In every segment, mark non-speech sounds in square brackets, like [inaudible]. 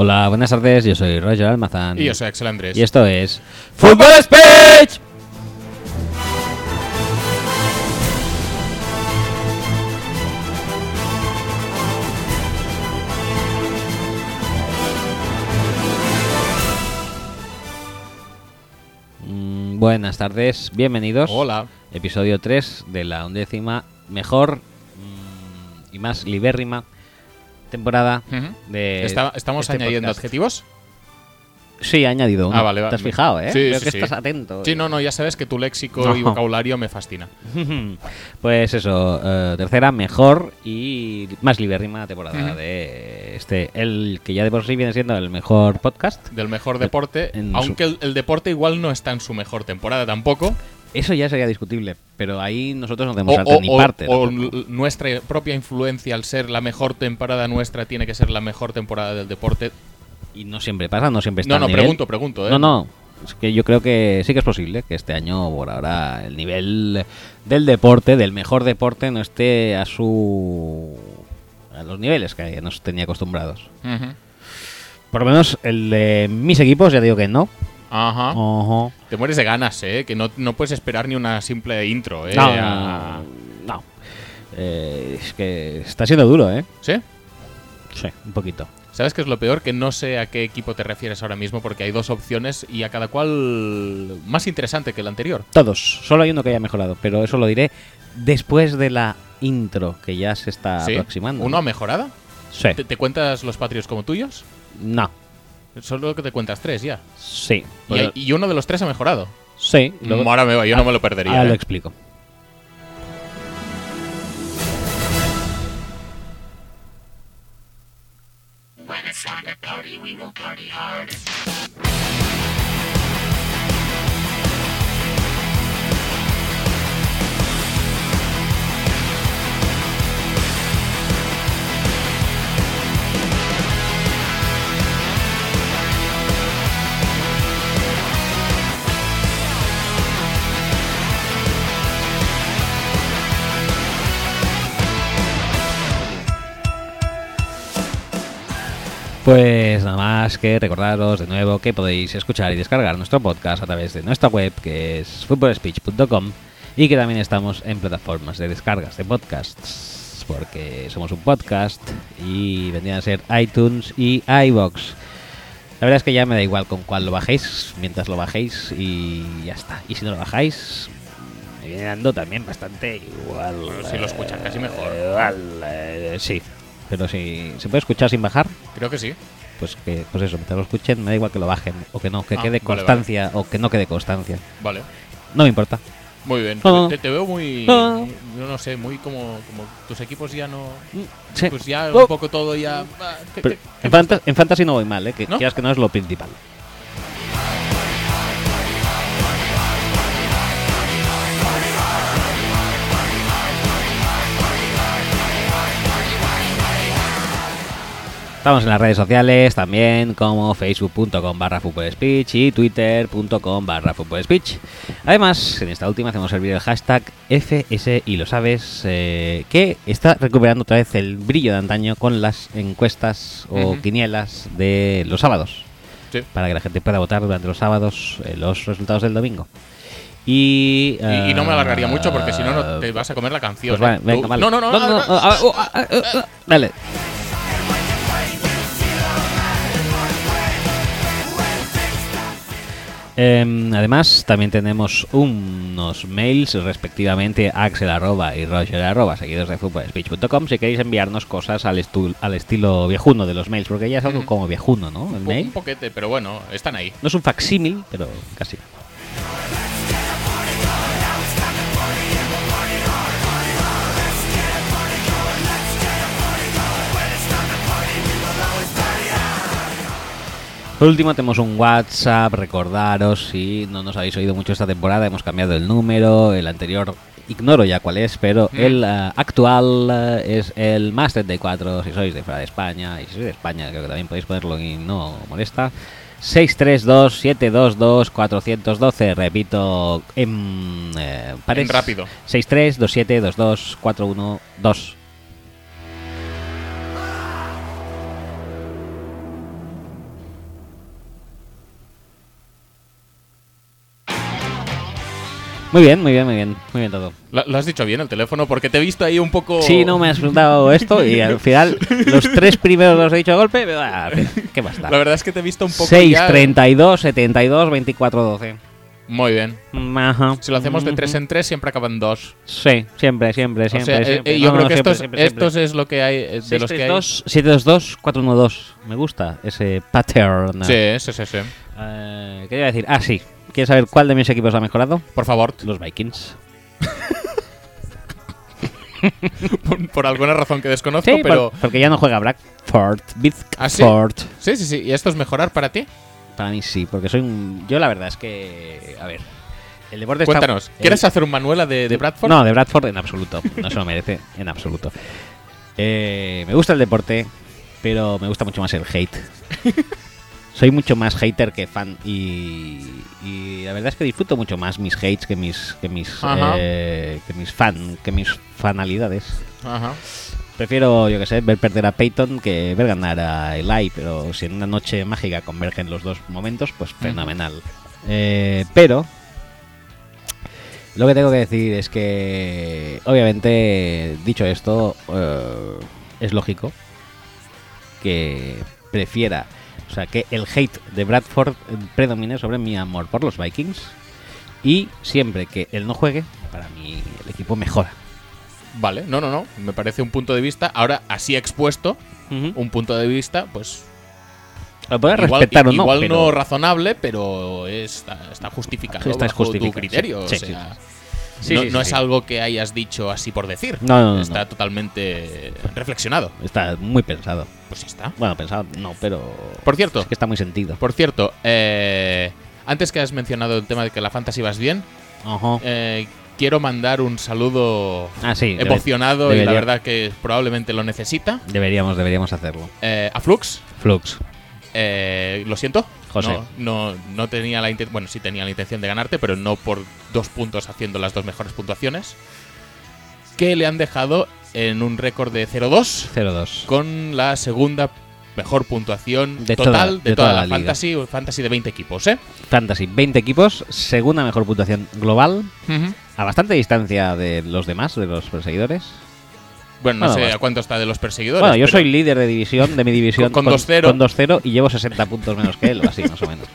Hola, buenas tardes, yo soy Roger Almazán. Y yo soy Axel Andrés. Y esto es Fútbol Speech. Mm, Buenas tardes, bienvenidos. Hola. Episodio 3 de la undécima mejor mm, y más libérrima temporada de. Está- ¿Estamos este añadiendo podcast. adjetivos? Sí, he añadido uno. Ah, vale, ¿Te vale. has fijado, eh? Sí, sí, que sí. estás atento. Sí, no, no, ya sabes que tu léxico No. y vocabulario me fascina. [laughs] Pues eso, eh, tercera mejor y más libérrima temporada de este, el que ya de por sí viene siendo el mejor podcast. Del mejor deporte, su- aunque el, el deporte igual no está en su mejor temporada tampoco. Eso ya sería discutible, pero ahí nosotros no tenemos o- ni o- parte. o nuestra propia influencia al ser la mejor temporada nuestra tiene que ser la mejor temporada del deporte. Y no siempre pasa, no siempre está No, no, nivel. pregunto, pregunto, ¿eh? No, no. Es que yo creo que sí que es posible que este año, por ahora, el nivel del deporte, del mejor deporte, no esté a su. a los niveles que nos tenía acostumbrados. Por lo menos el de mis equipos, ya digo que no. Ajá. Te mueres de ganas, ¿eh? Que no, no puedes esperar ni una simple intro, ¿eh? No, A- no, no. Eh, es que está siendo duro, ¿eh? ¿Sí? Sí, un poquito. ¿Sabes qué es lo peor? Que no sé a qué equipo te refieres ahora mismo porque hay dos opciones y a cada cual más interesante que el anterior. Todos. Solo hay uno que haya mejorado, pero eso lo diré después de la intro que ya se está ¿Sí? aproximando. ¿Uno ha mejorado? Sí. ¿Te, te cuentas los patrios como tuyos? No. Solo que te cuentas tres ya. Sí. Y, Pero- y uno de los tres ha mejorado. sí. luego- Ahora me va, yo no me lo perdería. Ahora ¿eh? lo explico. Pues nada más que recordaros de nuevo que podéis escuchar y descargar nuestro podcast a través de nuestra web que es footballspeech.com y que también estamos en plataformas de descargas de podcasts porque somos un podcast y vendrían a ser iTunes y iBox. La verdad es que ya me da igual con cuál lo bajéis mientras lo bajéis y ya está. Y si no lo bajáis, me viene dando también bastante igual. Bueno, si lo escuchan casi mejor. Igual, eh, sí. Pero si se puede escuchar sin bajar, Creo que sí. pues que pues eso, mientras lo escuchen, me da igual que lo bajen o que no, que Ah, quede vale, constancia o que no quede constancia. Vale. No me importa. Muy bien. Ah. Te, te veo muy. Ah. Yo no sé, muy como, como. Tus equipos ya no. Sí. Pues ya Oh. un poco todo ya. ah, ¿qué- Pero qué- qué en, fanta- en fantasy no voy mal, ¿eh? que ¿No? que no es lo principal. Estamos en las redes sociales también como facebook.com barra speech y twitter.com barra speech. Además, en esta última hacemos servir el hashtag FS y lo sabes, eh, que está recuperando otra vez el brillo de antaño con las encuestas o quinielas de los sábados. Sí. Para que la gente pueda votar durante los sábados eh, los resultados del domingo. Y, Y, y no me alargaría eh, mucho porque si no, no te vas a comer la canción. pues vale, ¿eh? venga, Tú- vale. No, no, no. no, no, ah, ah, ah, ah, ah, ah, ah, Dale. Em, además, también tenemos unos mails, respectivamente Axel arroba y Roger arroba, seguidos de footballspeech.com, si queréis enviarnos cosas al, estu- al estilo viejuno de los mails, porque ya es algo como viejuno, ¿no? El un, mail. un poquete, pero bueno, están ahí. No es un facsímil, pero casi. Por último tenemos un WhatsApp, recordaros si no nos habéis oído mucho esta temporada, hemos cambiado el número, el anterior ignoro ya cuál es, pero Mm. el eh, actual eh, es el más 34 si sois de fuera de España, y si sois de España creo que también podéis ponerlo y no molesta. 632-722-412, repito, en eh, pares. En rápido. 632-722-412. Muy bien, muy bien, muy bien. Muy bien todo. Lo, has dicho bien el teléfono porque te he visto ahí un poco. Sí, no me has preguntado esto y al [laughs] final los tres primeros los he dicho de golpe. pero, ah, ¿Qué da? La verdad es que te he visto un poco. 6, ya- 32, 72, 24, 12. Muy bien. Ajá. Si lo hacemos de 3 Ujú. en 3, siempre acaban 2. Sí, siempre, siempre, O siempre. sea, eh, siempre. eh, yo No, creo no, que siempre, estos, siempre, estos es lo que hay. eh, De los que hay. 632, 722, 412. Me gusta ese pattern. Sí, sí, sí, sí. Eh, ¿Qué iba a decir? Ah, sí. ¿Quieres saber cuál de mis equipos ha mejorado? Por favor, Los Vikings. [laughs] por, por alguna razón que desconozco, Sí, pero. por- porque ya no juega Bradford. ¿Ah, sí? Sí, sí, sí. ¿Y esto es mejorar para ti? Para mí sí, porque soy un... Yo la verdad es que... A ver. El deporte Cuéntanos. está... ¿Quieres el- hacer un Manuela de, de Bradford? No, de Bradford en absoluto. No se lo merece en absoluto. Eh, me gusta el deporte, pero me gusta mucho más el hate. [laughs] Soy mucho más hater que fan y, y la verdad es que disfruto mucho más mis hates que mis que mis eh, que mis fan que mis fanalidades. Ajá. Prefiero, yo que sé, ver perder a Peyton que ver ganar a Eli, pero si en una noche mágica convergen los dos momentos, pues fenomenal. Eh, pero lo que tengo que decir es que, obviamente, dicho esto, eh, es lógico que prefiera, o sea, que el hate de Bradford predomine sobre mi amor por los Vikings y siempre que él no juegue, para mí el equipo mejora. Vale, no, no, no. Me parece un punto de vista. Ahora, así expuesto, un punto de vista, pues. Lo puedes igual respetar o no, igual pero- no razonable, pero está, está justificado Está bajo tu criterio. sí. o Sí, sea, Sí, no, sí, sí, no es algo que hayas dicho así por decir. No, no, no, Está no. totalmente reflexionado. Está muy pensado. Pues sí está. Bueno, pensado no, pero. Por cierto, Es que está muy sentido. por cierto, eh, antes que has mencionado el tema de que la fantasy vas bien, eh, quiero mandar un saludo Ah, emocionado y la verdad que probablemente lo necesita. Deberíamos, deberíamos hacerlo. Eh, a Flux, Flux. eh, lo siento. José. No, no, no tenía la intención. Bueno, sí tenía la intención de ganarte, pero no por dos puntos haciendo las dos mejores puntuaciones. Que le han dejado en un récord de 0-2 0-2. con la segunda mejor puntuación De total toda- de, de toda, toda la, la fantasy, fantasy de 20 equipos, ¿eh? Fantasy, 20 equipos, segunda mejor puntuación global, a bastante distancia de los demás, de los perseguidores. Bueno, no sé basta. a cuánto está de los perseguidores. Bueno, yo pero- soy líder de división, de mi división. Con- con 2-0. Con 2-0 y llevo 60 puntos menos que él, o así, más o menos.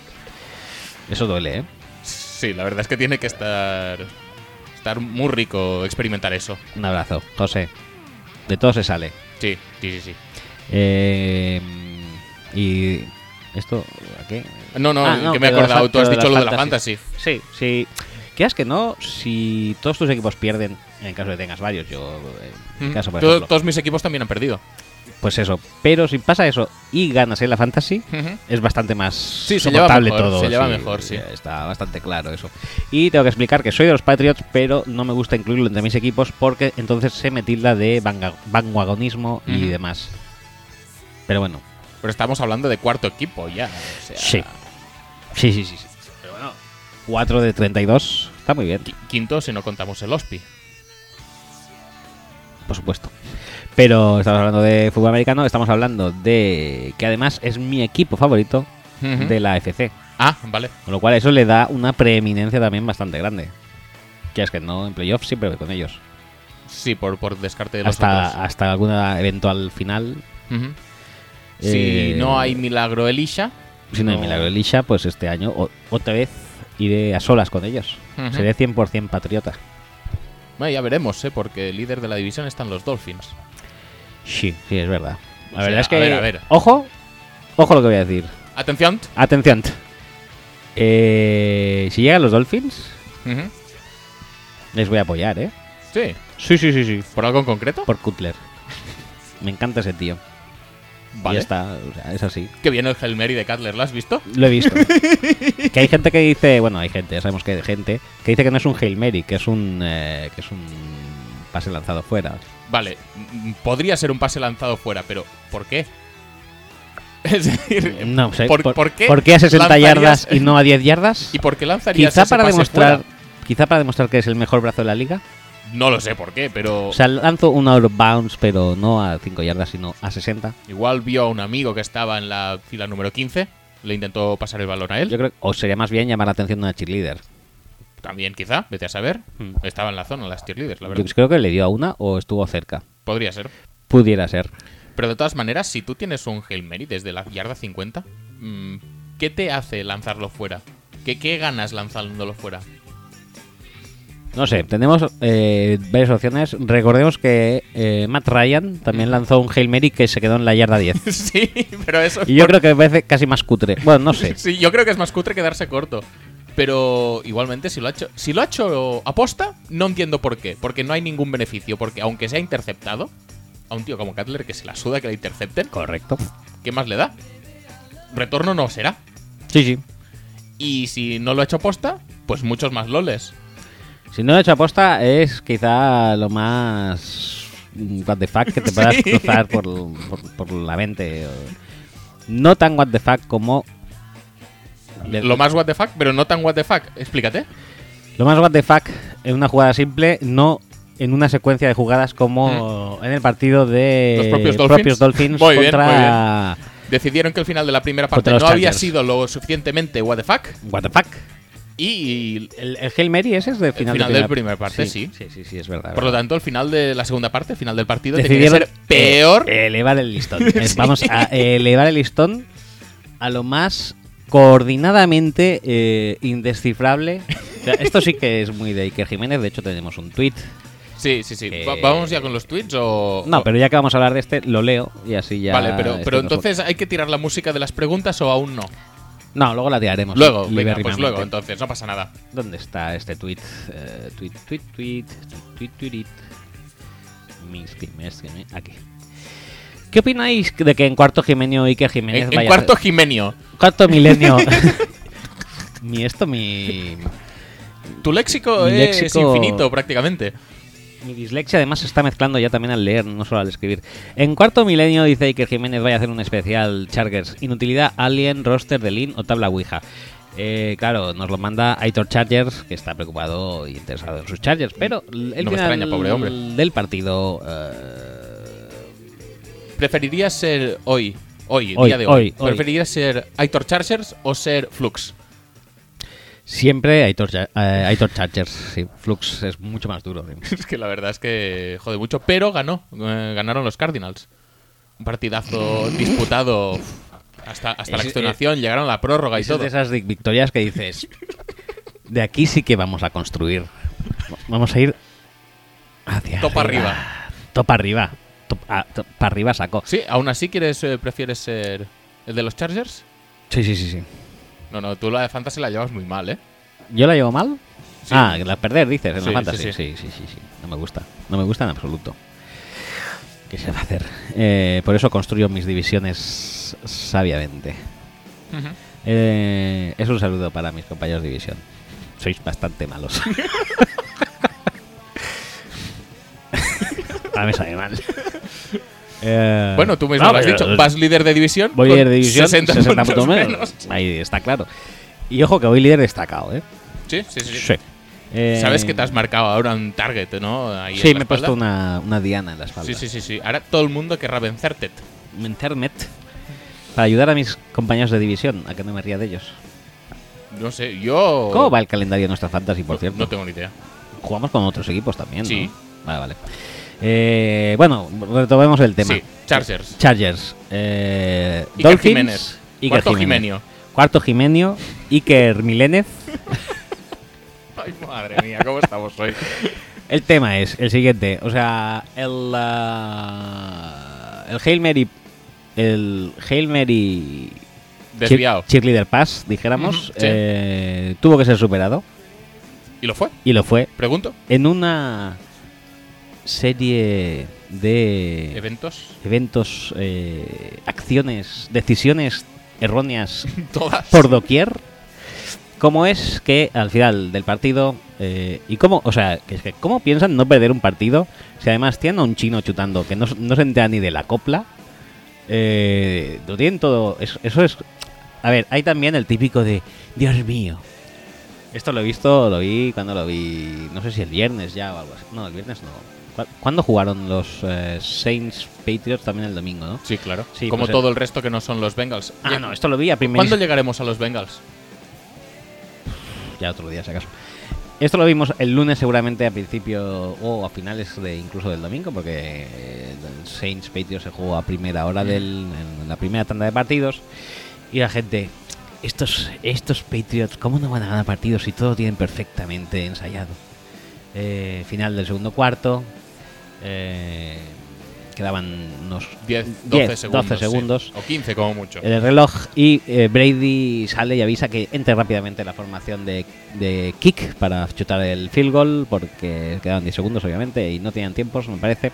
Eso duele, ¿eh? Sí, la verdad es que tiene que estar. Estar muy rico experimentar eso. Un abrazo, José. De todo se sale. Sí, sí, sí. sí. Eh, y. ¿Esto? ¿A qué? No, no, Ah, que me he acordado. Tú has dicho lo de la fantasy. Sí, sí. Quieras que no, si todos tus equipos pierden, en caso de que tengas varios, yo, en Ujú. caso, por ejemplo, todos mis equipos también han perdido. pues eso. Pero si pasa eso y ganas en la fantasy, es bastante más Sí, se lleva soportable mejor, todo. se lleva mejor, sí. Está bastante claro eso. Y tengo que explicar que soy de los Patriots, pero no me gusta incluirlo entre mis equipos porque entonces se me tilda de vanguagonismo y Ujú. demás. Pero bueno, Pero estamos hablando de cuarto equipo ya. o sea, Sí. sí, sí, sí. sí. Pero bueno, 4 de 32 está muy bien. qui- Quinto si no contamos el OSPI. por supuesto. Pero estamos hablando de fútbol americano, estamos hablando de que además es mi equipo favorito de la FC. Ah, vale. Con lo cual eso le da una preeminencia también bastante grande. Que es que no, en playoffs siempre voy con ellos. Sí, por, por descarte de los Hasta, otros. hasta alguna eventual final. Ujú. Si Eh, no hay milagro Elisha. Si no hay milagro Elisha, pues este año o- otra vez iré a solas con ellos. Ujú. Seré 100% patriota. Bueno, ya veremos, ¿eh? Porque el líder de la división están los Dolphins. Sí, sí, es verdad. La O sea, verdad es que... a ver, a ver. Ojo, ojo lo que voy a decir. Atención. Atención. Eh, si llegan los Dolphins, les voy a apoyar, ¿eh? Sí. Sí, sí, sí, sí. ¿Por algo en concreto? Por Cutler. Me encanta ese tío. Y Vale. ya está, o sea, es así. Que viene el Hail Mary de Cutler, ¿lo has visto? Lo he visto. [laughs] que hay gente que dice, bueno, hay gente, ya sabemos que hay gente, que dice que no es un Hail Mary, que es un, eh, que es un pase lanzado fuera. Vale, podría ser un pase lanzado fuera, pero ¿por qué? [laughs] Es decir, No sé, ¿por, por qué? a 60 lanzarías- yardas y no a 10 [laughs] yardas? ¿Y por qué lanzarías Quizá ese para pase demostrar, fuera? quizá para demostrar que es el mejor brazo de la liga. No lo sé por qué, pero O sea, lanzo un out of bounds, pero no a 5 yardas, sino a 60. igual vio a un amigo que estaba en la fila número 15, le intentó pasar el balón a él. Yo creo o sería más bien llamar la atención de una cheerleader. También, quizá, vete a saber. Hmm. Estaba en la zona, las cheerleaders, la Yo verdad. creo que le dio a una o estuvo cerca. Podría ser. Pudiera ser. Pero de todas maneras, si tú tienes un Hail Mary desde la yarda 50, mm, ¿qué te hace lanzarlo fuera? ¿Qué, qué ganas lanzándolo fuera? No sé, tenemos eh, varias opciones. Recordemos que eh, Matt Ryan también lanzó un Hail Mary que se quedó en la yarda 10. [laughs] sí, pero eso... es Y yo por- creo que me parece casi más cutre. Bueno, no sé. [laughs] Sí, yo creo que es más cutre quedarse corto. Pero igualmente, si lo ha hecho, si lo ha hecho aposta, no entiendo por qué. Porque no hay ningún beneficio. Porque aunque sea interceptado, a un tío como Cutler que se la suda que le intercepten, Correcto. ¿qué más le da? Retorno no será. Sí, sí. Y si no lo ha hecho aposta, pues muchos más loles. Si no lo he hecho aposta, es quizá lo más. mm, What the fuck que te [laughs] puedas Sí. cruzar por, por- por la mente. No tan what the fuck como. Lo más what the fuck, pero no tan what the fuck. Explícate. Lo más what the fuck en una jugada simple, no en una secuencia de jugadas como en el partido de Los propios Dolphins. Dolphins [laughs] Muy bien, contra Decidieron que el final de la primera parte no había sido lo suficientemente what the fuck. what the fuck. Y El, el Hail Mary ese es de final, final de del primer parte, sí. Sí, sí, sí, es verdad. por lo tanto, el final de la segunda parte, el final del partido, tenía que Decidieron ser peor. eh, elevar el listón. [laughs] Vamos a elevar el listón a lo más coordinadamente eh, indescifrable. O sea, esto sí que es muy de Iker Jiménez. De hecho, tenemos un tweet. Sí, sí, sí. ¿Vamos ya con los tweets o...? No, pero ya que vamos a hablar de este, lo leo y así ya. Vale, pero, este pero nos- entonces hay que tirar la música de las preguntas o aún no. No, luego la tiraremos. Luego, venga, pues luego, entonces, no pasa nada. ¿Dónde está este tweet? Eh, tweet, tweet, tweet, tweet, tweet, tweet. Aquí. ¿Qué opináis de que en cuarto Jimenio Iker Jiménez En, en vaya cuarto Jimenio, cuarto milenio? [laughs] mi esto, mi, tu léxico Mi es léxico- infinito prácticamente. Mi dislexia además se está mezclando ya también al leer, no solo al escribir. En cuarto milenio dice Iker Jiménez vaya a hacer un especial Chargers. Inutilidad, Alien, roster de Lean o tabla Ouija. Eh, claro, nos lo manda Aitor Chargers, que está preocupado y interesado en sus Chargers, pero el No me final extraña, pobre hombre. del partido eh, ¿Preferirías ser hoy, hoy, Hoy, día de hoy, hoy, hoy. ¿preferirías ser Aitor Chargers o ser Flux? Siempre Aitor, eh, Aitor Chargers. Sí, Flux es mucho más duro. [laughs] es que la verdad es que jode mucho, pero ganó, eh, ganaron los Cardinals. Un partidazo disputado hasta, hasta la extenuación, llegaron a la prórroga y todo. de esas vic- victorias que dices, de aquí sí que vamos a construir. Vamos a ir hacia Topa arriba. Topa arriba. Para arriba saco. Sí, aún así quieres, eh, prefieres ser el de los Chargers. Sí, sí, sí, sí. No, no, tú la de Fantasy la llevas muy mal, ¿eh? ¿Yo la llevo mal? Sí. Ah, la perder, dices, en Sí, la fantasy. sí, Sí sí. sí. No me gusta. No me gusta en absoluto. ¿Qué se va a hacer? Eh, por eso construyo mis divisiones sabiamente. Eh, es un saludo para mis compañeros de división. Sois bastante malos. [laughs] [laughs] Ahora me sabe mal. Eh, Bueno, tú mismo no, lo has dicho. Vas líder de división. Voy líder de división, 60, 60 puntos menos. menos. Ahí está claro. Y ojo que voy líder destacado, ¿eh? Sí, sí, sí. Sí. Eh, Sabes que te has marcado ahora un target, ¿no? Ahí Sí, me he puesto una, una diana en la espalda. Sí, sí, sí, sí. Ahora todo el mundo querrá vencerte. Internet. Para ayudar a mis compañeros de división, a que no me ría de ellos. No sé, yo. ¿Cómo va el calendario de nuestra fantasy, por No- cierto? No tengo ni idea. Jugamos con otros equipos también, ¿no? Sí. Vale, vale. Eh, bueno, retomemos el tema. Sí, Chargers. Chargers. Eh, Iker Dolphins. Jiménez. Iker Cuarto Jiménez. Jimenio. Cuarto Jimenio. Iker Milénez. [laughs] Ay, madre mía, ¿cómo estamos hoy? El tema es el siguiente. O sea, el. ah, el Hail Mary. El Hail Mary. Desviado. cheer- Cheerleader Pass, dijéramos. Sí. eh, tuvo que ser superado. ¿Y lo fue? Y lo fue. Pregunto. En una serie de ¿Eventos? eventos, eh, acciones, decisiones erróneas [laughs] Todas. por doquier. ¿Cómo es que al final del partido eh, y cómo, o sea, que es que cómo piensan no perder un partido si además tienen a un chino chutando que no, no se entera ni de la copla? Eh, lo tienen todo, eso, eso es. A ver, hay también el típico de Dios mío. Esto lo he visto, lo vi cuando lo vi, no sé si el viernes ya o algo así. No, el viernes no. ¿Cu- ¿Cuándo jugaron los eh, Saints Patriots también el domingo, no? Sí, claro. Sí, Como pues, todo el resto que no son los Bengals. Ah, Ya- no, esto lo vi a primer ¿Cuándo llegaremos a los Bengals? Ya otro día, si acaso. Esto lo vimos el lunes seguramente a principio o a finales de incluso del domingo, porque eh, el Saints Patriots se jugó a primera hora del, en la primera tanda de partidos y la gente, estos, estos Patriots, ¿cómo no van a ganar partidos si todo tienen perfectamente ensayado? Eh, final del segundo cuarto, eh, quedaban unos 10, 12 10, segundos. 12 sí. segundos. O 15 como mucho. el reloj y eh, Brady sale y avisa que entre rápidamente en la formación de, de kick para chutar el field goal porque quedaban 10 segundos obviamente y no tenían tiempos me parece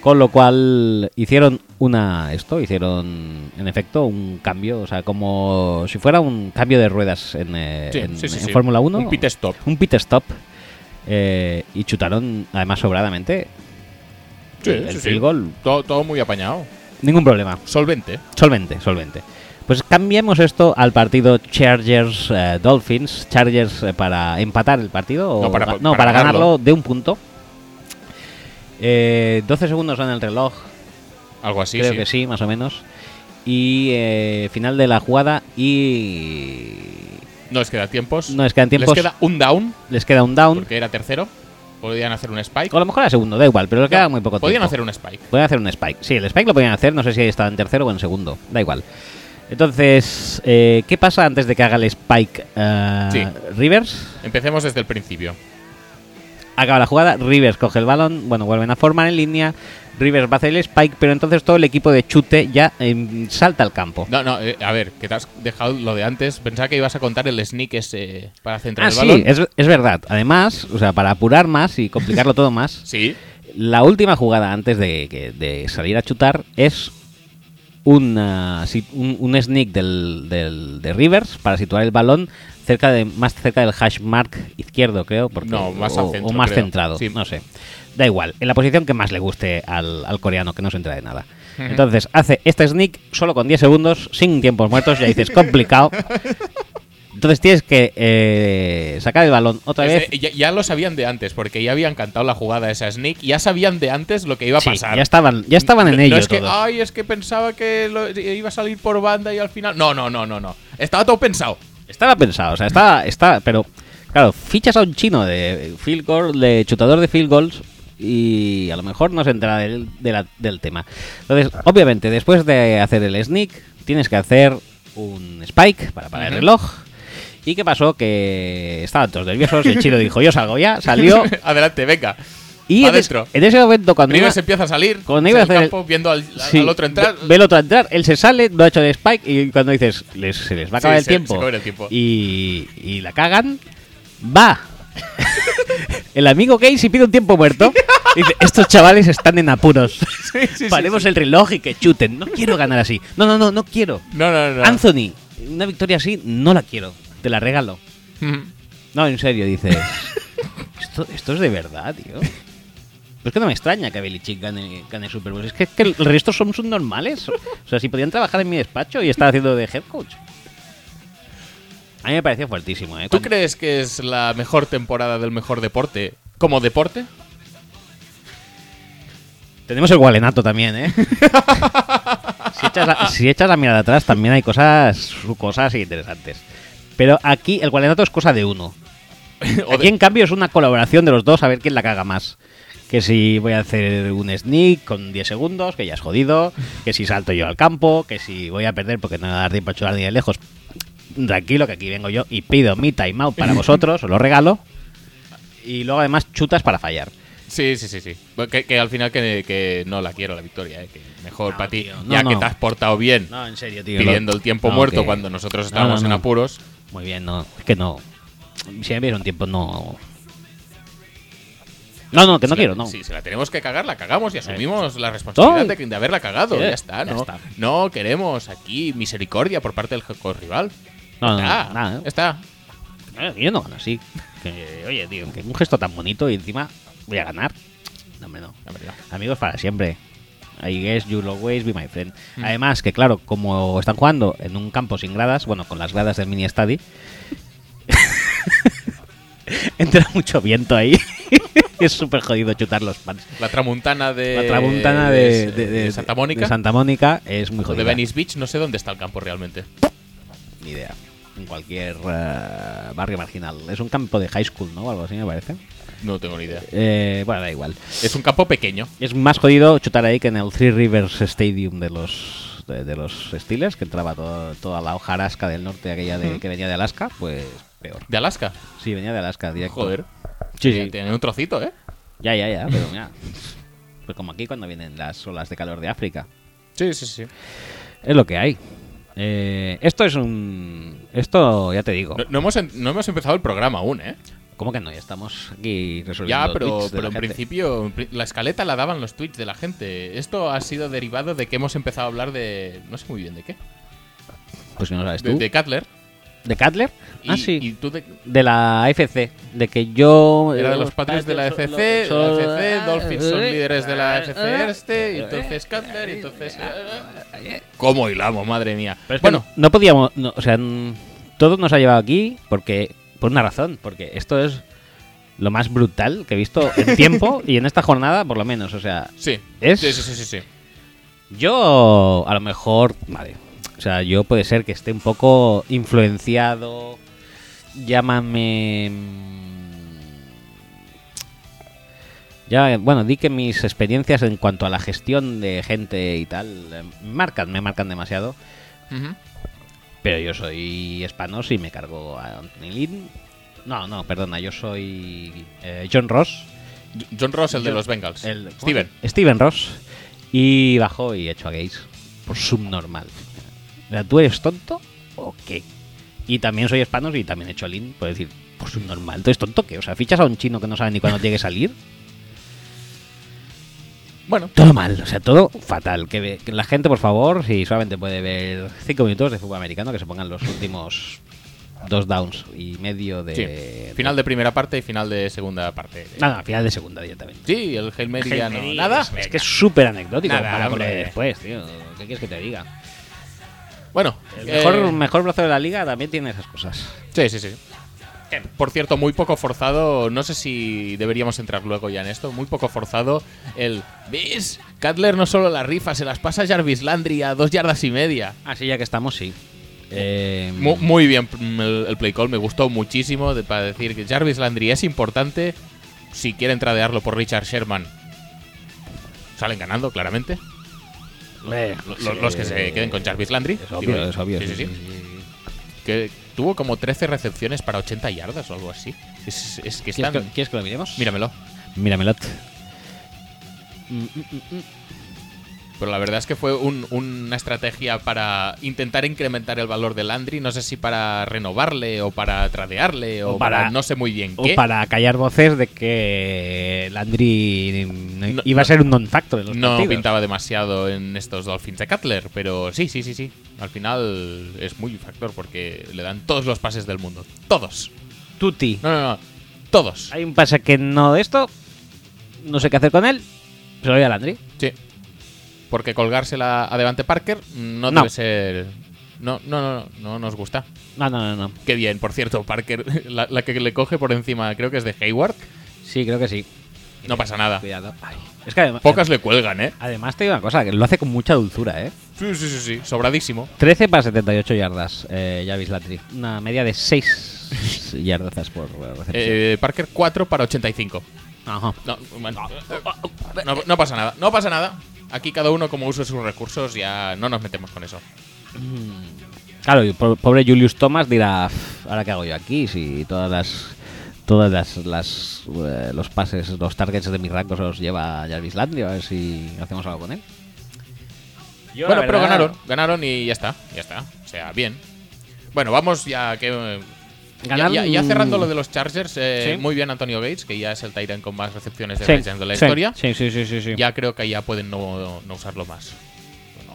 con lo cual hicieron una esto hicieron en efecto un cambio o sea como si fuera un cambio de ruedas en, eh, Sí, en, sí, sí, en sí. Fórmula 1 Un pit stop. un pit stop eh, y chutaron además sobradamente Sí, el sí, sí. field goal Todo, todo muy apañado. ningún problema Solvente. Solvente, solvente. Pues cambiemos esto al partido Chargers eh, Dolphins. Chargers eh, para empatar el partido o No, para- no, para para ganarlo. ganarlo. de un punto. Eh, 12 segundos en el reloj, Algo así, creo sí. que sí, más o menos. Y eh, final de la jugada y No les queda tiempos. no les quedan tiempos. Les queda un down, les queda un down. porque era tercero. Podían hacer un spike. O a lo mejor era segundo, da igual, pero les queda No, muy poco Podían tiempo. hacer un spike. Podían hacer un spike. Sí, el spike lo podían hacer, no sé si estaba en tercero o en segundo, da igual. Entonces, eh, ¿qué pasa antes de que haga el spike eh, Sí. Rivers? Empecemos desde el principio. Acaba la jugada, Rivers coge el balón, bueno, vuelven a formar en línea, Rivers va a hacer el spike, pero entonces todo el equipo de chute ya em, salta al campo. No, no, eh, a ver, que te has dejado lo de antes. Pensaba que ibas a contar el sneak ese para centrar Ah, el sí, balón. es, es verdad. Además, o sea, para apurar más y complicarlo todo más, [laughs] Sí. la última jugada antes de, de salir a chutar es una, un, un sneak del, del- de Rivers para situar el balón cerca de más cerca del hash mark izquierdo, creo. Porque, No, más o, al centro, o más creo. centrado, Sí. no sé. Da igual, en la posición que más le guste al, al coreano, que no se entra de nada. Entonces, hace este sneak solo con 10 segundos, sin tiempos muertos, ya dices, complicado. Entonces tienes que eh, sacar el balón otra vez. ya, ya lo sabían de antes, porque ya habían cantado la jugada esa sneak. Ya sabían de antes lo que iba a Sí, pasar. ya estaban, ya estaban en No- ello No es que, todos. ay, es que pensaba que lo- iba a salir por banda y al final. No, no, no, no, no. Estaba todo pensado. Estaba pensado, o sea, estaba, está, pero claro, fichas a un chino de field goal, de chutador de field goals y a lo mejor no se entera del, de la- del tema. Entonces, obviamente, después de hacer el sneak, tienes que hacer un spike para parar el reloj. ¿Y qué pasó? Que estaban todos nerviosos y el chino dijo, yo salgo ya, salió [laughs] Adelante, venga. Y en, es- dentro. en ese momento cuando Primero se empieza a salir. cuando iba a el hacer el- viendo al, Sí, al otro entrar. Ve, ve el otro entrar, él se sale, no ha hecho el spike y cuando dices, les- se les va a Sí, acabar el se- tiempo, se el tiempo. Y, y la cagan, va. [laughs] el amigo Casey pide un tiempo muerto y [laughs] dice, estos chavales están en apuros. Sí, sí, sí, Paremos sí. el reloj y que chuten. No quiero ganar así. No, no, no, no quiero. No, no, no. Anthony, una victoria así no la quiero. Te la regalo. Mm. No, en serio, dices. [laughs] esto, esto es de verdad, tío. Pero es que no me extraña que Belichick gane, gane Super Bowl. Es que, que el resto son subnormales. O sea, si podían trabajar en mi despacho y estar haciendo de head coach. A mí me pareció fuertísimo, ¿eh? ¿Tú Cuando- crees que es la mejor temporada del mejor deporte como deporte? Tenemos el Gualenato también, ¿eh? [laughs] si, echas la, si echas la mirada atrás, también hay cosas, cosas interesantes. Pero aquí el Gualenato es cosa de uno. [laughs] Aquí, en cambio, es una colaboración de los dos a ver quién la caga más. Que si voy a hacer un sneak con 10 segundos, que ya es jodido. Que si salto yo al campo. Que si voy a perder porque no me va a dar tiempo a chutar ni de lejos. Tranquilo, que aquí vengo yo y pido mi timeout para [laughs] vosotros, os lo regalo. Y luego además chutas para fallar. Sí, sí, sí, sí. Que, que al final que, que no la quiero la victoria, eh, que mejor No, para ti. no, ya que te has portado bien No, en serio, tío. pidiendo el tiempo muerto que- cuando nosotros No, estábamos en apuros. Muy bien, no. Es que no. Si me un tiempo, no. No, no, que no Si la- quiero, no. Si se la tenemos que cagar, la cagamos y asumimos la responsabilidad de, de haberla cagado. Sí, ya está, ya ¿no? está. No queremos aquí misericordia por parte del rival. No, no, Ya no, nada, ¿eh? está. Eh, Yo no gano así. Que, oye, tío, que un gesto tan bonito y encima voy a ganar. No, hombre, no. Hombre, no. Amigos para siempre. I guess you'll always be my friend. Mm. Además, que claro, como están jugando en un campo sin gradas, bueno, con las gradas del mini study, [laughs] entra mucho viento ahí. [laughs] es súper jodido chutar los pants. La tramuntana de. La tramuntana de, de- de- de Santa Mónica. Santa Mónica es muy jodida. de Venice Beach, no sé dónde está el campo realmente. Ni idea. en cualquier eh, barrio marginal. Es un campo de high school, ¿no? O algo así, me parece. No tengo ni idea. Eh, bueno, da igual. Es un campo pequeño. Es más jodido chutar ahí que en el Three Rivers Stadium de los de, de los Steelers, que entraba todo- toda la hojarasca del norte, aquella de, que venía de Alaska, pues peor. De Alaska. Sí, venía de Alaska, directo. Joder. Sí, sí. Tiene un trocito, ¿eh? Ya, ya, ya, pero mira. Pues como aquí cuando vienen las olas de calor de África. Sí, sí, sí. Es lo que hay. Eh, esto es un... Esto, ya te digo. No, no hemos, en- no hemos empezado el programa aún, ¿eh? ¿Cómo que no? Ya estamos aquí resolviendo Ya, pero, tweets de pero la en gente. principio en pri- la escaleta la daban los tweets de la gente. Esto ha sido derivado de que hemos empezado a hablar de... No sé muy bien de qué. Pues que no sabes De, tú. de Cutler. ¿De Cutler? Y, ah, sí. y tú de, De la AFC. De que yo... Era de los padres de la son- FC, de la son- FC, Dolphins son líderes de la eh, FC este, y entonces Cutler, y entonces... eh, ¿Cómo hilamos, madre mía? Pero es que bueno, no podíamos, no, o sea, todo nos ha llevado aquí porque por una razón, porque esto es lo más brutal que he visto en [laughs] tiempo y en esta jornada por lo menos, o sea, sí. es- Sí, sí, sí, sí, sí. yo a lo mejor, vale, o sea, yo puede ser que esté un poco influenciado, llámame mm, ya, bueno, di que mis experiencias en cuanto a la gestión de gente y tal eh, marcan, me marcan demasiado. Pero yo soy hispanos y me cargo a Anthony Lynn. No, no, perdona, yo soy eh, John Ross. John Ross, el de los Bengals. el- Steven. Steven Ross. Y bajo y echo a Gaze por subnormal. ¿Tú eres tonto o qué? Y también soy hispanos y también echo a Lynn por decir, por subnormal. ¿Tú eres tonto qué? O sea, fichas a un chino que no sabe ni cuándo tiene que salir. Bueno, Todo mal, o sea, todo fatal. Que, que la gente, por favor, si solamente puede ver 5 minutos de fútbol americano, que se pongan los últimos dos downs y medio de. sí. Final de primera parte y final de segunda parte. No, no, final de segunda directamente. Sí, el Hail Mary ya no. Hail Mary Nada. Es, es que es súper anecdótico Nada, para hombre. después, tío. ¿Qué quieres que te diga? Bueno, El eh, mejor, brazo de la liga también tiene esas cosas. Sí, sí, sí. Por cierto, muy poco forzado, no sé si deberíamos entrar luego ya en esto, muy poco forzado el... ¿Ves? Cutler no solo la rifa, se las pasa a Jarvis Landry a dos yardas y media. Así ya que estamos, sí. Eh, Mu- Muy, bien mm, el, el play call, me gustó muchísimo de- para decir que Jarvis Landry es importante. Si quieren tradearlo por Richard Sherman, salen ganando, claramente. Eh, Lo- sí, lo- los que se queden con Jarvis Landry. Es obvio, Digo, es obvio. sí, sí, sí. Que tuvo como 13 recepciones para 80 yardas o algo así. Es, es que ¿Quieres, están... que, quieres que lo miremos? Míramelo. Míramelo. Mm, mm, mm, mm. Pero la verdad es que fue un- una estrategia para intentar incrementar el valor de Landry. No sé si para renovarle o para tradearle o, O para, para- no sé muy bien O qué. para callar voces de que Landry no- iba a ser un non-factor No partidos. pintaba demasiado en estos Dolphins de Cutler, pero sí, sí, sí, sí. Al final es muy factor porque le dan todos los pases del mundo. Todos. Tutti. No, no, no. Todos. Hay un pase que no de esto. No sé qué hacer con él. Se lo doy a Landry. Sí. Porque colgársela a Devante Parker no, No. debe ser. No, no, no, no, no nos gusta. No, no, no, no. Qué bien, por cierto, Parker, [laughs] la, la que le coge por encima, creo que es de Hayward. Sí, creo que sí. No pasa nada. Cuidado. Ay, Es que además, Pocas le cuelgan, ¿eh? además te digo una cosa, que lo hace con mucha dulzura, ¿eh? Sí, sí, sí, sí. Sobradísimo. 13 para 78 yardas, eh, Javis Landry. Una media de 6 [laughs] yardas por eh, recepción. Eh, Parker 4 para 85. Ajá. No, bueno, no, no pasa nada, no pasa nada. Aquí cada uno como use sus recursos, ya no nos metemos con eso. Claro, y po- pobre Julius Thomas dirá, "Uf, ¿ahora qué hago yo aquí? Si todas las todas las, las, eh, los pases, los targets de mis rangos los lleva Jarvis Landry, a ver si hacemos algo con él. Yo, bueno, pero ganaron, ganaron y ya está, ya está. O sea, bien. Bueno, vamos ya que... ya- Ganar- ya, ya cerrando lo de los Chargers, eh, Sí. muy bien Antonio Gates, que ya es el Tyrant con más recepciones de Sí, de la sí, historia. Sí, sí, sí, sí. sí. Ya creo que ya pueden no, no usarlo más. Bueno,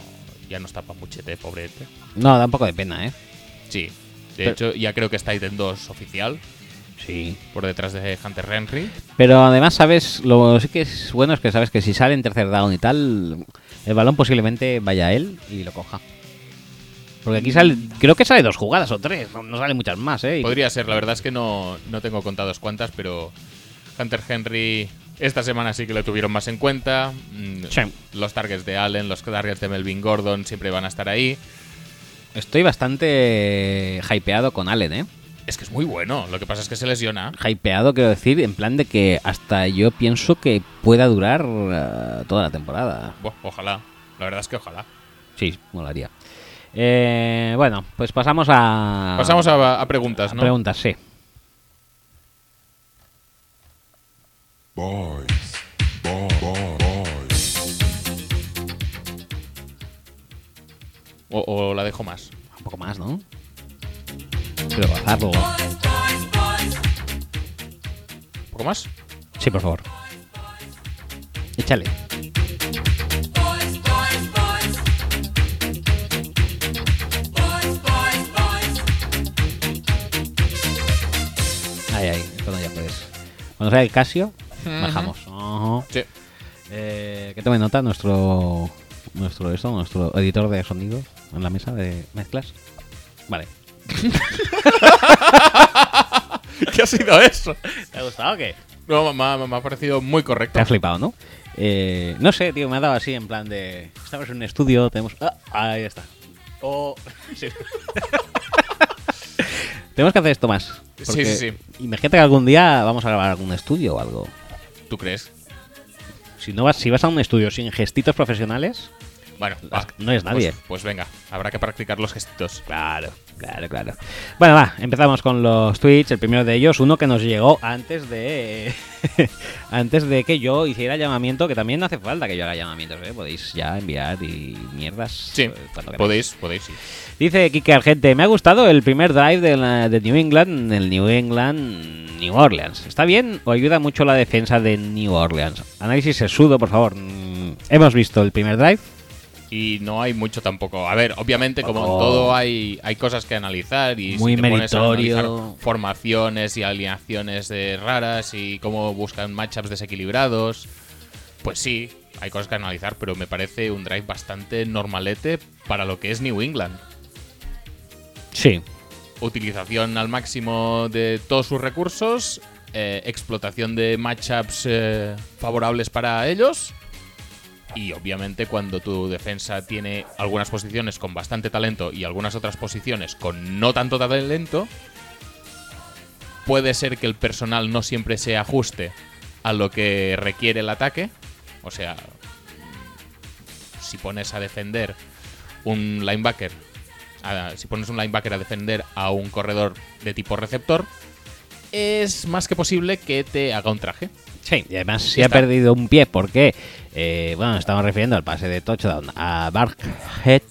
ya no está pa' muchete, pobrete. No, da un poco de pena, ¿eh? Sí. De Pero- hecho, ya creo que es Titan 2 oficial, Sí. por detrás de Hunter Henry. Pero además, sabes, lo sí que es bueno es que sabes que si sale en tercer down y tal, el balón posiblemente vaya a él y lo coja. Porque aquí sale, creo que sale dos jugadas o tres, no, no sale muchas más, ¿eh? Podría ser, la verdad es que no, no tengo contados cuántas, pero Hunter Henry esta semana sí que lo tuvieron más en cuenta. Mm, Sí. Los targets de Allen, los targets de Melvin Gordon siempre van a estar ahí. Estoy bastante hypeado con Allen, ¿eh? Es que es muy bueno. Lo que pasa es que se lesiona. Hypeado, quiero decir, en plan de que hasta yo pienso que pueda durar eh, toda la temporada. Buah, ojalá. La verdad es que ojalá. Sí, molaría. Eh, bueno, pues pasamos a. Pasamos a, a preguntas, a ¿no? preguntas, sí. Boys. Boy, boy, boys. O, o la dejo más. Un poco más, ¿no? Quiero pasarlo. ¿Un poco más? Sí, por favor. Échale. Ahí, ahí, cuando ya puedes. Cuando sea el Casio, bajamos. Ajá. Sí. Eh, que tome nota nuestro nuestro esto, nuestro editor de sonido en la mesa de mezclas. Vale. [laughs] ¿Qué ha sido eso? ¿Te ha gustado o qué? No, me ha, me ha parecido muy correcto. Te ha flipado, ¿no? Eh, no sé, tío, me ha dado así en plan de. Estamos en un estudio, tenemos. Ah, ahí está. Oh, sí. [laughs] tenemos que hacer esto más. Sí, sí, sí. Imagínate que algún día vamos a grabar algún estudio o algo. ¿Tú crees? Si no vas, si vas a un estudio sin gestitos profesionales, Bueno, va. no es nadie. Pues, pues venga, habrá que practicar los gestitos. Claro, claro, claro. Bueno, va, empezamos con los tweets. El primero de ellos, uno que nos llegó antes de [laughs] antes de que yo hiciera llamamiento, que también no hace falta que yo haga llamamientos, ¿eh? podéis ya enviar y mierdas. Sí, eh, podéis, podéis, sí. Dice Kike Argente, me ha gustado el primer drive de, la- de New England, el New England New Orleans. ¿Está bien o ayuda mucho la defensa de New Orleans? Análisis sesudo, por favor. Mm, Hemos visto el primer drive. Y no hay mucho tampoco. A ver, obviamente, como en Oh. todo, hay, hay cosas que analizar. Y Muy si te pones a analizar formaciones y alineaciones de raras y cómo buscan matchups desequilibrados, pues sí, hay cosas que analizar, pero me parece un drive bastante normalete para lo que es New England. Sí, Utilización al máximo de todos sus recursos, eh, explotación de matchups eh, favorables para ellos. Y obviamente cuando tu defensa tiene algunas posiciones con bastante talento y algunas otras posiciones con no tanto talento, puede ser que el personal no siempre se ajuste a lo que requiere el ataque. O sea, si pones a defender un linebacker, si pones un linebacker a defender a un corredor de tipo receptor, es más que posible que te haga un traje. Sí, y además se ha perdido un pie porque, eh, bueno, estamos refiriendo al pase de touchdown a Barkhead.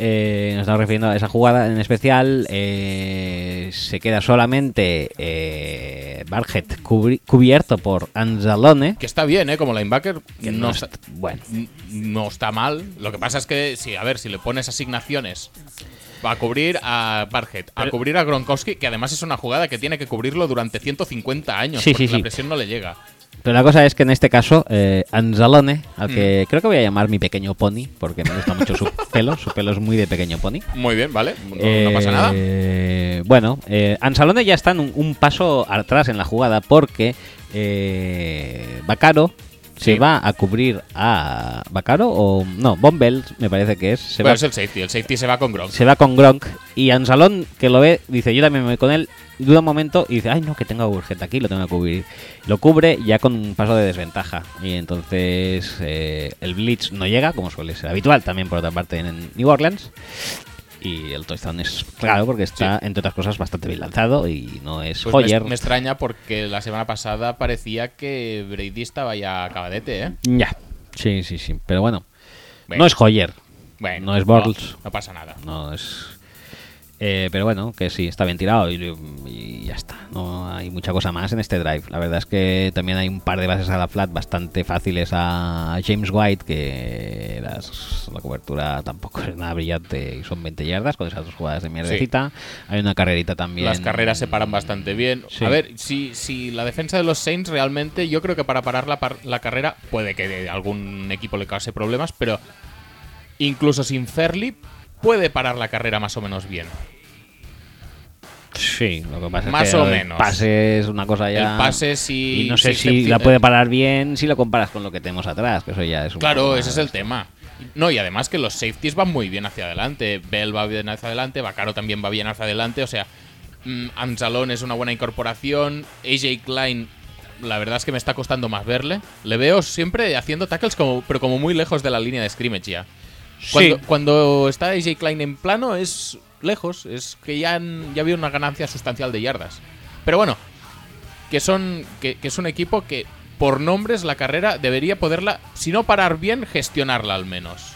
Eh, nos estamos refiriendo a esa jugada en especial. eh, se queda solamente eh, Barkhead cubri- cubierto por Anzalone. Que está bien, ¿eh? Como linebacker. Que no, no está, está- bueno, n- no está mal. Lo que pasa es que, sí, a ver, si le pones asignaciones a cubrir a Barhead, a Pero- cubrir a Gronkowski, que además es una jugada que tiene que cubrirlo durante 150 años, Sí, porque sí, la sí. presión no le llega. Pero la cosa es que en este caso, eh, Anzalone, al que Mm. creo que voy a llamar mi pequeño pony, porque me gusta mucho su [laughs] pelo, su pelo es muy de pequeño pony. Muy bien, ¿vale? No, no pasa nada. Eh, Bueno, eh, Ansalone ya está en un, un paso atrás en la jugada porque eh, Se va a cubrir a Bacaro o no, Bombell me parece que es. Se, Bueno, va, es el safety. El safety se va con Gronk. se va con Gronk y Ansalón que lo ve dice yo también me voy con él. Duda un momento y dice, ay no, que tengo a Urgent aquí, lo tengo que cubrir. Lo cubre ya con un paso de desventaja. Y entonces eh, el Blitz no llega, como suele ser habitual también por otra parte en New Orleans. Y el touchdown es claro porque está, entre otras cosas, bastante bien lanzado y no es Pues Hoyer. me, extraña porque la semana pasada parecía que Brady estaba ya acabadete, ¿eh? Ya, sí, sí, sí. Pero bueno, Bueno, no es Hoyer, bueno, no es Bortles. No, pasa nada. no es. Eh, pero bueno, que sí, está bien tirado y, y ya está. No hay mucha cosa más en este drive. La verdad es que también hay un par de bases a la flat bastante fáciles a James White, que las- la cobertura tampoco [laughs] es nada brillante y son 20 yardas con esas dos jugadas de mierdecita. Hay una carrerita también. Las carreras se paran bastante bien. Sí. A ver, si, si la defensa de los Saints realmente, yo creo que para parar la, par- la carrera, puede que algún equipo le cause problemas, pero incluso sin Fairley, puede parar la carrera más o menos bien. Sí, lo que pasa Más es que o el menos. pase es una cosa ya. El pase, si. Y no sé si la puede parar bien si lo comparas con lo que tenemos atrás, que eso ya es un Claro, ese es el tema. No, y además que los safeties van muy bien hacia adelante. Bell va bien hacia adelante, Bacaro también va bien hacia adelante. O sea, mm, Anzalón es una buena incorporación. AJ Klein, la verdad es que me está costando más verle. Le veo siempre haciendo tackles, como, pero como muy lejos de la línea de scrimmage ya. Cuando, cuando está AJ Klein en plano es lejos, es que ya, han- ya había una ganancia sustancial de yardas. Pero bueno, que son que, que es un equipo que por nombres la carrera debería poderla, si no parar bien, gestionarla al menos.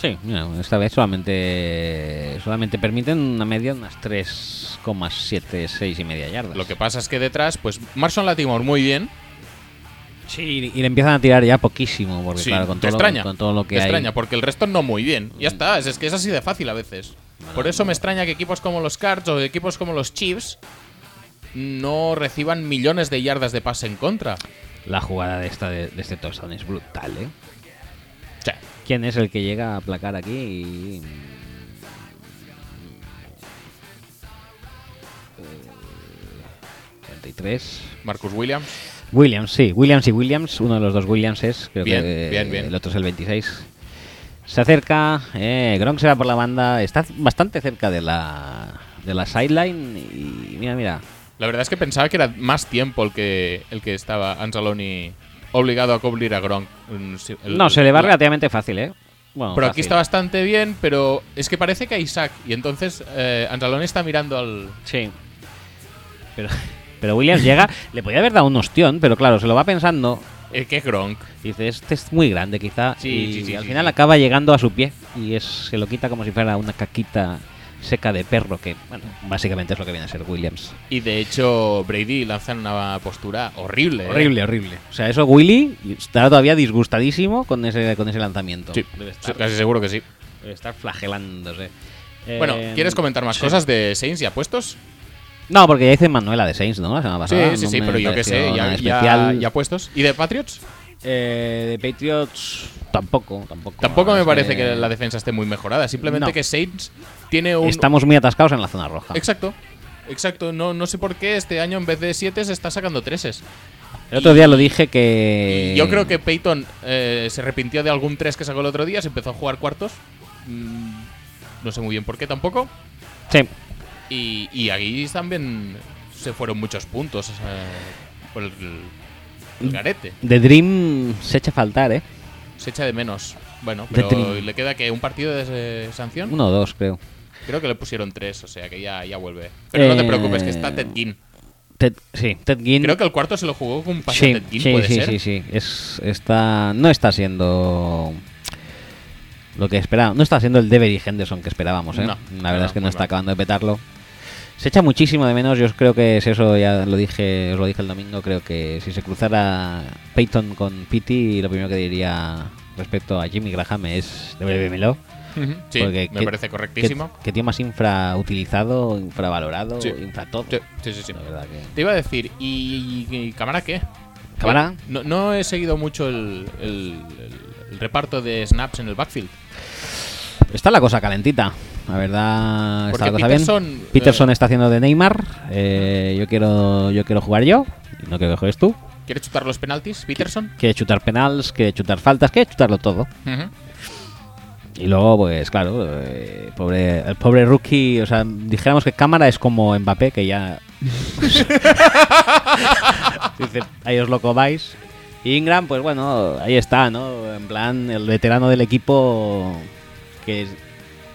Sí, esta vez solamente solamente permiten una media de unas 3,7, 6 y media yardas. Lo que pasa es que detrás, pues Marson Latimore muy bien. Sí, y le empiezan a tirar ya poquísimo, porque Sí, claro, con te todo, extraña. Lo, con todo lo que te hay. extraña, porque el resto no muy bien. Ya está, es, es que es así de fácil a veces. Por eso me extraña que equipos como los Cards o equipos como los Chiefs no reciban millones de yardas de pase en contra. La jugada de esta de, de este touchdown es brutal, ¿eh? Sea, ¿Quién es el que llega a aplacar aquí? Y- Eh, 33. Marcus Williams. Williams, sí, Williams y Williams, uno de los dos Williamses, creo Bien, que bien, bien. el otro es el 26. Se acerca, eh, Gronk se va por la banda, está bastante cerca de la de la sideline y mira, mira, La verdad es que pensaba que era más tiempo el que, el que estaba Anzaloni obligado a cubrir a Gronk. Mm, el- no, se le va la- relativamente fácil, ¿eh? Bueno, Pero aquí está bastante bien, pero es que parece que hay Isaac. Y entonces eh, Anzaloni está mirando al. Sí. Pero, pero Williams llega, [laughs] le podía haber dado un ostión, pero claro, se lo va pensando. El que es Gronk. Dice, este es muy grande quizá. Sí, y sí, sí, al final acaba llegando a su pie. Y es, se lo quita como si fuera una caquita seca de perro, que bueno, básicamente es lo que viene a ser Williams. Y de hecho, Brady lanza una postura horrible. ¿eh? Horrible, horrible. O sea, eso Willy está todavía disgustadísimo con ese, con ese lanzamiento. Sí, Debe estar, casi seguro que sí. debe estar flagelándose. Bueno, Eh, ¿quieres comentar más sí. cosas de Saints ya puestos? No, porque ya hice Manuela de Saints, ¿no? La semana Sí, pasada. sí, No sí, me pero yo qué sé, ya, ya, especial. ya puestos. ¿Y de Patriots? Eh, de Patriots tampoco, tampoco. Tampoco me parece que la defensa esté muy mejorada. Simplemente No. que Saints tiene un. Estamos muy atascados en la zona roja. Exacto. Exacto. No, no sé por qué este año en vez de 7 se está sacando 3 El otro día lo dije que. Yo creo que Peyton eh, se arrepintió de algún 3 que sacó el otro día, se empezó a jugar cuartos. Mm, no sé muy bien por qué tampoco. Sí. Y, y aquí también se fueron muchos puntos eh, por el, el garete. The Dream se echa a faltar, ¿eh? Se echa de menos. Bueno, pero le queda que un partido de sanción. Uno o dos, creo. Creo que le pusieron 3, o sea que ya, ya vuelve. Pero no te Eh, preocupes, que está Ted Ginn. Ted, sí, Ted Ginn. Creo que el cuarto se lo jugó con un pase sí, Ted Ginn, sí, puede sí, ser. sí, sí. Es, está, no está siendo lo que esperaba. No está siendo el Devery Henderson que esperábamos, ¿eh? No, La verdad no, es que no está mal. acabando de petarlo. Se echa muchísimo de menos. Yo creo que es eso, ya lo dije, os lo dije el domingo. Creo que si se cruzara Peyton con Pitti, lo primero que diría respecto a Jimmy Graham es devuélvemelo. Sí, Porque me qué- parece correctísimo. que tío más infrautilizado, infravalorado, Sí. infra todo. Sí, sí, sí. La que. Te iba a decir, ¿y, y, y cámara qué? ¿Cámara? No, no he seguido mucho el, el- el- el reparto de snaps en el backfield. Está la cosa calentita. La verdad, está la cosa Peterson, bien. Peterson eh, está haciendo de Neymar. eh, yo quiero yo quiero jugar yo. No quiero que juegues tú. ¿Quiere chutar los penaltis, Peterson? Quiere chutar penals, quiere chutar faltas, quiere chutarlo todo. Y luego, pues claro, eh, pobre, el pobre rookie, o sea, dijéramos que cámara es como Mbappé, que ya... [laughs] Dice, ahí os lo comáis. Y Ingram, pues bueno, ahí está, ¿no? En plan, el veterano del equipo, que es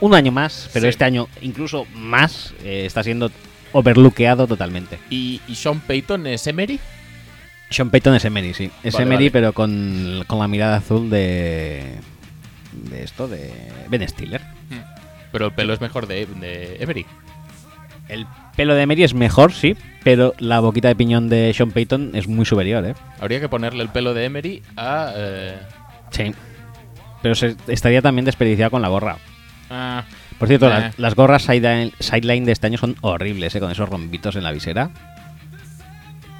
un año más, pero Sí. este año incluso más, eh, está siendo overlookeado totalmente. ¿Y, y Sean Payton es Emery? Sean Payton es Emery, sí. Es Vale, Emery, vale. pero con, con la mirada azul de... De esto, de Ben Stiller. Pero el pelo es mejor de, de Emery. El pelo de Emery es mejor, sí, pero la boquita de piñón de Sean Payton es muy superior, ¿eh? Habría que ponerle el pelo de Emery a. eh, Sí. Pero se estaría también desperdiciado con la gorra. a- Por cierto, Eh. las, las gorras sideline, sideline de este año son horribles, ¿eh? Con esos rombitos en la visera.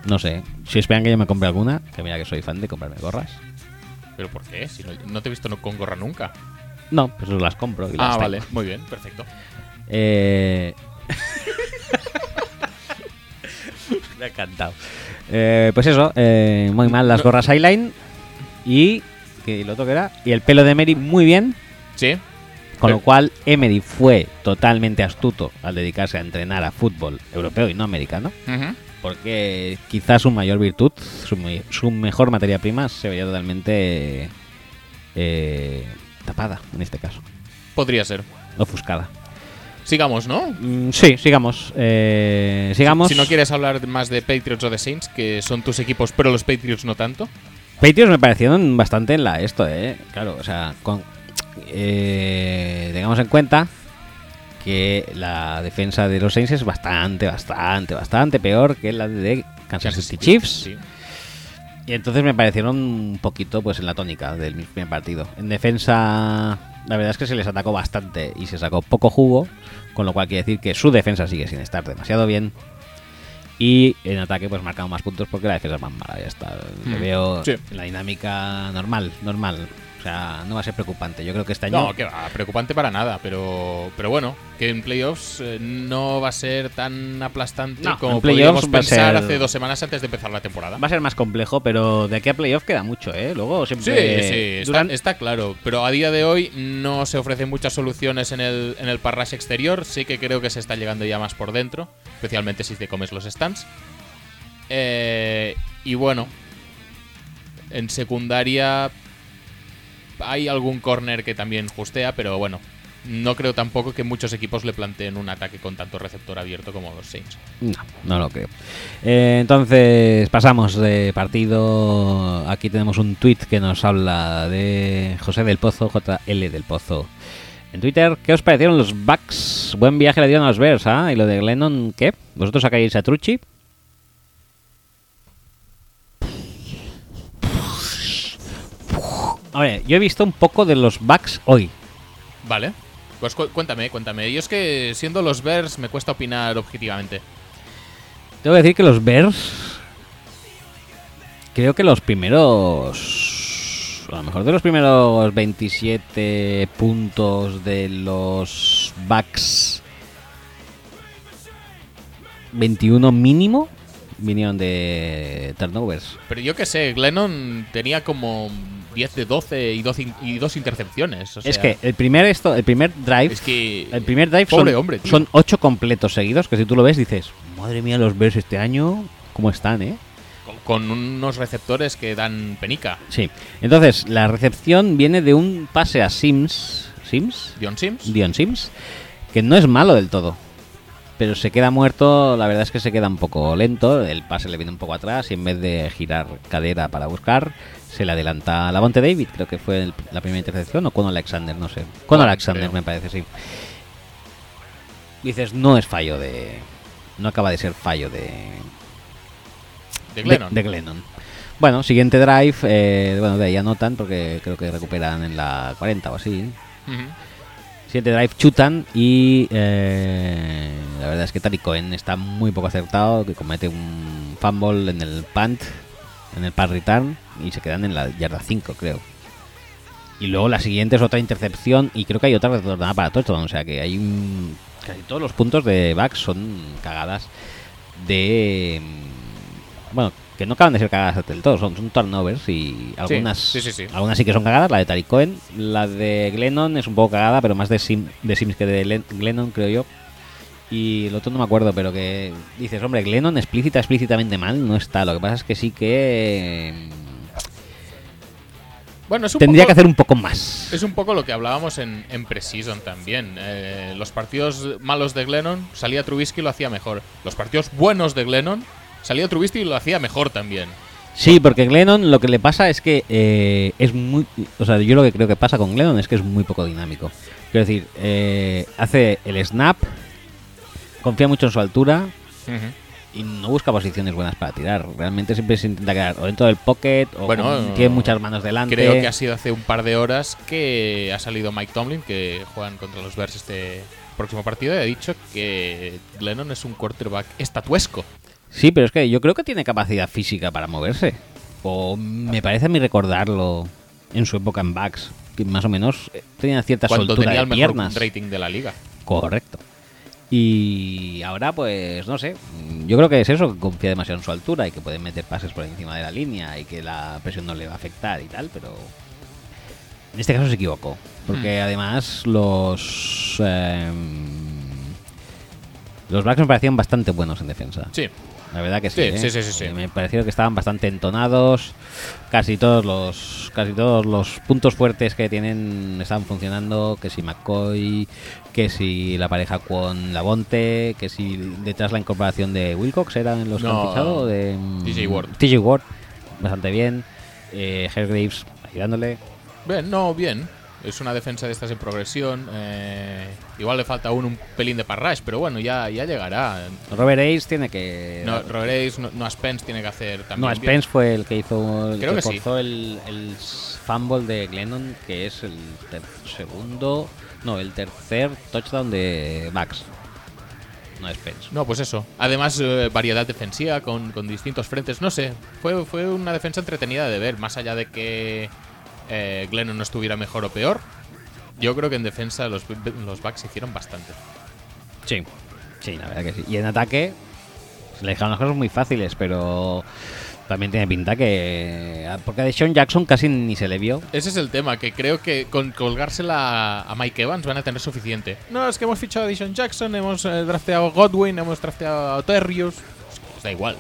No sé. Si esperan que yo me compre alguna, que mira que soy fan de comprarme gorras. ¿Pero por qué? Si no, no te he visto con gorra nunca. No, pues las compro. Y las Ah, tengo. vale. Muy bien, perfecto. Eh... [laughs] Me ha encantado. Eh, pues eso, eh, muy mal las gorras Highline. Y que que era. Y el pelo de Emery muy bien. Sí. Con lo Pero- cual, Emery fue totalmente astuto al dedicarse a entrenar a fútbol europeo y no americano. Porque quizás su mayor virtud, su, me- su mejor materia prima, se veía totalmente eh, tapada en este caso. Podría ser. Ofuscada. Sigamos, ¿no? Mm, sí, sigamos. Eh, sigamos. Si no quieres hablar más de Patriots o de Saints, que son tus equipos, pero los Patriots no tanto. Patriots me parecieron bastante en la esto, eh. Claro, o sea, con, eh, tengamos en cuenta que la defensa de los Saints es bastante, bastante, bastante peor que la de Kansas City Chiefs. Sí. Y entonces me parecieron un poquito pues en la tónica del primer partido. En defensa, la verdad es que se les atacó bastante y se sacó poco jugo, con lo cual quiere decir que su defensa sigue sin estar demasiado bien. Y en ataque pues marcamos más puntos porque la defensa es más mala, ya está. Mm, veo sí. la dinámica normal, normal. O sea, no va a ser preocupante. Yo creo que este año No, que va, preocupante para nada, pero, pero bueno, que en playoffs eh, no va a ser tan aplastante No, como playoffs a pensar ser- hace dos semanas antes de empezar la temporada. va a ser más complejo, pero de aquí a playoff queda mucho, ¿eh? Luego Sí, siempre... sí, está, duran- está claro. Pero a día de hoy no se ofrecen muchas soluciones en el, en el parrash exterior. Sí que creo que se está llegando ya más por dentro, especialmente si te comes los stands. Eh, y bueno, en secundaria hay algún corner que también justea, pero bueno, no creo tampoco que muchos equipos le planteen un ataque con tanto receptor abierto como los Saints. No, no lo creo. Eh, entonces pasamos de partido. Aquí tenemos un tweet que nos habla de José del Pozo, JL del Pozo. En Twitter, ¿qué os parecieron los Bucks? Buen viaje le dieron a los Bears, ¿ah? ¿Y lo de Glennon qué? ¿Vosotros sacáis a Trucci? A ver, yo he visto un poco de los Bucks hoy. Vale. Pues cu- cuéntame, cuéntame. Y es que siendo los Bears me cuesta opinar objetivamente. Tengo que decir que los Bears. Creo que los primeros. A lo mejor de los primeros 27 puntos de los Bucks. 21 mínimo. Vinieron de turnovers. Pero yo qué sé, Glennon tenía como 10 de 12 y, 12 in- y dos intercepciones. o es que el primer esto, el primer drive. Es que. El primer drive Pobre son, hombre, tío. son 8 completos seguidos. Que si tú lo ves dices, madre mía, los Bears este año. ¿Cómo están, eh? Con, con unos receptores que dan penica. Sí. Entonces, la recepción viene de un pase a Sims. ¿Sims? Dion Sims. Dion Sims. Que no es malo del todo pero se queda muerto, la verdad es que se queda un poco lento, el pase le viene un poco atrás y en vez de girar cadera para buscar, se le adelanta a Lavonte David, creo que fue el, la primera intercepción, o con Alexander, no sé. Con Alexander me parece, sí. Dices, no es fallo de... No acaba de ser fallo de... De Glennon. Bueno, siguiente drive, eh, bueno, de ahí anotan porque creo que recuperan en la 40 o así. Uh. 7 drive chutan y eh, la verdad es que Tariq Cohen está muy poco acertado, que comete un fumble en el punt, en el punt return y se quedan en la yarda 5 creo. Y luego la siguiente es otra intercepción y creo que hay otra retornada para touchdown, o sea que hay un, casi todos los puntos de back son cagadas de bueno, que no acaban de ser cagadas del todo, son, son turnovers y algunas sí, sí, sí. algunas sí que son cagadas, la de Tariq Cohen, la de Glennon es un poco cagada, pero más de, Sim- de Sims que de Len- Glennon, creo yo. Y el otro no me acuerdo, pero que dices, hombre, Glennon explícita, explícitamente mal, no está. Lo que pasa es que sí que Bueno, es mm, un tendría poco- que hacer un poco más. Es un poco lo que hablábamos en, en Precision también. Eh, los partidos malos de Glennon, salía Trubisky y lo hacía mejor. Los partidos buenos de Glennon, salía Trubisky y lo hacía mejor también. Sí, porque Glennon lo que le pasa es que eh, es muy... O sea, yo lo que creo que pasa con Glennon es que es muy poco dinámico. Quiero decir, eh, hace el snap, confía mucho en su altura y no busca posiciones buenas para tirar. Realmente siempre se intenta quedar o dentro del pocket o Bueno, con- tiene muchas manos delante. Creo que ha sido hace un par de horas que ha salido Mike Tomlin, que juegan contra los Bears este próximo partido, y ha dicho que Glennon es un quarterback estatuesco. Sí, pero es que yo creo que tiene capacidad física para moverse. O me parece a mí recordarlo en su época en backs, que más o menos eh, tenía cierta Cuando soltura tenía de el mejor piernas. rating de la liga. Correcto. Y ahora, pues, no sé. Yo creo que es eso, que confía demasiado en su altura y que puede meter pases por encima de la línea y que la presión no le va a afectar y tal, pero En este caso se equivocó. Porque Hmm. además los. eh, los Blacks me parecían bastante buenos en defensa. Sí. La verdad que sí. Sí, ¿eh? sí, sí, sí, sí. Eh, Me pareció que estaban bastante entonados. Casi todos los casi todos los puntos fuertes que tienen están funcionando. Que si McCoy, que si la pareja con Lavonte, que si detrás la incorporación de Wilcox eran los que han fichado. De, mm, TJ Ward. TJ Ward, bastante bien. Eh, Hargraves ayudándole. Bien, no, bien. Es una defensa de estas en progresión. eh, igual le falta aún un pelín de parrash, pero bueno, ya, ya llegará. Robert Ace tiene que. No, Roreis, no, no a Spence tiene que hacer también. No, bien. Spence fue el que hizo el Creo que, que sí. el, el fumble de Glennon, que es el ter- segundo, no, el tercer touchdown de Max. No Spence. No, pues eso. Además, eh, variedad defensiva con, con distintos frentes. No sé, fue, fue una defensa entretenida de ver, más allá de que eh, Glennon no estuviera mejor o peor. Yo creo que en defensa los, los Bucks hicieron bastante. Sí, sí, la verdad que sí. Y en ataque se le dejaron las cosas muy fáciles, pero también tiene pinta que. Porque a Deshaun Jackson casi ni se le vio. Ese es el tema, que creo que con colgársela a Mike Evans van a tener suficiente. No, es que hemos fichado a Dishon Jackson, hemos eh, drafteado a Godwin, hemos drafteado a Terrius. Pues da igual.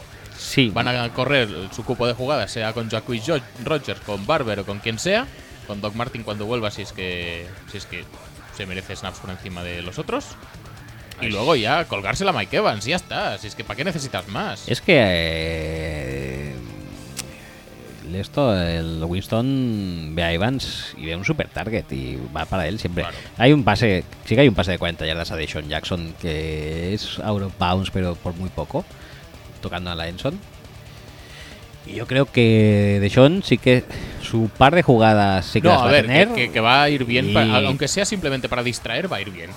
Sí, Van a correr su cupo de jugadas, sea con Jacquis Rogers, con Barber o con quien sea. Con Doc Martin cuando vuelva, si es que, si es que se merece snaps por encima de los otros. Y luego ya colgársela a Mike Evans, ya está. Si es que ¿para qué necesitas más? Es que eh, esto, el Winston ve a Evans y ve un super target y va para él siempre. Claro. Hay un pase, sí que hay un pase de 40 yardas a Deshaun Jackson que es out of bounds, pero por muy poco, tocando a la Enson. Y yo creo que Deshaun sí que su par de jugadas sí que no, las va a ver, tener. que, que- que va a ir bien, Y- pa- aunque sea simplemente para distraer, va a ir bien.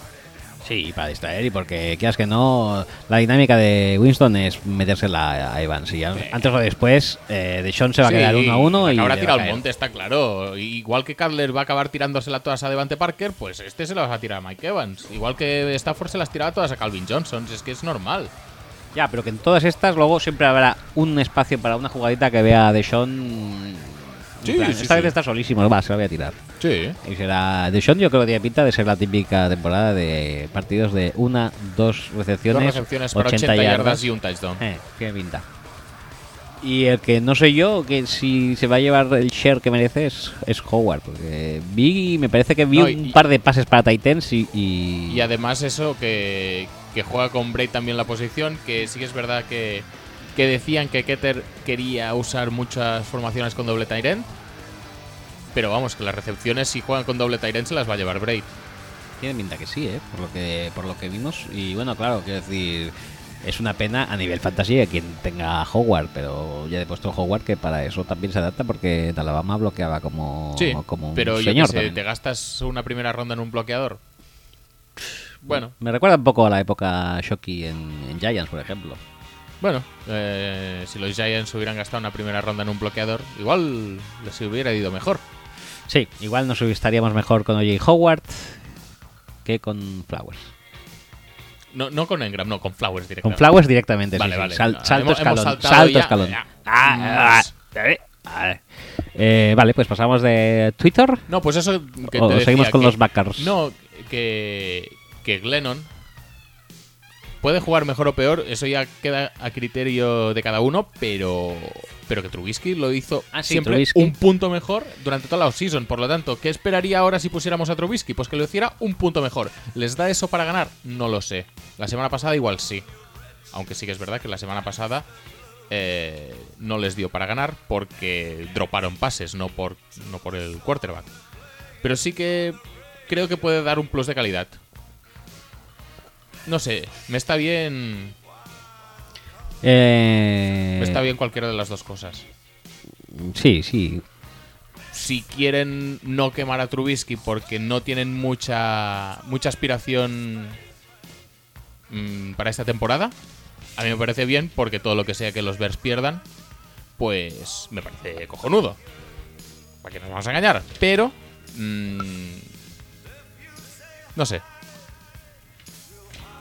Sí, para distraer y porque quieras que no, la dinámica de Winston es metérsela a Evans y a- antes o después eh, Deshaun se va a Sí, quedar uno a uno y cabra le va tira a al monte, está claro. Igual que Cutler va a acabar tirándosela todas a Devante Parker, pues este se las va a tirar a Mike Evans. Igual que Stafford se las tiraba todas a Calvin Johnson. Es que es normal. Ya, pero que en todas estas luego siempre habrá un espacio para una jugadita que vea a Deshaun. Sí, En plan, sí, esta sí. vez está solísimo, va, se la voy a tirar. Sí. Y será Deshaun, yo creo que tiene pinta de ser la típica temporada de partidos de una, dos recepciones, Dos recepciones para 80, yardas y un touchdown. Eh, tiene pinta. Y el que no sé yo, que si se va a llevar el share que merece es, es Howard, porque vi, me parece que vi No, y- un par de pases para Titans y... y- Y además eso que, que juega con Braid también la posición, que sí que es verdad que, que decían que Keter quería usar muchas formaciones con doble end, Pero vamos, que las recepciones si juegan con doble end se las va a llevar Braid. Tiene pinta que sí, ¿eh? Por lo que, por lo que vimos. Y bueno, claro, quiero decir, es una pena a nivel fantasía quien tenga Howard, pero ya he puesto Howard que para eso también se adapta porque en Alabama bloqueaba como, Sí, como un pero yo señor. sé. ¿te gastas una primera ronda en un bloqueador? Bueno, Me recuerda un poco a la época Shocky en, en Giants, por ejemplo. bueno, eh, si los Giants hubieran gastado una primera ronda en un bloqueador, igual les hubiera ido mejor. Sí, igual nos estaríamos mejor con OJ Howard que con Flowers. No, no con Engram, no, con Flowers Con directamente. Flowers directamente, sí, Vale, sí. vale. Sal- No, salto hemos- escalón. salto ya- escalón. ya. Ah, ah, eh, ah. Eh, vale, pues pasamos de Twitter. No, pues eso que O te decía seguimos con que- los backers. No, que, que Glennon puede jugar mejor o peor, eso ya queda a criterio de cada uno, pero pero que Trubisky lo hizo Ah, sí, siempre Trubisky. un punto mejor durante toda la offseason. Por lo tanto, ¿qué esperaría ahora si pusiéramos a Trubisky? Pues que lo hiciera un punto mejor. ¿Les da eso para ganar? No lo sé. La semana pasada igual sí. Aunque sí que es verdad que la semana pasada eh, no les dio para ganar porque droparon pases, no por, no por el quarterback. Pero sí que creo que puede dar un plus de calidad. No sé, me está bien. Eh, Me está bien cualquiera de las dos cosas. Sí, sí. Si quieren no quemar a Trubisky porque no tienen mucha mucha aspiración mm, para esta temporada, a mí me parece bien porque todo lo que sea que los Bears pierdan, pues me parece cojonudo. ¿Para qué nos vamos a engañar? Pero mm, no sé.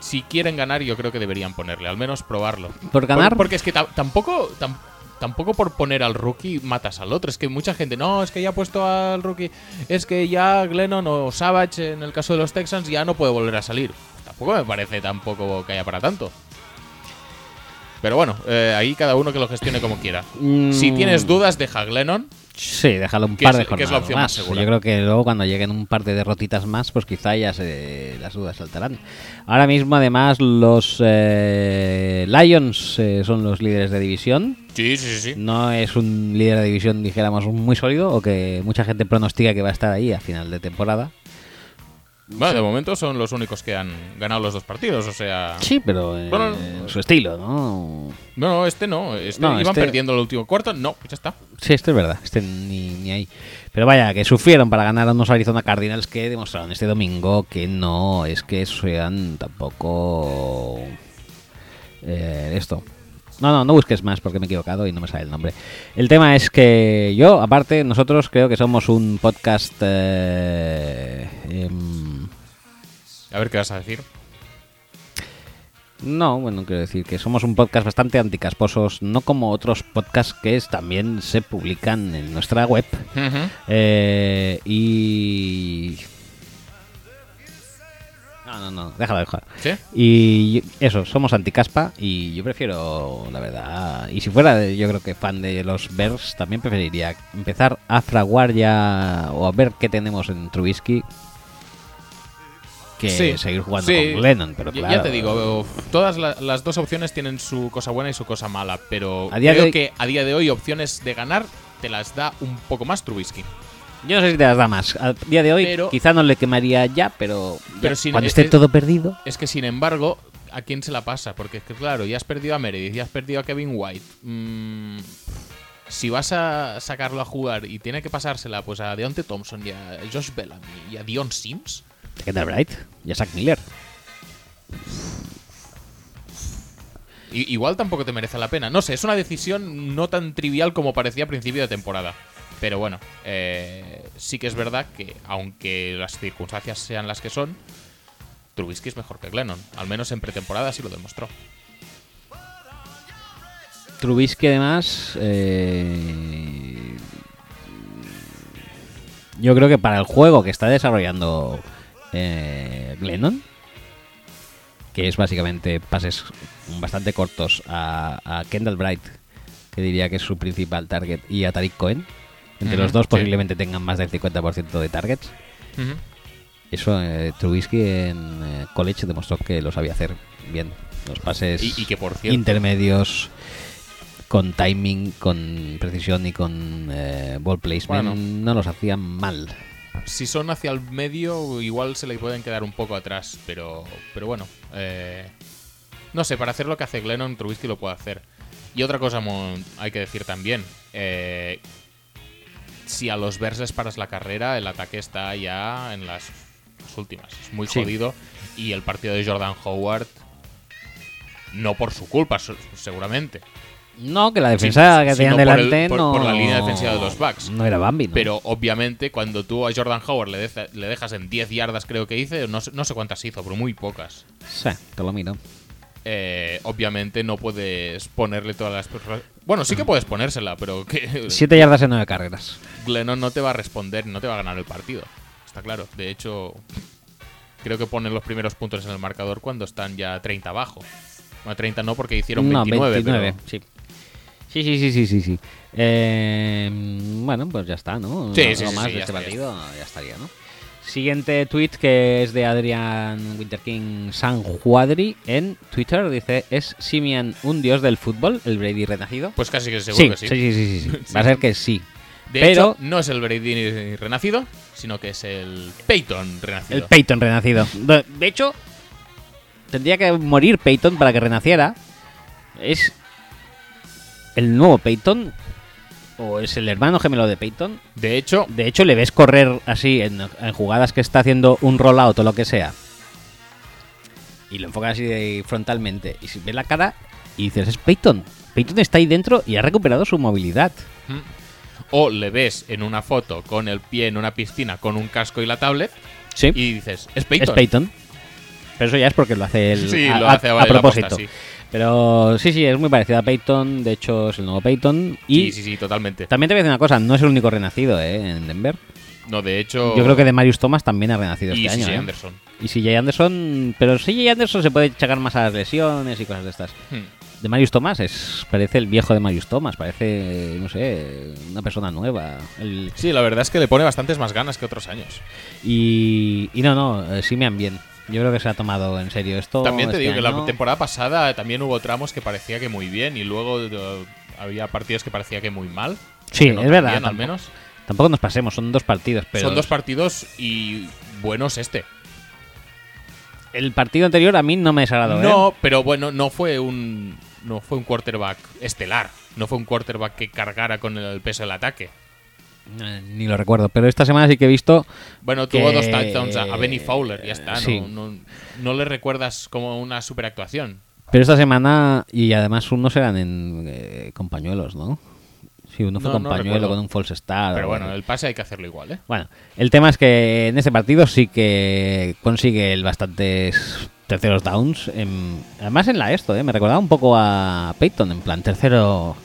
Si quieren ganar, yo creo que deberían ponerle, al menos probarlo. ¿Por ganar? Porque es que ta- tampoco. tam- tampoco por poner al rookie matas al otro. Es que mucha gente, no, es que ya ha puesto al rookie, es que ya Glennon o Savage, en el caso de los Texans, ya no puede volver a salir. Tampoco me parece tampoco que haya para tanto. Pero bueno, eh, ahí cada uno que lo gestione como quiera. Si Mm. tienes dudas, deja a Glennon. Sí, déjalo un par es- de que jornadas es la opción más más. segura. Yo creo que luego cuando lleguen un par de derrotitas más, pues quizá ya se, las dudas saltarán. Ahora mismo, además, los eh, Lions eh, son los líderes de división. Sí, sí. sí. No es un líder de división, dijéramos, muy sólido o que mucha gente pronostica que va a estar ahí a final de temporada. Bueno, de momento son los únicos que han ganado los dos partidos, o sea... Sí, pero eh, Bueno, su estilo, ¿no? No, no, este no. Este No, iban este- perdiendo el último cuarto. No, pues ya está. Sí, esto es verdad, este ni, ni ahí. Pero vaya, que sufrieron para ganar a unos Arizona Cardinals que demostraron este domingo que no es que sean tampoco eh, esto. No, no, no busques más porque me he equivocado y no me sale el nombre. El tema es que yo, aparte, nosotros creo que somos un podcast... eh, em, A ver qué vas a decir. no, bueno, quiero decir que somos un podcast bastante anticasposos, no como otros podcasts que es- también se publican en nuestra web. Eh, y. No, no, no, déjalo, déjalo. ¿Sí? Y eso, somos anticaspa y yo prefiero, la verdad. Y si fuera, yo creo que fan de los Bears, también preferiría empezar a fraguar ya o a ver qué tenemos en Trubisky que Sí, seguir jugando sí. con Lennon. Pero claro, Ya te digo, todas la- las dos opciones tienen su cosa buena y su cosa mala, pero A día creo de que a día de hoy opciones de ganar te las da un poco más Trubisky. Yo no sé si te las da más. A día de hoy, Pero- quizá no le quemaría ya, pero, Pero ya, sin- cuando es esté todo perdido. Es que sin embargo, ¿a quién se la pasa? Porque es que claro, ya has perdido a Meredith, ya has perdido a Kevin White. Mm, si vas a sacarlo a jugar y tiene que pasársela pues a Deontay Thompson y a Josh Bellamy y a Dion Sims, Kendall Bright y a Zach Miller. i- igual tampoco te merece la pena. No sé, es una decisión no tan trivial como parecía a principio de temporada. Pero bueno, eh, sí que es verdad que aunque las circunstancias sean las que son, Trubisky es mejor que Glennon. Al menos en pretemporada sí lo demostró. Trubisky además eh, yo creo que para el juego que está desarrollando eh, Glennon que es básicamente pases bastante cortos a, a Kendall Bright que diría que es su principal target y a Tariq Cohen entre los dos sí. posiblemente tengan más del 50% de targets eso eh, Trubisky en eh, college demostró que lo sabía hacer bien los pases Y, y que por cierto, intermedios con timing, con precisión y con eh, ball placement Bueno. no los hacían mal. Si son hacia el medio, igual se le pueden quedar un poco atrás, pero, pero bueno. eh, no sé, para hacer lo que hace Glennon, Trubisky lo puede hacer. Y otra cosa hay que decir también. eh, si a los Bears les paras la carrera, el ataque está ya en las, las últimas. Es muy Sí. jodido. Y el partido de Jordan Howard, no por su culpa, seguramente. No, que la defensa Sí, que tenían el- delante por- no. por la línea defensiva de los Bucks. No era Bambi, ¿no? Pero obviamente cuando tú a Jordan Howard le, deja- le dejas en 10 yardas, creo que hice, no sé, no sé cuántas hizo, pero muy pocas. Sí, te lo miro. eh, obviamente no puedes ponerle todas las... Bueno, sí que puedes ponérsela, pero que [laughs] Siete yardas en nueve carreras. Glennon no te va a responder, no te va a ganar el partido. Está claro. De hecho, creo que ponen los primeros puntos en el marcador cuando están ya 30 abajo. Bueno, 30 no, porque hicieron no, 29, 29, pero- sí. Sí, sí, sí, sí, sí, sí. Eh, bueno, pues ya está, ¿no? Sí, sí, sí, más de ya este partido, ya estaría, ¿no? Siguiente tweet que es de Adrian Winter King San Juadri en Twitter. Dice: ¿Es Simian un dios del fútbol, el Brady renacido? Pues casi que seguro sí, que sí. sí, sí, sí, sí. [laughs] Va a ser que sí. De Pero- hecho, no es el Brady renacido, sino que es el Peyton renacido. El Peyton renacido. De hecho, tendría que morir Peyton para que renaciera. ¿Es el nuevo Peyton? ¿O es el hermano gemelo de Peyton? de hecho, De hecho, le ves correr así en, en jugadas que está haciendo un rollout o lo que sea. Y lo enfocas así de- frontalmente. Y si ves la cara y dices, es Peyton. Peyton está ahí dentro y ha recuperado su movilidad. o le ves en una foto con el pie en una piscina con un casco y la tablet Sí, y dices, es Peyton. es Peyton. Pero eso ya es porque lo hace él Sí, a, lo hace a propósito. sí. Pero sí, sí, es muy parecido a Peyton. De hecho, es el nuevo Peyton. Y Sí, sí, sí, totalmente. también te voy a decir una cosa: no es el único renacido ¿eh? en Denver. No, de hecho. Yo creo que de Marius Thomas también ha renacido Y este CJ año. ¿eh? Anderson. Y CJ Anderson. Pero CJ Anderson se puede checar más a las lesiones y cosas de estas. Hmm. De Marius Thomas es, parece el viejo de Marius Thomas, parece, no sé, una persona nueva. El- Sí, la verdad es que le pone bastantes más ganas que otros años. y, y no, no, eh, sí me han bien. Yo creo que se ha tomado en serio esto. También te este digo que año. la temporada pasada también hubo tramos que parecía que muy bien y luego eh, había partidos que parecía que muy mal. Sí, es verdad. bien, al tampoco- menos. Tampoco nos pasemos, son dos partidos, pero Son dos partidos y buenos este. el partido anterior a mí no me desagradó. ¿eh? No, pero bueno, no fue un no fue un quarterback estelar. No fue un quarterback que cargara con el peso del ataque. Ni lo recuerdo, pero esta semana sí que he visto. Bueno, Que- tuvo dos touchdowns a, Benny Fowler, ya está. Sí. No, no, no le recuerdas como una superactuación. Pero esta semana, y además unos eran en, eh, con pañuelos, ¿no? Sí, uno fue No, con pañuelo, con un false start. Pero bueno, el pase hay que hacerlo igual, ¿eh? Bueno, el tema es que en este partido sí que consigue el bastantes terceros downs. en- además en la esto, ¿eh? me recordaba un poco a Peyton, en plan tercero,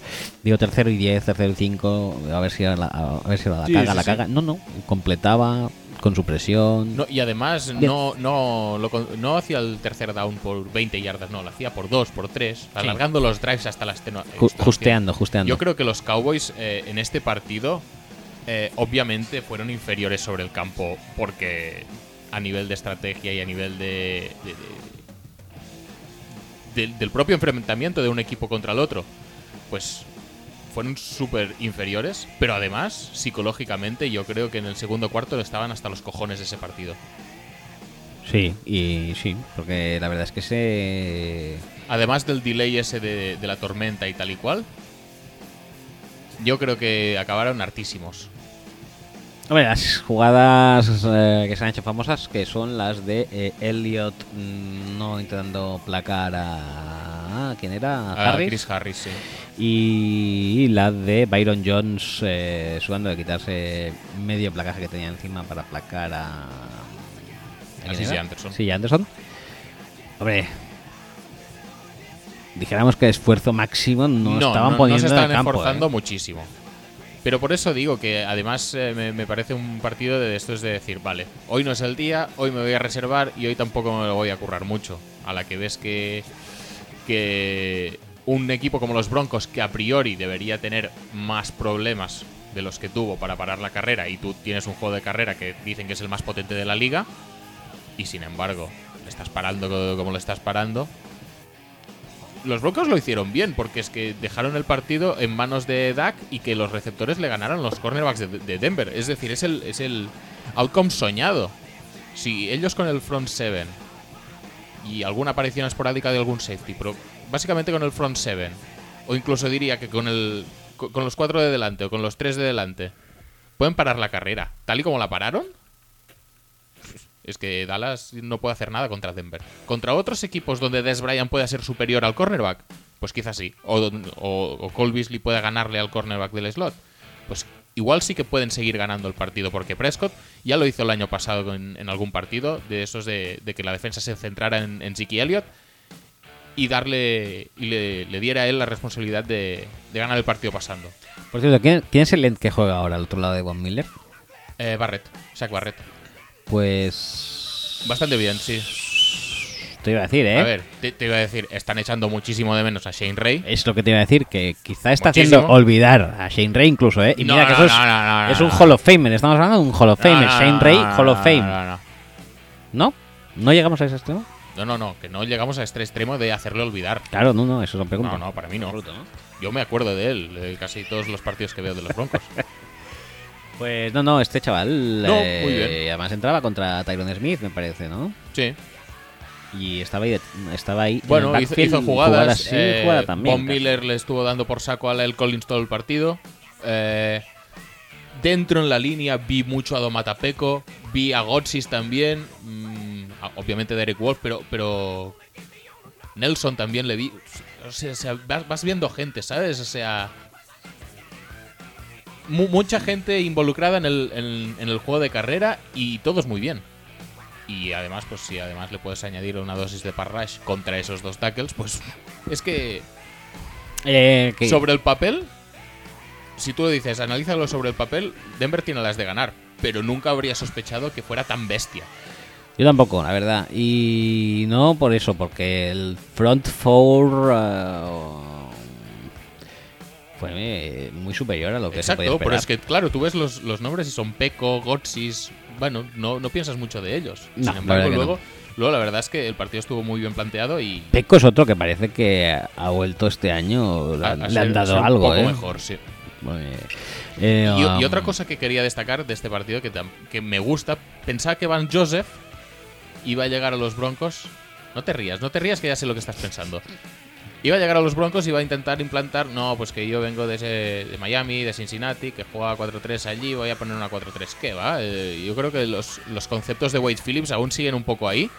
digo tercero y diez, tercero y cinco, a ver si la, a ver si la Sí, caga, sí, la sí. caga. No, no, completaba con su presión. No, y además no, no, lo no hacía el tercer down por 20 yardas, no, lo hacía por 2, por 3, alargando los drives hasta la extenuación. justeando, justeando. Yo creo que los Cowboys eh, en este partido eh, obviamente fueron inferiores sobre el campo porque a nivel de estrategia y a nivel de, de- de- del- del propio enfrentamiento de un equipo contra el otro, pues fueron súper inferiores, pero además psicológicamente yo creo que en el segundo cuarto estaban hasta los cojones de ese partido. Sí, y sí, porque la verdad es que se... Además del delay ese de, de la tormenta y tal y cual, yo creo que acabaron hartísimos. Hombre, las jugadas eh, que se han hecho famosas, que son las de eh, Elliot mm, no intentando placar a... ¿Quién era? A Harris. Chris Harris, sí. Y la de Byron Jones eh, sudando de quitarse medio placaje que tenía encima para placar a... Era? Anderson. Sí, Anderson. Hombre, dijéramos que esfuerzo máximo no, estaban no, poniendo se en el campo, esforzando ¿eh? muchísimo. Pero por eso digo que además eh, me, parece un partido de estos de decir, vale, hoy no es el día, hoy me voy a reservar y hoy tampoco me lo voy a currar mucho. A la que ves que, que un equipo como los Broncos, que a priori debería tener más problemas de los que tuvo para parar la carrera, y tú tienes un juego de carrera que dicen que es el más potente de la liga, y sin embargo, le estás parando co- como lo estás parando, los Broncos lo hicieron bien, porque es que dejaron el partido en manos de Dak y que los receptores le ganaron los cornerbacks de, de Denver. Es decir, es el, es el outcome soñado. Si ellos con el front seven y alguna aparición esporádica de algún safety, pero básicamente con el front seven, o incluso diría que con, el, co- con los cuatro de delante o con los tres de delante, pueden parar la carrera, tal y como la pararon. Es que Dallas no puede hacer nada contra Denver. Contra otros equipos donde Des Bryant pueda ser superior al cornerback, pues quizás sí. O, o, o Cole Beasley pueda ganarle al cornerback del slot. Pues igual sí que pueden seguir ganando el partido, porque Prescott ya lo hizo el año pasado en, en algún partido, de esos de, de que la defensa se centrara en, en Zeke Elliott y darle y le, le diera a él la responsabilidad de, de ganar el partido pasando. Por cierto, ¿quién, quién es el end que juega ahora al otro lado de Von Miller? Eh, Barrett, Shaq Barrett. Pues... Bastante bien, sí. Te iba a decir, ¿eh? A ver, te, te iba a decir, están echando muchísimo de menos a Shane Ray. Es lo que te iba a decir, que quizá está Muchísimo. haciendo olvidar a Shane Ray incluso, ¿eh? Y No, mira que no, eso es, no, no, no, es no, un. Hall of Famer, estamos hablando de un Hall of Famer, No, no, Shane Ray, no, Hall of Fame. No, no, ¿No? ¿No llegamos a ese extremo? no, no, no, que no llegamos a este extremo de hacerle olvidar. Claro, no, no, eso son preguntas. No, no, para mí ¿no? Yo me acuerdo de él, de casi todos los partidos que veo de los Broncos. [laughs] Pues no, no, este chaval No, eh, muy bien. además entraba contra Tyron Smith, me parece, ¿no? Sí. Y estaba ahí, estaba ahí en Bueno, hizo, hizo jugadas. sí, eh, jugada también. Von. Miller le estuvo dando por saco a el Collins todo el partido. Eh, dentro en la línea vi mucho a Domatapeco, vi a Gotsis también. mm, obviamente Derek Wolf, pero, pero Nelson también le vi. O sea, vas viendo gente, ¿sabes? O sea. Mu- mucha gente involucrada en el, en- en el juego de carrera y todos muy bien. Y además, pues si además le puedes añadir una dosis de parrash contra esos dos tackles, pues es que Eh, que- sobre el papel, si tú lo dices, analízalo sobre el papel, Denver tiene las de ganar, pero nunca habría sospechado que fuera tan bestia. Yo tampoco, la verdad. Y no por eso, porque el front four eh, fue eh, muy superior a lo que se podía Exacto, esperar. pero es que claro, tú ves los, los nombres y son Peco, Gotsis, bueno, no, no piensas mucho de ellos. No, Sin la embargo, que luego, luego la verdad es que el partido estuvo muy bien planteado y Peco es otro que parece que ha vuelto este año, le, ha- han- ha le han ha dado un algo, poco ¿eh? mejor, sí. Eh, Y, y um, otra cosa que quería destacar de este partido que, que me gusta, pensaba que Van Joseph iba a llegar a los Broncos. No te rías, no te rías que ya sé lo que estás pensando. Iba a llegar a los Broncos y iba a intentar implantar, no, pues que yo vengo de, ese- de Miami, de Cincinnati, que juega 4-3 allí, voy a poner una 4-3. ¿Qué va? Eh, yo creo que los, los conceptos de Wade Phillips aún siguen un poco ahí.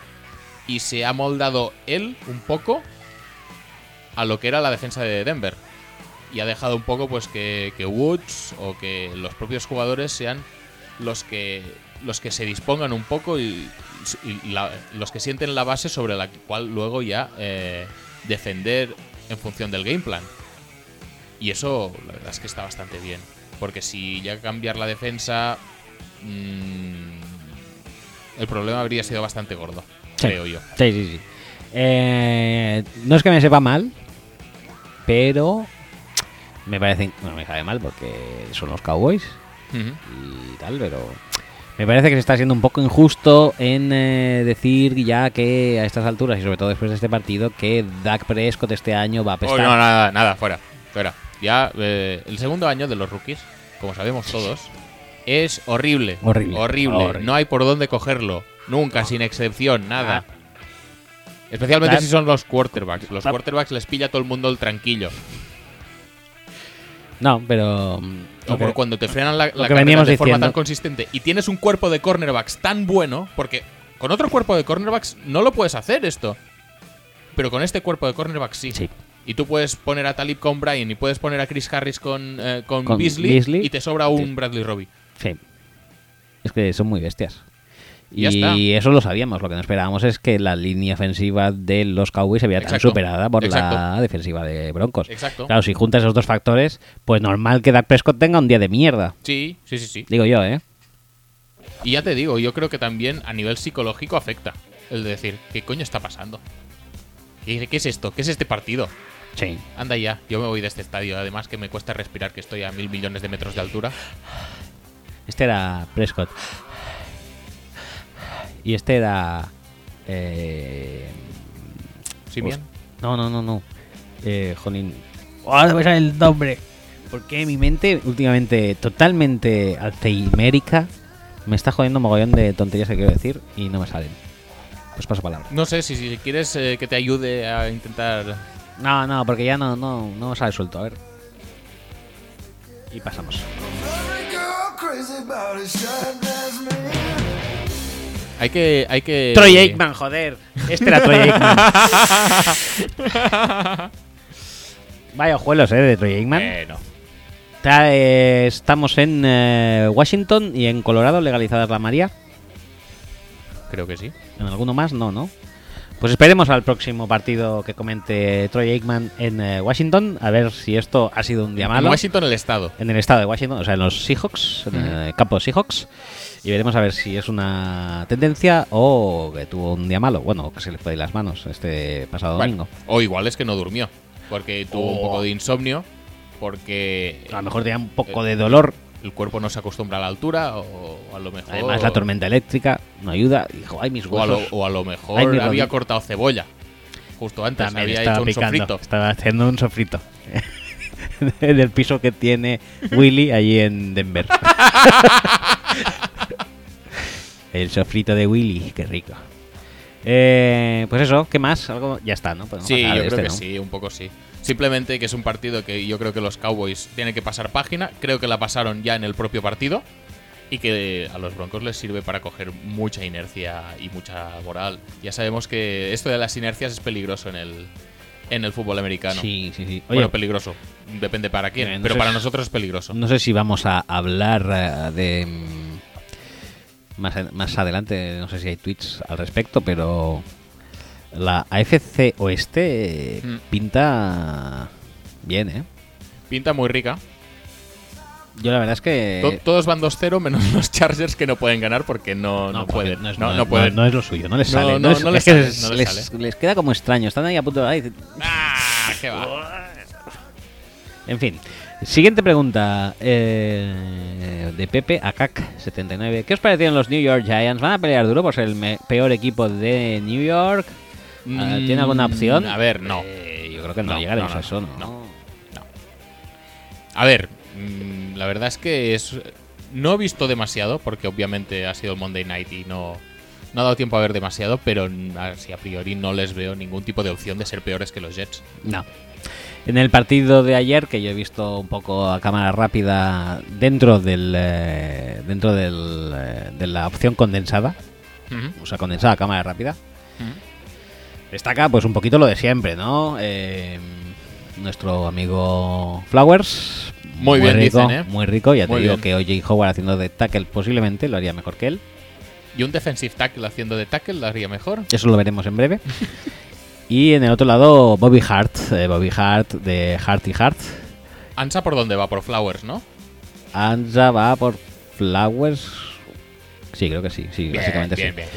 Y se ha moldado él un poco a lo que era la defensa de Denver y ha dejado un poco pues que, Woods o que los propios jugadores sean los que los que se dispongan un poco y, los que sienten la base sobre la cual luego ya eh, defender en función del game plan y eso la verdad es que está bastante bien porque si ya cambiar la defensa mm, el problema habría sido bastante gordo Sí. creo yo Sí, sí, sí. Eh, no es que me sepa mal, pero me parece. Bueno, me sabe mal porque son los Cowboys y tal, pero me parece que se está siendo un poco injusto en eh, decir ya que a estas alturas y sobre todo después de este partido que Dak Prescott este año va a Oh, pestar. no, nada, nada, fuera. Fuera. Ya, eh, el segundo año de los rookies, como sabemos todos, es horrible. Horrible. Horrible. Horrible. No hay por dónde cogerlo. Nunca, sin excepción, nada. Especialmente si son los quarterbacks. Los quarterbacks les pilla a todo el mundo el tranquilo. No, pero. O ok. por cuando te frenan la, la carrera de forma diciendo. tan consistente y tienes un cuerpo de cornerbacks tan bueno, porque con otro cuerpo de cornerbacks no lo puedes hacer esto. Pero con este cuerpo de cornerbacks sí. Sí. Y tú puedes poner a Talib con Bryan y puedes poner a Chris Harris con, eh, con, Con Beasley, Beasley. y te sobra un Sí. Bradley Robbie. Sí. Es que son muy bestias. Y eso lo sabíamos. Lo que no esperábamos es que la línea ofensiva de los Cowboys se viera tan superada por la defensiva de Broncos. Exacto. Claro, si juntas esos dos factores, pues normal que Dak Prescott tenga un día de mierda. Sí, sí, sí, sí. Digo yo, ¿eh? Y ya te digo, yo creo que también a nivel psicológico afecta. El de decir, ¿qué coño está pasando? ¿Qué, qué es esto? ¿Qué es este partido? Sí. Anda ya, yo me voy de este estadio. Además que me cuesta respirar, que estoy a mil millones de metros de altura. Este era Prescott. Y este era. Eh, ¿Sí bien? No, no, no, no. Eh, jolín. Ahora me sale el nombre. Porque mi mente, últimamente totalmente alzheimérica, me está jodiendo mogollón de tonterías que quiero decir y no me salen. Pues paso palabra. No sé si, si quieres eh, que te ayude a intentar. No, no, porque ya no, no, no me sale suelto. A ver. Y pasamos. Hay que. Hay que Troy Aikman, joder. Este era Troy Aikman. [laughs] Vaya ojuelos, eh, de Troy Aikman. Eh, no. Está, eh, estamos en eh, Washington y en Colorado legalizadas la María. Creo que sí. ¿En alguno más? No, ¿no? Pues esperemos al próximo partido que comente Troy Aikman en eh, Washington, a ver si esto ha sido un día En malo. Washington, el estado. En el estado de Washington, o sea, en los Seahawks, en Ujú. el campo Seahawks. Y veremos a ver si es una tendencia o que tuvo un día malo. Bueno, que se le fue de las manos este pasado Bueno, domingo. o igual es que no durmió. Porque tuvo un Oh. poco de insomnio. Porque A lo mejor tenía un poco de dolor. el cuerpo no se acostumbra a la altura. O a lo mejor. Además, la tormenta eléctrica no ayuda. Dijo, ay, mis O a lo, huesos. o a lo Ay, mejor mi había cortado cebolla. Justo antes También había estaba hecho un picando. sofrito. Estaba haciendo un sofrito. [laughs] Del piso que tiene Willy allí en Denver. [laughs] El sofrito de Willy, qué rico. Eh, pues eso, ¿qué más? Algo ya está, ¿no? Podemos Sí, yo creo este, que ¿no? sí, un poco sí. Simplemente que es un partido que yo creo que los Cowboys tienen que pasar página. Creo que la pasaron ya en el propio partido. Y que a los Broncos les sirve para coger mucha inercia y mucha moral. Ya sabemos que esto de las inercias es peligroso en el, en el fútbol americano. Sí, sí, sí. Oye, bueno, peligroso. Depende para quién. No pero para si- nosotros es peligroso. no sé si vamos a hablar eh, de más, más adelante, no sé si hay tweets al respecto, pero la AFC Oeste eh, Mm. pinta bien, ¿eh? Pinta muy rica. Yo la verdad es que... To- Todos van 2-0 menos [laughs] los Chargers que no pueden ganar porque no, no, porque pueden. No, es, no, no- no pueden. no es lo suyo, no les sale. no, es, no es les que sale, les, no les les- sale. les queda como extraño, están ahí a punto de... ¡Ah! ¿Qué va? En fin, siguiente pregunta eh, de Pepe Akak79. ¿Qué os parecieron los New York Giants? ¿Van a pelear duro por ser el me- peor equipo de New York? Ah, ¿Tiene alguna opción? Mm, A ver, no. Eh, yo creo que no, No, llegaremos no, no, a eso, ¿no? no. A ver, mm, la verdad es que es no he visto demasiado porque obviamente ha sido el Monday Night y no, no ha dado tiempo a ver demasiado, pero mm, así a priori no les veo ningún tipo de opción de ser peores que los Jets. No. En el partido de ayer, que yo he visto un poco a cámara rápida dentro del eh, dentro del, eh, de la opción condensada, o sea, condensada a cámara rápida. Destaca pues un poquito lo de siempre, ¿no? Eh, nuestro amigo Flowers. Muy bien, rico, dicen, ¿eh? Muy rico, ya te Muy digo bien. que OJ Howard haciendo de tackle posiblemente lo haría mejor que él. Y un defensive tackle haciendo de tackle lo haría mejor. Eso lo veremos en breve. [laughs] y en el otro lado Bobby Hart, eh, Bobby Hart de Hart y Hart. Ansa por dónde va, por Flowers, ¿no? Anza va por Flowers. Sí, creo que sí, sí, Bien, básicamente bien, sí. bien.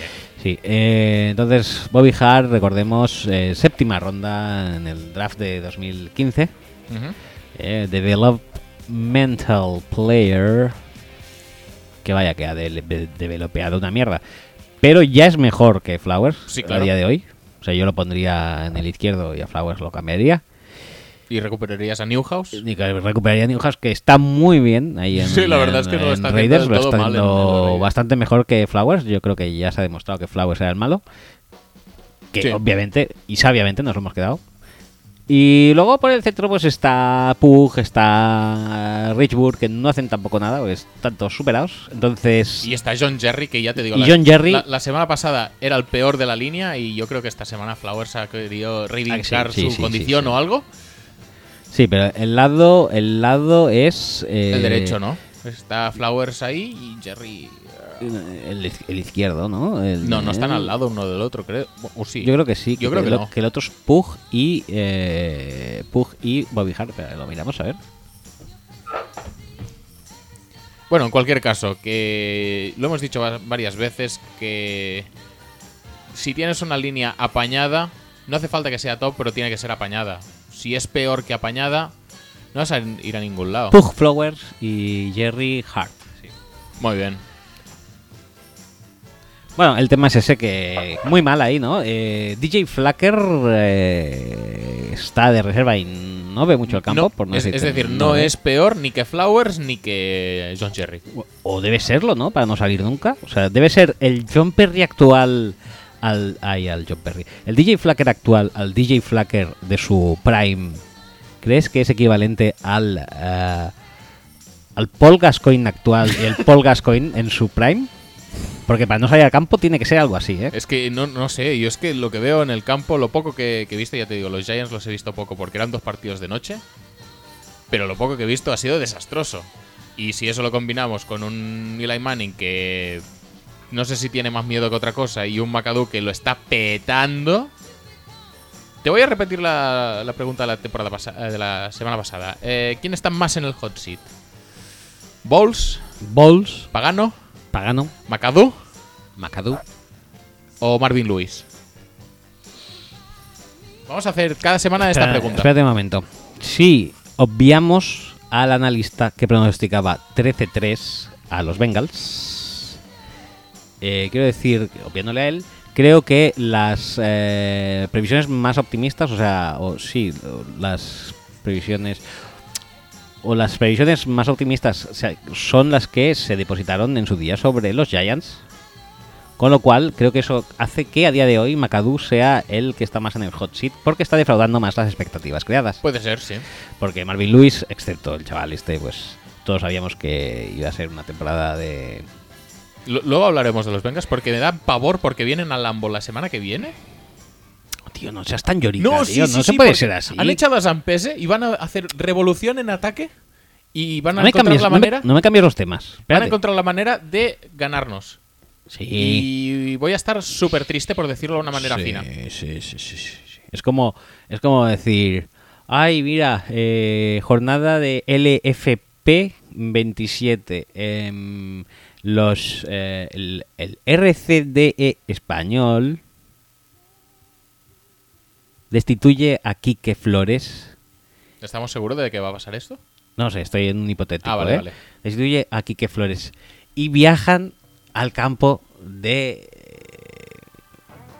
Sí, eh, entonces Bobby Hart, recordemos, eh, séptima ronda en el draft de 2015. Ujú. Eh, developmental player. Que vaya, que ha de- de- developeado una mierda. Pero ya es mejor que Flowers Sí, a día de hoy. O sea, yo lo pondría en el izquierdo y a Flowers lo cambiaría. Y recuperarías a Newhouse. Y que recuperaría a Newhouse, que está muy bien ahí en, [laughs] Sí, la verdad es que no está Raiders. Lo está haciendo bastante mejor que Flowers. Yo creo que ya se ha demostrado que Flowers era el malo. Que Sí. obviamente y sabiamente nos lo hemos quedado. Y luego por el centro pues está Pug, está Richburg, que no hacen tampoco nada, porque están todos superados. Entonces, Y está John Jerry, que ya te digo. Y la, John Jerry- La, la semana pasada era el peor de la línea y yo creo que esta semana Flowers ha querido reivindicar Ah, sí, su sí, condición o algo. sí, pero el lado, el lado es... eh, El derecho, ¿no? Está Flowers ahí y Jerry. El, el izquierdo, ¿no? El- No, no están al lado uno del otro, creo. O sí. Yo creo que sí. Yo creo que el, no. que el otro es Pug y eh, Pug y Bobby Hart. Pero lo miramos a ver. Bueno, en cualquier caso, que lo hemos dicho va- varias veces que si tienes una línea apañada, no hace falta que sea top, pero tiene que ser apañada. Si es peor que apañada, no vas a ir a ningún lado. Pug Flowers y Jerry Hart. sí. Muy bien. Bueno, el tema es ese que muy mal ahí, ¿no? Eh, DJ Flacker eh, está de reserva y no ve mucho el campo. No, por no es, decirte es decir, no es peor ni que Flowers ni que John Jerry. O debe serlo, ¿no? Para no salir nunca. O sea, debe ser el John Perry actual al. Ay, al John Perry. El DJ Flacker actual al DJ Flacker de su prime. ¿Crees que es equivalente al. eh, al Paul Gascoigne actual y el Paul Gascoigne en su prime? Porque para no salir al campo tiene que ser algo así, ¿eh? Es que no, no sé, yo es que lo que veo en el campo, lo poco que, que he visto, ya te digo, los Giants los he visto poco porque eran dos partidos de noche, pero lo poco que he visto ha sido desastroso. Y si eso lo combinamos con un Eli Manning que no sé si tiene más miedo que otra cosa y un McAdoo que lo está petando... Te voy a repetir la, la pregunta de la temporada pasa- eh, de la semana pasada. Eh, ¿Quién está más en el hot seat? ¿Bowles? Balls, ¿Pagano? Pagano, ¿McAdoo? McAdoo. o Marvin Lewis? Vamos a hacer cada semana esta Espera- pregunta. Espérate un momento. Si obviamos al analista que pronosticaba 13-3 a los Bengals, eh, quiero decir, obviándole a él, creo que las eh, previsiones más optimistas, o sea, o sí, o las previsiones o las previsiones más optimistas son las que se depositaron en su día sobre los Giants. Con lo cual, creo que eso hace que a día de hoy McAdoo sea el que está más en el hot seat porque está defraudando más las expectativas creadas. Puede ser, sí. Porque Marvin Lewis, excepto el chaval este, pues todos sabíamos que iba a ser una temporada de... L- Luego hablaremos de los Bengals porque me da pavor porque vienen al Lambo la semana que viene. Tío, no seas tan llorita, tío, sí, no sí, se sí, puede ser así. Han echado a Zampese y van a hacer revolución en ataque y van a no, encontrar cambies, la no me- manera. no me cambies los temas. van a encontrar la manera de ganarnos. Sí. Y voy a estar súper triste por decirlo de una manera fina. Sí, sí, sí, sí, sí. Es como, es como decir, ay, mira, eh, jornada de LFP 27. em, los, eh, el, el RCDE español destituye a Quique Flores. ¿Estamos seguros de que va a pasar esto? No sé, estoy en un hipotético. Ah, vale, ¿eh? vale. Destituye a Quique Flores. Y viajan al campo de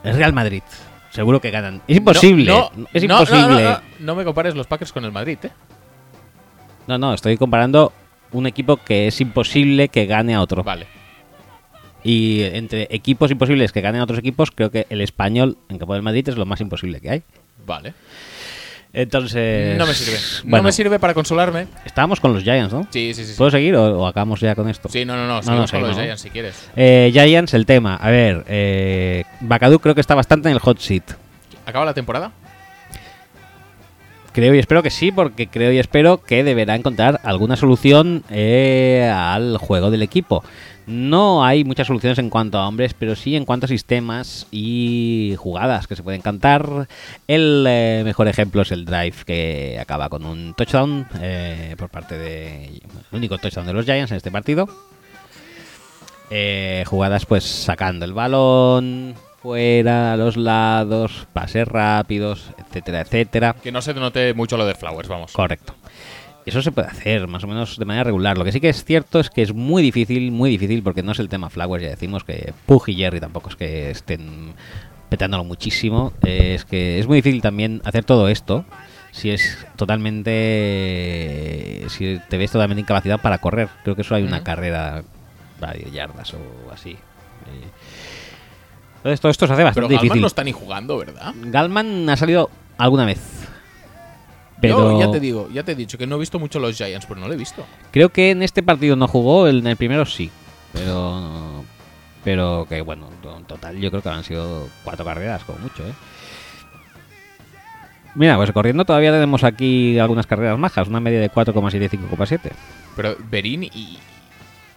eh, Real Madrid. Seguro que ganan. Es imposible. No, es no, no, imposible. No, no, no me compares los Packers con el Madrid, ¿eh? No, no, estoy comparando un equipo que es imposible que gane a otro. Vale. Y entre equipos imposibles que ganen otros equipos, creo que el español en campo del Madrid es lo más imposible que hay. Vale. Entonces. no me sirve. no me sirve para consolarme. Estábamos con los Giants, ¿no? Sí, sí, sí. sí. ¿Puedo seguir o, o acabamos ya con esto? Sí, no, no, no. no, Seguimos con seguimos, los. Giants si quieres. Eh, Giants, el tema. A ver, eh, Bacadú creo que está bastante en el hot seat. ¿Acaba la temporada? Creo y espero que sí, porque creo y espero que deberá encontrar alguna solución eh, al juego del equipo. No hay muchas soluciones en cuanto a hombres, pero sí en cuanto a sistemas y jugadas que se pueden cantar. El eh, mejor ejemplo es el drive que acaba con un touchdown eh, por parte de el único touchdown de los Giants en este partido. Jugadas pues sacando el balón fuera, a los lados, pases rápidos, etcétera, etcétera. Que no se note mucho lo de Flowers, vamos. Correcto. Eso se puede hacer más o menos de manera regular. Lo que sí que es cierto es que es muy difícil, muy difícil, porque no es el tema Flowers, ya decimos que Pug y Jerry tampoco es que estén petándolo muchísimo. Eh, es que es muy difícil también hacer todo esto si es totalmente. si te ves totalmente incapacitado para correr. Creo que eso hay una carrera 10 yardas o así. Eh, Entonces todo esto se hace Pero bastante Galman difícil. no está ni jugando, ¿verdad? Galman ha salido alguna vez. Yo Pero ya te digo, ya te he dicho que no he visto mucho los Giants, pero no lo he visto. creo que en este partido no jugó, en el primero sí. Pero pero que bueno, en total yo creo que han sido cuatro carreras como mucho, ¿eh? Mira, pues corriendo todavía tenemos aquí algunas carreras majas, una media de 4,7 y 5,7. Pero Berín y,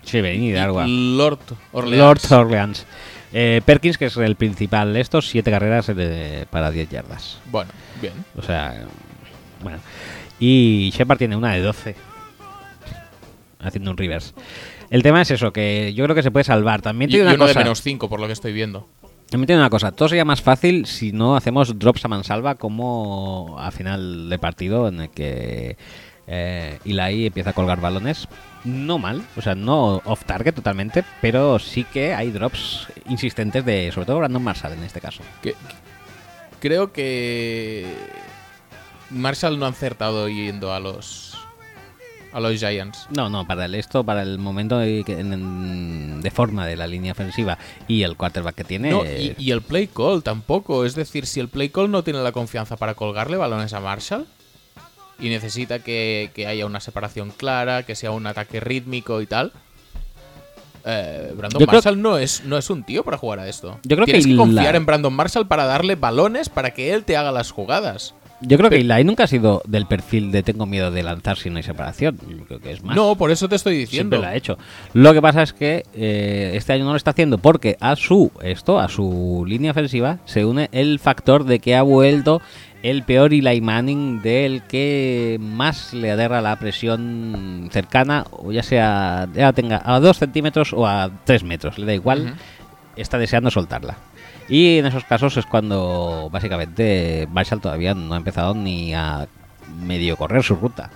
Sí, de algo. y Lord Orleans. Lord Orleans. Eh, Perkins, que es el principal de estos, 7 carreras eh, para 10 yardas. Bueno, bien. O sea, bueno. Y Shepard tiene una de 12. Haciendo un reverse. El tema es eso, que yo creo que se puede salvar. También Y, tiene y una uno de cosa. menos 5, por lo que estoy viendo. También tiene una cosa. Todo sería más fácil si no hacemos drops a mansalva como a final de partido en el que eh, Eli empieza a colgar balones. No mal, o sea, no off target totalmente, pero sí que hay drops insistentes de, sobre todo Brandon Marshall en este caso. Que- creo que Marshall no ha acertado yendo a los a los Giants. No, no, para el esto, para el momento de, forma de la línea ofensiva y el quarterback que tiene. No, y, y el play call tampoco. Es decir, si el play call no tiene la confianza para colgarle balones a Marshall y necesita que, que haya una separación clara, que sea un ataque rítmico y tal. eh, Brandon Yo creo- Marshall no es, no es un tío para jugar a esto. Yo creo que Tienes que, la- confiar en Brandon Marshall para darle balones para que él te haga las jugadas. yo creo que Eli nunca ha sido del perfil de tengo miedo de lanzar si no hay separación. Yo creo que es más. No, por eso te estoy siempre diciendo. lo ha hecho. Lo que pasa es que eh, este año no lo está haciendo porque a su esto, a su línea ofensiva, se une el factor de que ha vuelto el peor Eli Manning del que más le aterra la presión cercana, o ya sea ya tenga a dos centímetros o a tres metros, le da igual, está deseando soltarla. Y en esos casos es cuando básicamente Marshall todavía no ha empezado ni a medio correr su ruta.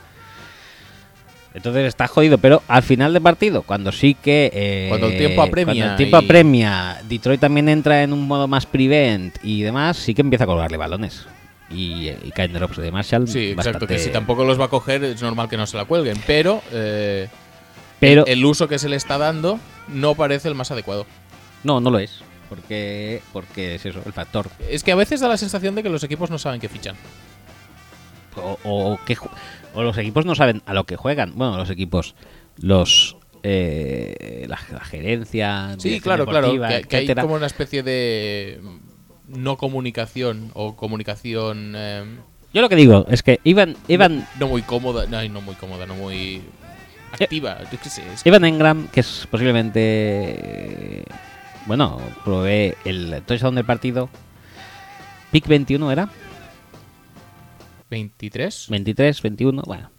Entonces está jodido, pero al final de partido, cuando sí que... eh, Cuando el tiempo apremia cuando el tiempo y- apremia, Detroit también entra en un modo más prevent y demás, sí que empieza a colgarle balones. Y, y caen drops de Marshall. Sí, exacto. Que bastante- si tampoco los va a coger, es normal que no se la cuelguen. Pero, eh, Pero- el, el uso que se le está dando no parece el más adecuado. No, no lo es. Porque, porque es eso, el factor. Es que a veces da la sensación de que los equipos no saben qué fichan. O, o que, o los equipos no saben a lo que juegan. Bueno, los equipos, los... eh, la, la gerencia... Sí, claro, claro. Que, que hay como una especie de no comunicación o comunicación eh, Yo lo que digo es que Ivan, Ivan, no muy cómoda. No, no muy cómoda, no muy activa. Yo qué sé, es que- Evan Engram, que es posiblemente. eh, Bueno, probé el touchdown del partido. Pick 21 era. 23. 23, 21, bueno.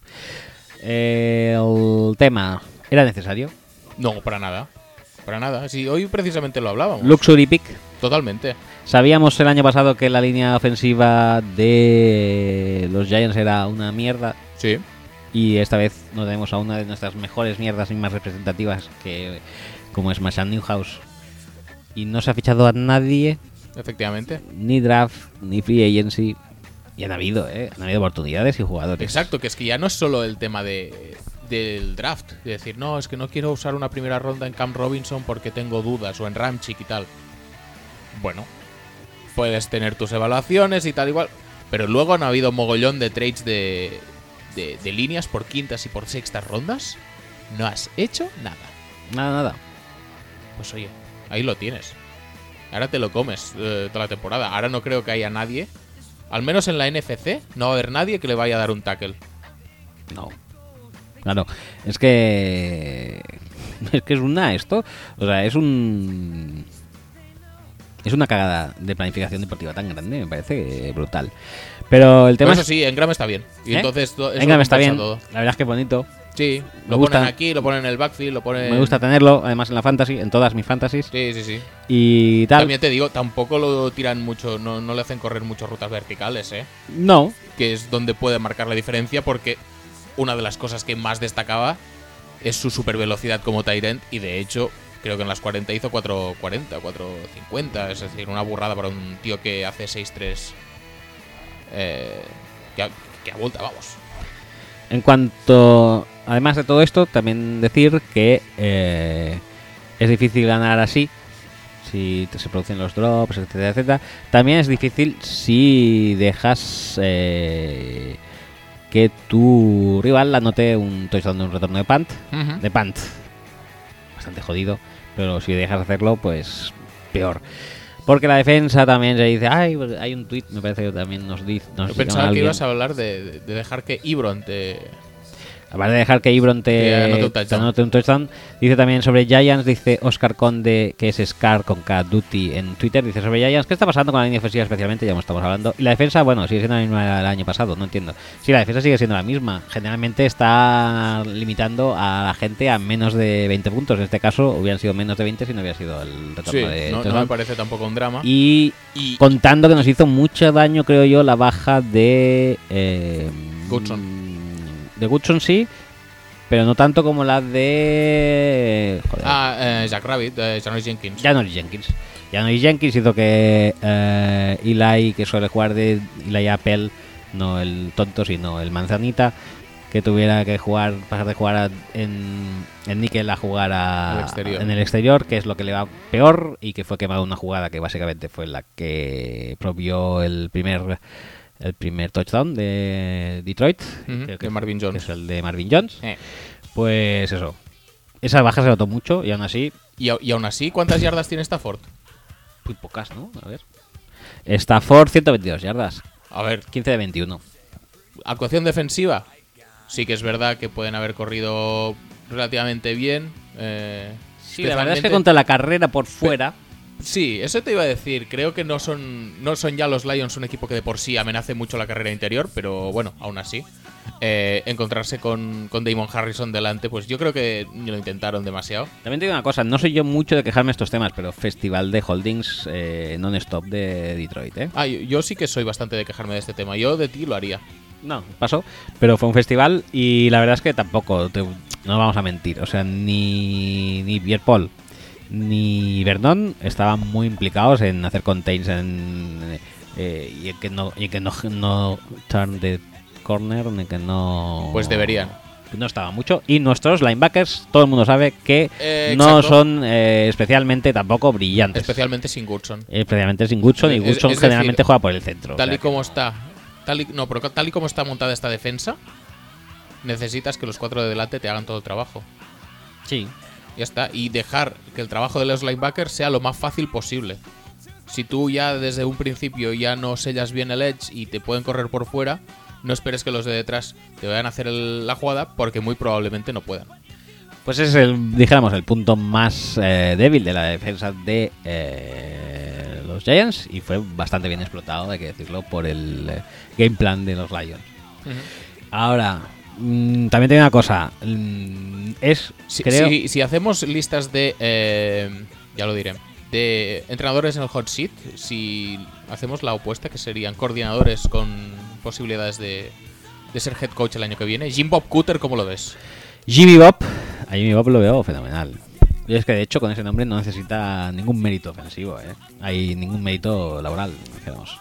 Eh, el tema, ¿era necesario? No, para nada. Para nada. Sí, hoy precisamente lo hablábamos. Luxury pick. Totalmente. Sabíamos el año pasado que la línea ofensiva de los Giants era una mierda. Sí. Y esta vez nos tenemos a una de nuestras mejores mierdas y más representativas, que como es Mashan Newhouse. Y no se ha fichado a nadie, Efectivamente. ni draft, ni free agency. Y han habido, ¿eh? Han habido oportunidades y jugadores. Exacto, que es que ya no es solo el tema de, del draft. De decir, no, es que no quiero usar una primera ronda en Cam Robinson porque tengo dudas, o en Ramchick y tal. Bueno, puedes tener tus evaluaciones y tal igual. Pero luego han habido mogollón de trades de, de, de líneas por quintas y por sextas rondas. No has hecho nada. Nada, nada. Pues oye, ahí lo tienes. Ahora te lo comes eh, toda la temporada. Ahora no creo que haya nadie. Al menos en la NFC no va a haber nadie que le vaya a dar un tackle. No. Claro, es que. [laughs] Es que es una esto. O sea, es un. Es una cagada de planificación deportiva tan grande, me parece brutal. Pero el tema Pero eso es. sí, Engram está bien. Y ¿Eh? entonces lo está bien. todo. La verdad es que bonito. Sí, lo gusta. ponen aquí, lo ponen en el backfield, lo ponen. Me gusta tenerlo, además en la fantasy, en todas mis fantasies. Sí, sí, sí. Y tal. También te digo, tampoco lo tiran mucho, no, no le hacen correr muchas rutas verticales, ¿eh? No, Que es donde puede marcar la diferencia porque una de las cosas que más destacaba es su super velocidad como Tyrant y de hecho creo que en las 40 hizo 4.40, 4.50, es decir, una burrada para un tío que hace 6.3 eh, que, que a vuelta, vamos. En cuanto, además de todo esto, también decir que eh, es difícil ganar así, si se producen los drops, etcétera, etcétera. También es difícil si dejas eh, que tu rival anote un touchdown de un retorno de punt, de punt. Bastante jodido, pero si dejas de hacerlo, pues peor. Porque la defensa también se dice, ay, pues hay un tweet, me parece que también nos dice, Yo pensaba que alguien". ibas a hablar de, de dejar que Ibron te... Aparte de dejar que Ibron te, te touchdown. anote un touchdown, dice también sobre Giants, dice Oscar Conde, que es Scar con K Duty en Twitter, dice sobre Giants, ¿qué está pasando con la línea ofensiva especialmente? Ya estamos hablando. Y la defensa, bueno, sigue siendo la misma del año pasado, no entiendo. Sí, la defensa sigue siendo la misma. Generalmente está limitando a la gente a menos de 20 puntos. En este caso hubieran sido menos de 20 si no hubiera sido el retorno Sí, de no, no me parece tampoco un drama. Y Y- contando que nos hizo mucho daño, creo yo, la baja de. Eh, Goodson. De Goodson sí, pero no tanto como la de. Joder. Ah, eh, Jack Rabbit, eh, Janoris Jenkins. Janoris Jenkins. Janoris Jenkins hizo que eh, Eli, que suele jugar de Eli Apple, no el tonto, sino el manzanita, que tuviera que jugar, pasar de jugar a- en, en níquel a jugar a- exterior. en el exterior, que es lo que le va peor, y que fue quemado una jugada que básicamente fue la que provió el primer el primer touchdown de Detroit, creo que de Marvin Jones. es el de Marvin Jones. Eh. Pues eso. Esa baja se notó mucho y aún así Y, aún así, ¿cuántas yardas tiene Stafford? muy pocas, ¿no? A ver. Stafford 122 yardas, A ver, 15 de 21. actuación defensiva. Sí que es verdad que pueden haber corrido relativamente bien. eh, Sí, la verdad es que contra la carrera por fuera, Sí, eso te iba a decir. Creo que no son, no son ya los Lions un equipo que de por sí amenace mucho la carrera interior, pero bueno, aún así. eh, encontrarse con, con Damon Harrison delante, pues yo creo que lo intentaron demasiado. también te digo una cosa, no soy yo mucho de quejarme estos temas, pero festival de holdings eh, non-stop de Detroit, ¿eh? Ah, yo, yo sí que soy bastante de quejarme de este tema. Yo de ti lo haría. No, pasó, pero fue un festival y la verdad es que tampoco, te- no vamos a mentir, o sea, ni, ni Pierre Paul ni Vernon estaban muy implicados en hacer contains en, eh, y en que no y en que no, no turn the corner, en que no... Pues deberían. No estaba mucho. Y nuestros linebackers, todo el mundo sabe que Eh, no son eh, especialmente tampoco brillantes. Especialmente sin Goodson. Especialmente sin Goodson y Goodson es generalmente juega por el centro. Tal y como está. Tal y, no, pero tal y como está montada esta defensa, necesitas que los cuatro de delante te hagan todo el trabajo. Sí, Ya está. Y dejar que el trabajo de los linebackers sea lo más fácil posible. Si tú ya desde un principio ya no sellas bien el edge y te pueden correr por fuera, no esperes que los de detrás te vayan a hacer el- la jugada porque muy probablemente no puedan. Pues es el, dijéramos, el punto más eh, débil de la defensa de eh, los Giants y fue bastante bien explotado, hay que decirlo, por el eh, game plan de los Lions. Ahora, mm, también tengo una cosa, mm, es, Si, creo, si- si hacemos listas de. eh, ya lo diré. De entrenadores en el hot seat, si hacemos la opuesta, que serían coordinadores con posibilidades de, de ser head coach el año que viene. Jim Bob Cooter, ¿cómo lo ves? Jimmy Bob, a Jimmy Bob lo veo fenomenal. Y es que de hecho con ese nombre no necesita ningún mérito ofensivo, ¿eh? Hay ningún mérito laboral, dijéramos.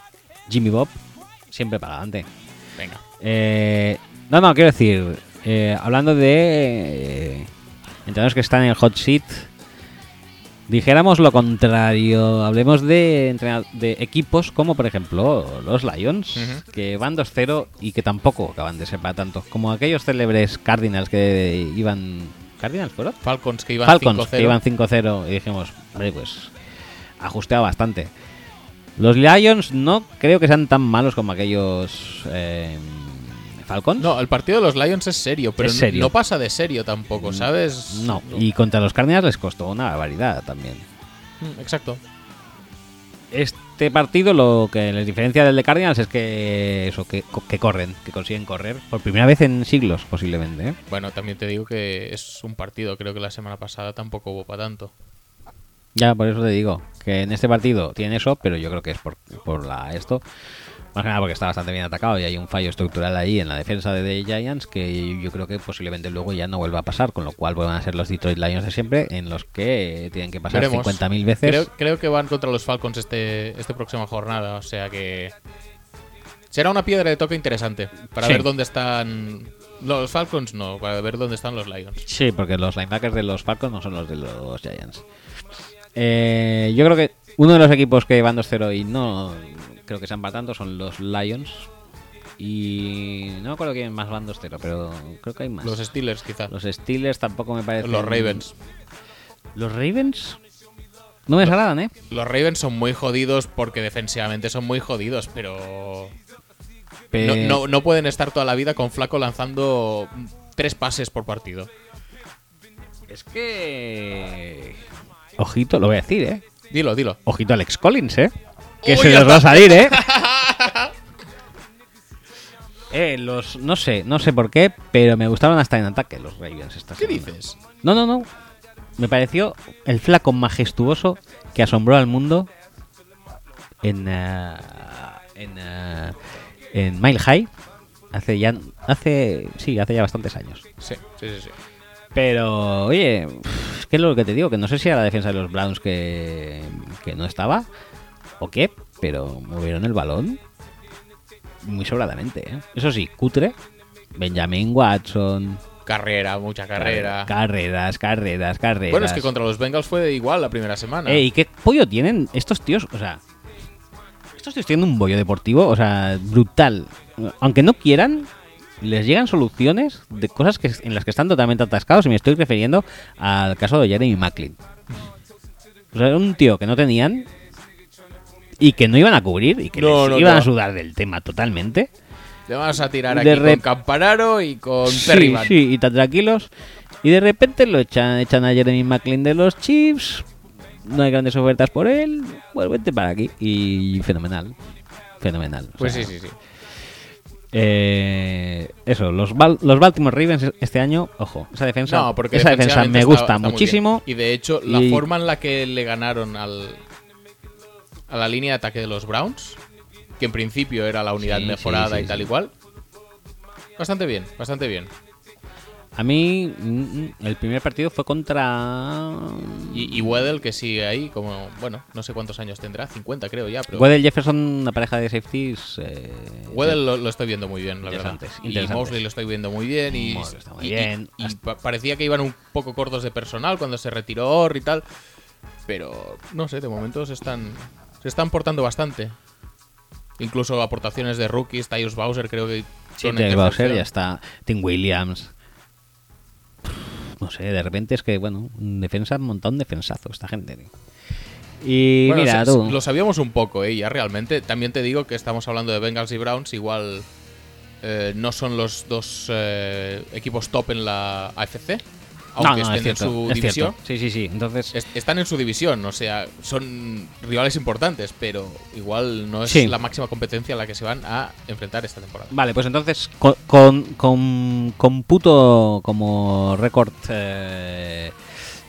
Jimmy Bob, siempre para adelante. Venga. Eh, no, no, quiero decir, eh, hablando de eh, entrenadores que están en el hot seat, dijéramos lo contrario, hablemos de, de equipos como por ejemplo los Lions, que van 2-0 y que tampoco acaban de ser para tanto, como aquellos célebres Cardinals que iban... ¿Cardinals fueron? Falcons que iban Falcons 5-0. que iban 5-0 y dijimos, hombre, pues ajusteado bastante. Los Lions no creo que sean tan malos como aquellos eh, Falcons. No, el partido de los Lions es serio, pero Es serio. no pasa de serio tampoco, ¿sabes? No, y contra los Cardinals les costó una barbaridad también. Mm, Exacto. Este partido lo que les diferencia del de Cardinals es que eso, que, que corren, que consiguen correr por primera vez en siglos posiblemente. ¿eh? Bueno, también te digo que es un partido. Creo que la semana pasada tampoco hubo para tanto. Ya, por eso te digo que en este partido tienen eso, pero yo creo que es por, por la esto. Más que nada porque está bastante bien atacado y hay un fallo estructural ahí en la defensa de The Giants que yo creo que posiblemente luego ya no vuelva a pasar, con lo cual van a ser los Detroit Lions de siempre en los que tienen que pasar Veremos. 50.000 veces. Creo, creo que van contra los Falcons este, este próxima jornada, o sea que será una piedra de toque interesante para Sí. ver dónde están los Falcons, no, para ver dónde están los Lions. Sí, porque los linebackers de los Falcons no son los de los Giants. Eh, yo creo que uno de los equipos que van 2-0 y no creo que para tanto son los Lions. Y no me acuerdo quién más van 2-0, pero creo que hay más. Los Steelers, quizá. Los Steelers tampoco me parecen. Los Ravens. ¿Los Ravens? No me desagradan, ¿eh? Los Ravens son muy jodidos porque defensivamente son muy jodidos, pero Pe- no, no- no pueden estar toda la vida con Flaco lanzando tres pases por partido. Es que. Ojito, lo voy a decir, ¿eh? Dilo, dilo. Ojito Alex Collins, ¿eh? Que Uy, se nos va a salir, ¿eh? [laughs] eh, los. No sé, no sé por qué, pero me gustaron hasta en ataque los Ravens esta ¿Qué semana. dices? No, no, no. Me pareció el flaco majestuoso que asombró al mundo en. eh, en. eh, en Mile High. Hace ya. Hace. Sí, hace ya bastantes años. Sí, sí, sí. sí. Pero, oye, es que es lo que te digo, que no sé si era la defensa de los Browns que, que no estaba o qué, pero movieron el balón muy sobradamente. ¿eh? Eso sí, cutre, Benjamin Watson, Carrera, mucha carrera. carreras, carreras, carreras. Bueno, es que contra los Bengals fue igual la primera semana. Eh, ¿Y qué pollo tienen estos tíos? O sea, estos tíos tienen un bollo deportivo, o sea, brutal. Aunque no quieran, les llegan soluciones de cosas que, en las que están totalmente atascados. Y me estoy refiriendo al caso de Jeremy Macklin. O sea, era un tío que no tenían y que no iban a cubrir y que No, les no, iban no. a sudar del tema totalmente. Te vas a tirar de aquí rep- con Campanaro y con Sí, sí, y tan tranquilos. Y de repente lo echan, echan a Jeremy Macklin de los Chiefs. No hay grandes ofertas por él. Pues vente para aquí. Y fenomenal. Fenomenal. Pues sea, sí, sí, sí. eh, eso, los, Bal- los Baltimore Ravens este año, ojo, esa defensa, No, porque esa defensa me gusta está muchísimo. Y de hecho, la Y- forma en la que le ganaron al, a la línea de ataque de los Browns, que en principio era la unidad Sí, mejorada sí, y tal y cual, bastante bien, bastante bien. A mí, mm, el primer partido fue contra. Y, y Weddle, que sigue ahí, como, bueno, no sé cuántos años tendrá, 50 creo ya, pero. Weddell Jefferson, una pareja de safeties. Eh, Weddle lo, lo estoy viendo muy bien, la verdad. Y. Mosley lo estoy viendo muy bien. Y, Mosley está muy y- bien. parecía que iban un poco cortos de personal cuando se retiró Orr y tal. Pero no sé, de momento se están, se están portando bastante. Incluso aportaciones de rookies, Tyus Bowser creo que Sí, en Bowser, ya está. Tim Williams. No sé, de repente es que, bueno, defensa, un montón de defensazo esta gente. tío. Y Bueno, mira, tú. Lo sabíamos un poco, ¿eh? Ya realmente. También te digo que estamos hablando de Bengals y Browns. Igual eh, no son los dos eh, equipos top en la AFC. Aunque no, no, es estén en cierto, su es división. cierto. Sí, sí, sí. Entonces, est- Están en su división, o sea, son rivales importantes, pero igual no es Sí. la máxima competencia a la que se van a enfrentar esta temporada. Vale, pues entonces con, con, con- computo como récord eh,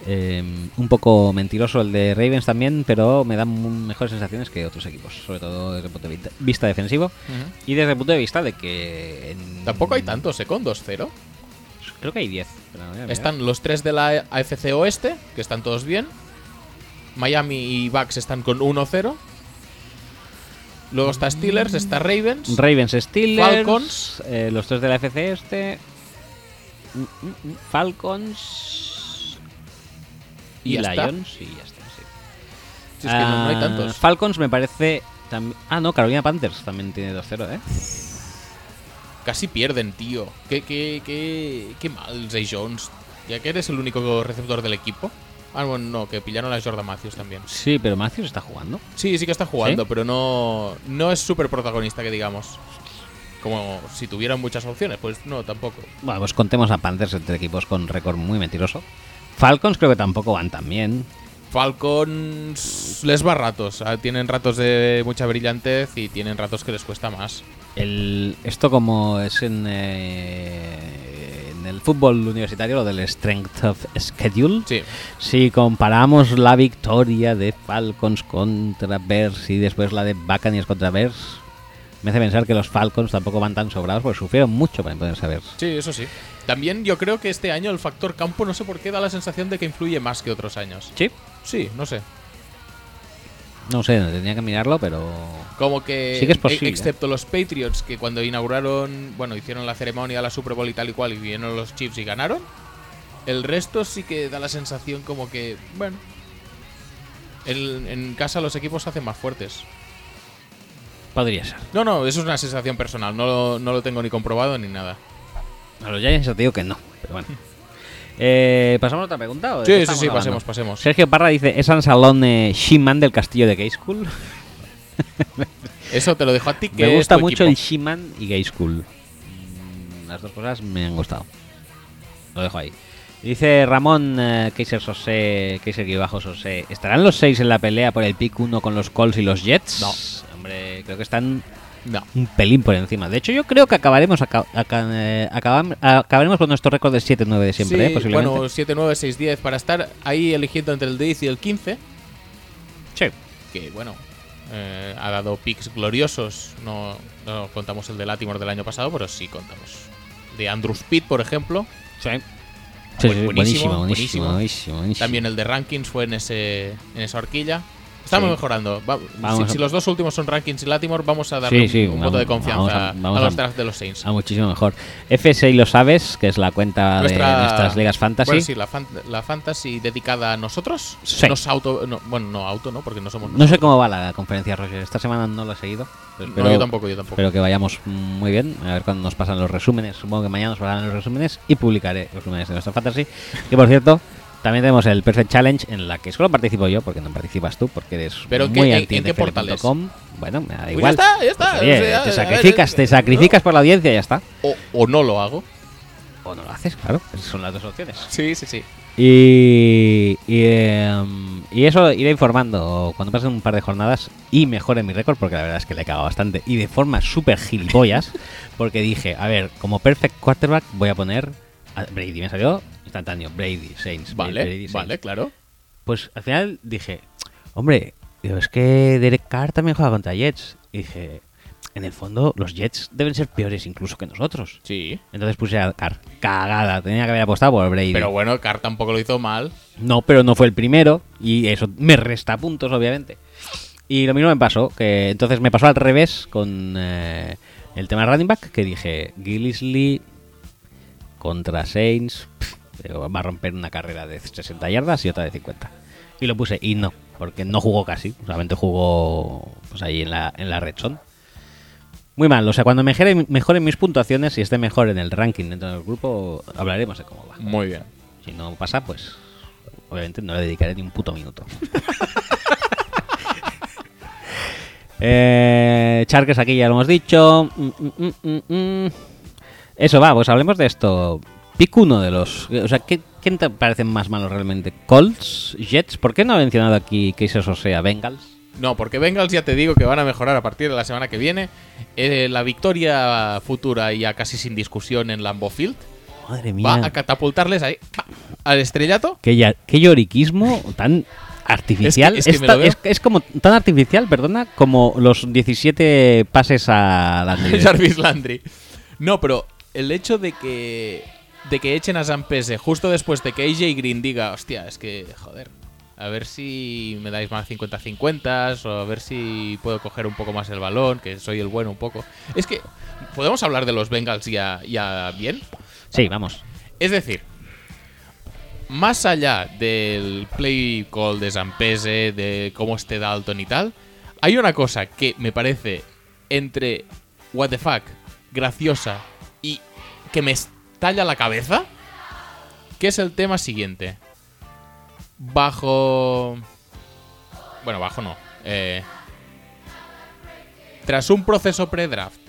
eh, un poco mentiroso el de Ravens también, pero me dan mejores sensaciones que otros equipos, sobre todo desde el punto de vista, defensivo y desde el punto de vista de que... en- Tampoco hay tantos, ¿eh? Con 2-0. Creo que hay 10. pero no voy a mirar. Están los tres de la AFC Oeste, que están todos bien. Miami y Bucks están con 1-0. Luego está Steelers, está Ravens. Ravens, Steelers, Falcons. eh, los tres de la FC este, mm, mm, mm, Falcons y, Y. Lions y ya está. sí. Si es que no, no hay Ah, tantos. Falcons me parece también. Ah, no, Carolina Panthers también tiene 2-0, ¿eh? Casi pierden, tío. Qué, qué, qué, qué mal, Zay Jones. Ya que eres el único receptor del equipo. Ah, bueno, no, que pillaron a Jordan Matthews también. Sí, pero Matthews está jugando. Sí, sí que está jugando, ¿Sí? pero no, no es súper protagonista, que digamos. Como si tuvieran muchas opciones, pues no, tampoco. Bueno, pues contemos a Panthers entre equipos con récord muy mentiroso. Falcons creo que tampoco van tan bien. Falcons les va ratos. ah, Tienen ratos de mucha brillantez y tienen ratos que les cuesta más. El, esto como es en, eh, en el fútbol universitario, lo del Strength of Schedule. Sí, Si comparamos la victoria de Falcons contra Bears y después la de Buccaneers contra Bears, me hace pensar que los Falcons tampoco van tan sobrados porque sufrieron mucho para poder saber. sí, eso sí. También yo creo que este año el factor campo, no sé por qué, da la sensación de que influye más que otros años. Sí. Sí, no sé. No sé, tendría que mirarlo, pero... Como que, Sí que es e- posible. excepto los Patriots, que cuando inauguraron, bueno, hicieron la ceremonia, la Super Bowl y tal y cual, y vinieron los Chiefs y ganaron, el resto sí que da la sensación como que, bueno, en, en casa los equipos se hacen más fuertes. Podría ser. No, no, eso es una sensación personal, no lo, no lo tengo ni comprobado ni nada. A los Giants ya te digo que no, pero bueno. [laughs] Eh, ¿Pasamos a otra pregunta? o Sí, sí, sí, hablando? pasemos, pasemos. Sergio Parra dice, ¿es San Salón She-Man del castillo de Gay School? [laughs] Eso te lo dejo a ti, que Me gusta mucho equipo. el She-Man y Gay School. Mm, Las dos cosas me han gustado. Lo dejo ahí. Dice Ramón eh, Kaiser Sosé, Kaiser bajo Sosé, ¿estarán los seis en la pelea por el pick 1 con los Colts y los Jets? No. Hombre, creo que están No. un pelín por encima. De hecho, yo creo que acabaremos aca- aca- eh, acabam- acabaremos con nuestro récord de 7-9 de siempre, Sí, ¿eh? posiblemente. bueno, 7, 9, 6, 10, para estar ahí eligiendo entre el 10 y el 15. sí. que bueno, eh, ha dado picks gloriosos. No, no contamos el de Latimore del año pasado, pero sí contamos. De Andrew Speed, por ejemplo. Sí. Sí, sí, buenísimo, buenísimo, buenísimo, buenísimo. buenísimo, buenísimo. También el de Rankings fue en ese en esa horquilla. Estamos Sí. mejorando. Va- Vamos si, a- si los dos últimos son Rankings y Latimore, vamos a darle Sí, un, sí, un vamos- voto de confianza vamos a- a, los a- drafts de los Saints. Ah, muchísimo mejor. F6 lo sabes, que es la cuenta Nuestra- de nuestras ligas fantasy. Bueno, sí, la, fan- la fantasy dedicada a nosotros. Sí. Nos auto, no, bueno, no auto, ¿no? Porque no somos No sé nosotros. cómo va la conferencia, Roger. Esta semana no lo he seguido. pero No, yo tampoco, yo tampoco. espero que vayamos muy bien. A ver cuándo nos pasan los resúmenes. Supongo que mañana nos pasarán los resúmenes y publicaré los resúmenes de nuestra fantasy. Que por cierto, también tenemos el Perfect Challenge en la que solo participo yo, porque no participas tú, porque eres ¿Pero muy qué- en- anti en qué portales? Bueno, me da Pues igual. ya está, ya está. Pues, oye, o sea, te ver, sacrificas, te eh, sacrificas por la audiencia y ya está. O, o no lo hago. O no lo haces, claro. Esas son las dos opciones. Sí, sí, sí. Y, y, em, y eso iré informando cuando pasen un par de jornadas y mejore mi récord, porque la verdad es que le he cagado bastante. Y de forma súper gilipollas, [laughs] porque dije, a ver, como perfect quarterback voy a poner Brady. Me salió instantáneo, Brady, Saints. Vale, Brady, Saints. vale, claro. Pues al final dije, hombre, digo, es que Derek Carr también juega contra Jets. Y dije, en el fondo los Jets deben ser peores incluso que nosotros. Sí. Entonces puse a Carr. Cagada, tenía que haber apostado por Brady. Pero bueno, Carr tampoco lo hizo mal. No, pero no fue el primero y eso me resta puntos, obviamente. Y lo mismo me pasó, que entonces me pasó al revés con eh, el tema de running back, que dije, Gillisley contra Saints, pff, va a romper una carrera de 60 yardas y otra de 50. Y lo puse y no, porque no jugó casi, solamente jugó pues ahí en la, en la red zone. Muy mal, o sea, cuando mejore, mejoren mis puntuaciones y esté mejor en el ranking dentro del grupo, hablaremos de cómo va. Muy bien. Si no pasa, pues obviamente no le dedicaré ni un puto minuto. [laughs] eh, Charkers aquí ya lo hemos dicho. Mm, mm, mm. Eso va, pues hablemos de esto. Pick uno de los. O sea, ¿qué, ¿quién te parecen más malos realmente? ¿Colts? ¿Jets? ¿Por qué no ha mencionado aquí que eso sea Bengals? No, porque Bengals ya te digo que van a mejorar a partir de la semana que viene. Eh, la victoria futura ya casi sin discusión en Lambeau Field Madre va mía. a catapultarles ahí pa, al estrellato. Qué, ya- qué lloriquismo tan artificial. Es que- ta- es- es como tan artificial, perdona, como los 17 pases a Landry. [laughs] Jarvis Landry. No, pero el hecho de que de que echen a Zampese justo después de que AJ Green diga, hostia, es que, joder, a ver si me dais más 50-50 o a ver si puedo coger un poco más el balón, que soy el bueno un poco. Es que, ¿podemos hablar de los Bengals ya, ya bien? Sí, vamos. Es decir, más allá del play call de Zampese, de cómo esté Dalton y tal, hay una cosa que me parece entre what the fuck, graciosa que me estalla la cabeza, que es el tema siguiente. Bajo... Bueno, bajo no. Eh, tras un proceso pre-draft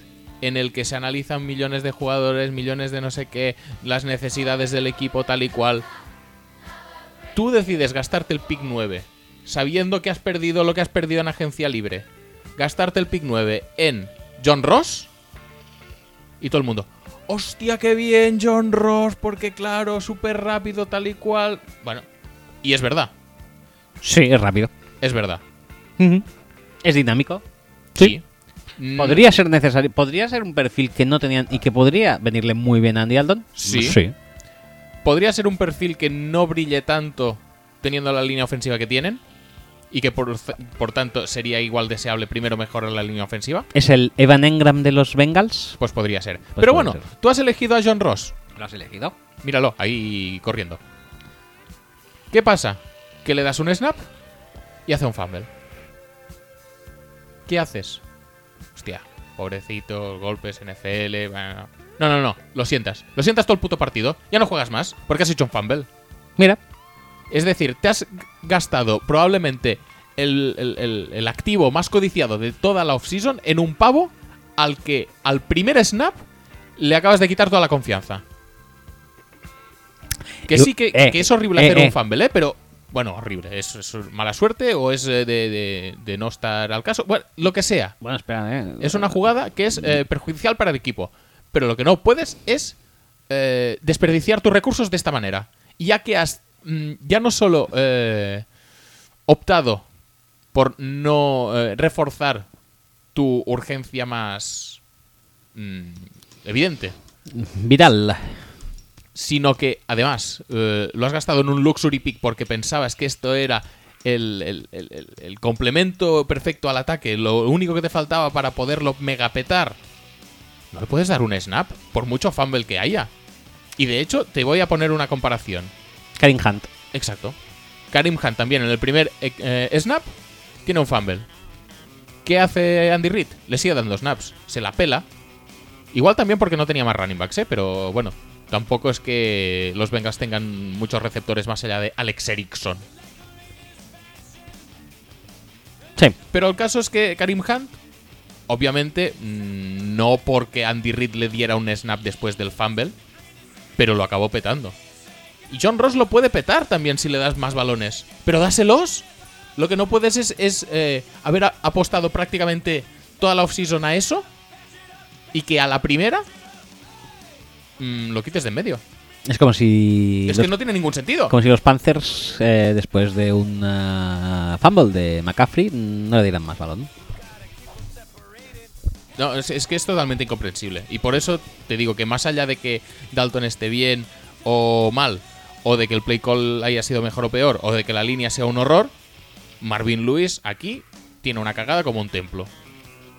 en el que se analizan millones de jugadores, millones de no sé qué, las necesidades del equipo tal y cual, tú decides gastarte el pick 9, sabiendo que has perdido lo que has perdido en agencia libre, gastarte el pick 9 en John Ross y todo el mundo. Hostia, qué bien John Ross, porque claro, súper rápido, tal y cual. Bueno, y es verdad, Sí, es rápido. es verdad. Es dinámico. Sí. Mm, Podría ser necesario. Podría ser un perfil que no tenían y que podría venirle muy bien a Andy Aldon. Sí. Sí. podría ser un perfil que no brille tanto teniendo la línea ofensiva que tienen y que por, por tanto sería igual deseable primero mejorar la línea ofensiva, ¿Es el Evan Engram de los Bengals? pues podría ser. Pero puede bueno, ser. tú has elegido a John Ross. ¿Lo has elegido? Míralo, ahí corriendo. ¿Qué pasa? Que le das un snap y hace un fumble. ¿Qué haces? Hostia, pobrecito, golpes, NFL. bueno. No, no, no, lo sientas. Lo sientas todo el puto partido. Ya no juegas más porque has hecho un fumble. Mira. Es decir, te has gastado probablemente el, el- el- el activo más codiciado de toda la offseason en un pavo al que al primer snap le acabas de quitar toda la confianza. Que sí, que, eh, que es horrible eh, hacer eh. un fumble, ¿eh? Pero, bueno, horrible. ¿Es, es mala suerte o es eh, de, de- de no estar al caso? Bueno, lo que sea. Bueno, espera, ¿eh? Es una jugada que es eh, perjudicial para el equipo. Pero lo que no puedes es eh, desperdiciar tus recursos de esta manera. Ya que has ya no solo eh, optado por no eh, reforzar tu urgencia más mm, evidente, Viral. sino que además eh, lo has gastado en un luxury pick porque pensabas que esto era el, el- el- el- el complemento perfecto al ataque, lo único que te faltaba para poderlo megapetar. No le puedes dar un snap, por mucho fumble que haya. Y de hecho, te voy a poner una comparación. Karim Hunt. Exacto. Karim Hunt también en el primer eh, eh, snap tiene un fumble. ¿Qué hace Andy Reid? Le sigue dando snaps. Se la pela. Igual también porque no tenía más running backs, ¿eh? Pero bueno, tampoco es que los Bengals tengan muchos receptores más allá de Alex Erickson. Sí. Pero el caso es que Karim Hunt, obviamente, mm, no porque Andy Reid le diera un snap después del fumble, pero lo acabó petando. Y John Ross lo puede petar también si le das más balones. Pero dáselos. Lo que no puedes es, es, eh, haber apostado prácticamente toda la offseason a eso y que a la primera mm, lo quites de en medio. Es como si. Es los, que no tiene ningún sentido. Como si los Panthers, eh, después de un fumble de McCaffrey, no le dieran más balón. No, es, es que es totalmente incomprensible. Y por eso te digo que más allá de que Dalton esté bien o mal, o de que el play call haya sido mejor o peor, o de que la línea sea un horror, Marvin Lewis aquí tiene una cagada como un templo.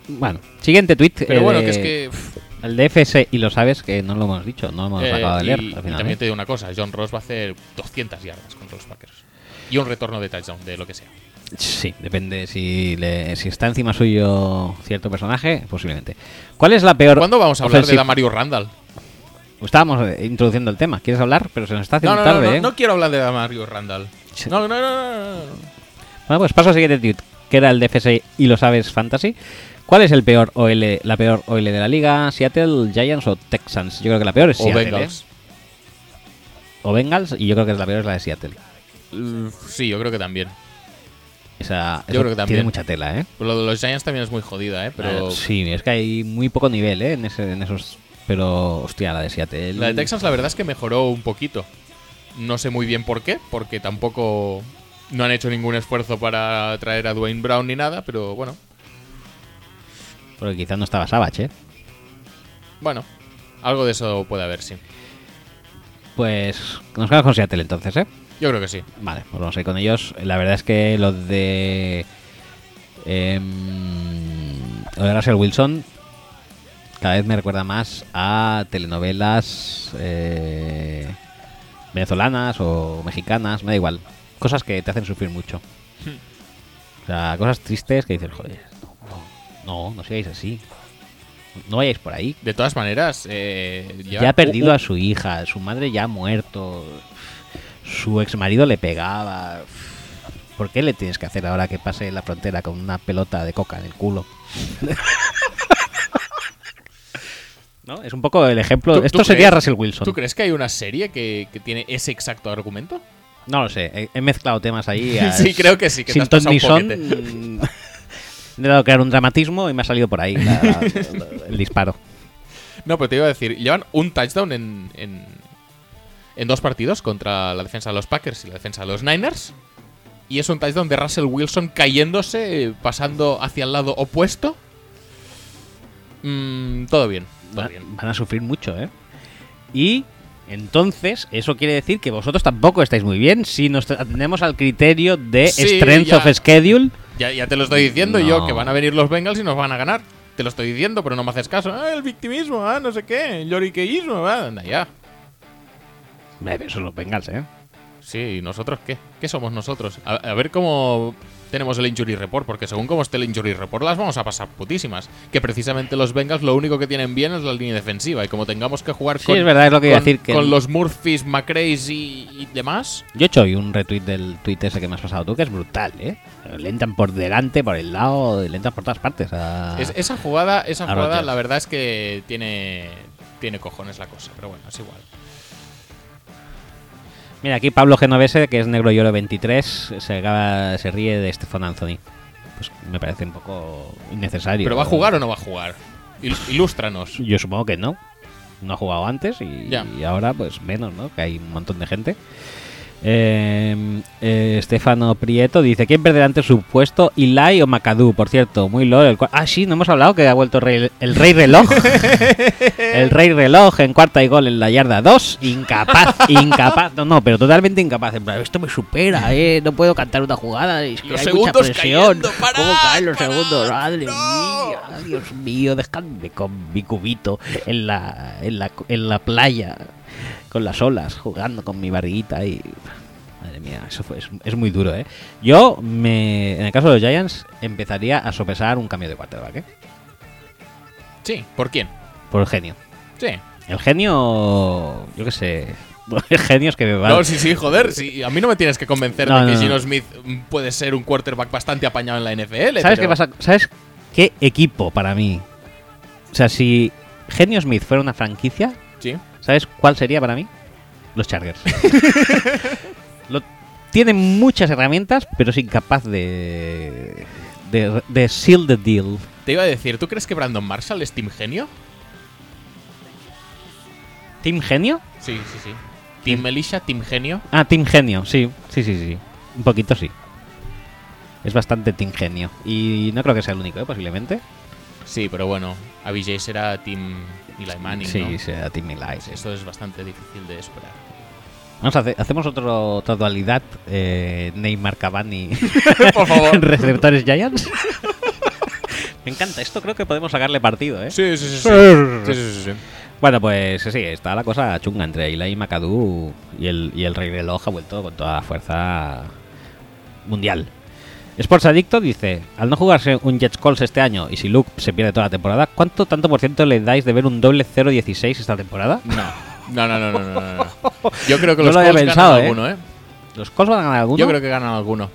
Bueno, siguiente tweet. Pero eh, bueno, de- que es que. El de FS, y lo sabes que no lo hemos dicho, no lo hemos eh, acabado de leer y, al y final. también ¿eh? te digo una cosa: John Ross va a hacer 200 yardas contra los Packers. Y un retorno de touchdown, de lo que sea. Sí, depende si, le- si está encima suyo cierto personaje, posiblemente. ¿Cuál es la peor. ¿Cuándo vamos a hablar de ofensiva- Damario Randall? Estábamos eh, introduciendo el tema. ¿Quieres hablar? Pero se nos está No, haciendo no, no, tarde, no, ¿eh? no quiero hablar de Damario Randall. Sí. No, no, no, no, no, no. Bueno, pues paso al siguiente tweet, que era el de y lo sabes Fantasy. ¿Cuál es el peor OL, la peor OL de la liga? ¿Seattle, Giants o Texans? Yo creo que la peor es O Seattle. Bengals. ¿eh? o Bengals y yo creo que la peor es la de Seattle. Uh, Sí, yo creo que también. Esa, Yo creo que también. Tiene mucha tela, ¿eh? Lo de los Giants también es muy jodida, ¿eh? Pero Ah, Sí, es que hay muy poco nivel, ¿eh? En, ese- en esos... Pero, hostia, la de Seattle... la de Texans la verdad es que mejoró un poquito. No sé muy bien por qué, porque tampoco no han hecho ningún esfuerzo para traer a Dwayne Brown ni nada, pero bueno, Porque quizás no estaba Savage, ¿eh? bueno, algo de eso puede haber, sí. Pues nos quedamos con Seattle entonces, ¿eh? Yo creo que sí. Vale, pues vamos a ir con ellos. La verdad es que lo de. em, lo de Russell Wilson cada vez me recuerda más a telenovelas eh, venezolanas o mexicanas, me da igual. Cosas que te hacen sufrir mucho. O sea, cosas tristes que dices, joder, no, no, no sigáis así. No vayáis por ahí. De todas maneras, eh, Ya ha perdido uh, a su hija, su madre ya ha muerto, su ex marido le pegaba. ¿Por qué le tienes que hacer ahora que pase la frontera con una pelota de coca en el culo? [laughs] ¿No? Es un poco el ejemplo. ¿Tú- tú Esto sería crees- Russell Wilson. ¿Tú crees que hay una serie que, que tiene ese exacto argumento? No lo sé, he, he mezclado temas ahí. a- [laughs] Sí, creo que sí, que te sin has ton ni son. poquete. [laughs] He dado a crear un dramatismo y me ha salido por ahí la- la- el disparo. No, pero te iba a decir, llevan un touchdown en, en, en dos partidos contra la defensa de los Packers y la defensa de los Niners. Y es un touchdown de Russell Wilson cayéndose, pasando hacia el lado opuesto. Mm, todo bien, Van a sufrir mucho, ¿eh? Y entonces, eso quiere decir que vosotros tampoco estáis muy bien si nos atendemos al criterio de Sí, Strength ya. of Schedule. Ya, ya te lo estoy diciendo yo, que van a venir los Bengals y nos van a ganar. Te lo estoy diciendo, pero no me haces caso. Ah, el victimismo, ah, no sé qué, el lloriqueísmo, ah, anda ya. Eso los Bengals, ¿eh? Sí, ¿y nosotros qué? ¿Qué somos nosotros? A, a ver cómo tenemos el injury report, porque según cómo esté el injury report las vamos a pasar putísimas. Que precisamente los Bengals lo único que tienen bien es la línea defensiva, y como tengamos que jugar Sí, con, es verdad, es lo que con- decir. Que con los Murphys, McRae's y, y demás, Yo he hecho hoy un retweet del tweet ese que me has pasado tú, que es brutal, ¿eh? Le entran por delante, por el lado, le entran por todas partes. a- es- esa jugada, esa jugada la verdad es que tiene, tiene cojones la cosa, pero bueno, es igual. Mira, aquí Pablo Genovese, que es Negro Lloro 23, se, acaba- se ríe de Stefan Anthony. Pues me parece un poco innecesario. ¿Pero va a jugar o no va a jugar? Il- ilústranos. Yo supongo que no. No ha jugado antes y, y ahora pues menos, ¿no? Que hay un montón de gente. Eh, eh, Estefano Prieto dice, ¿quién perderá antes su puesto? Eli o Macadú, por cierto, muy lol. el ah, sí, no hemos hablado que ha vuelto el rey, el rey reloj. [laughs] el rey reloj en cuarta y gol en la yarda 2. Incapaz, [laughs] incapaz. No, no, pero totalmente incapaz. Esto me supera, ¿eh? No puedo cantar una jugada. Es que Los hay mucha presión. cayendo, ¿Cómo caen los segundos? Madre no. mía, Dios mío, dejadme con mi cubito en la, en la, en la playa, con las olas, jugando con mi barriguita y... Madre mía, eso fue, es, es muy duro, ¿eh? Yo, me, en el caso de los Giants, empezaría a sopesar un cambio de quarterback, ¿eh? Sí, ¿por quién? Por el genio. Sí. El genio, yo qué sé, [laughs] el genio es que me va... No, sí, sí, joder. sí, a mí no me tienes que convencer No, de que no, Gino no. Smith puede ser un quarterback bastante apañado en la NFL. ¿Sabes pero- qué pasa? ¿Sabes qué equipo para mí? O sea, si Genio Smith fuera una franquicia, Sí. ¿Sabes cuál sería para mí? Los Chargers. [laughs] Lo, tiene muchas herramientas, pero es incapaz de, de, de seal the deal. Te iba a decir, ¿tú crees que Brandon Marshall es Team Genio? ¿Team Genio? Sí, sí, sí. ¿Team Melissa? ¿Team Genio? Ah, Team Genio, sí. Sí, sí, sí. Un poquito sí. Es bastante Team Genio. Y no creo que sea el único, ¿eh? posiblemente. Sí, pero bueno, Abijay será Team Eli Manning, sí, ¿no? sea Team Eli. sí. Esto es bastante difícil de esperar. Vamos a hacer, hacemos otro, otra dualidad. Eh, Neymar Cavani [laughs] Por favor. [laughs] receptores Giants. [laughs] Me encanta esto, creo que podemos sacarle partido, ¿eh? Sí, sí, sí. Sí, sí, sí, sí, sí. Bueno, pues sí, está la cosa chunga entre Eli y McAdoo y el, y el Rey Reloj ha vuelto con toda la fuerza mundial. Sports Adicto dice, al no jugarse un Jets Calls este año y si Luke se pierde toda la temporada, ¿cuánto tanto por ciento le dais de ver un doble 0-16 esta temporada? No. No, no, no, no, no. [laughs] Yo creo que No los lo había Colts pensado, ganan ¿eh? alguno, ¿eh? ¿Los Calls van a ganar alguno? Yo creo que ganan alguno.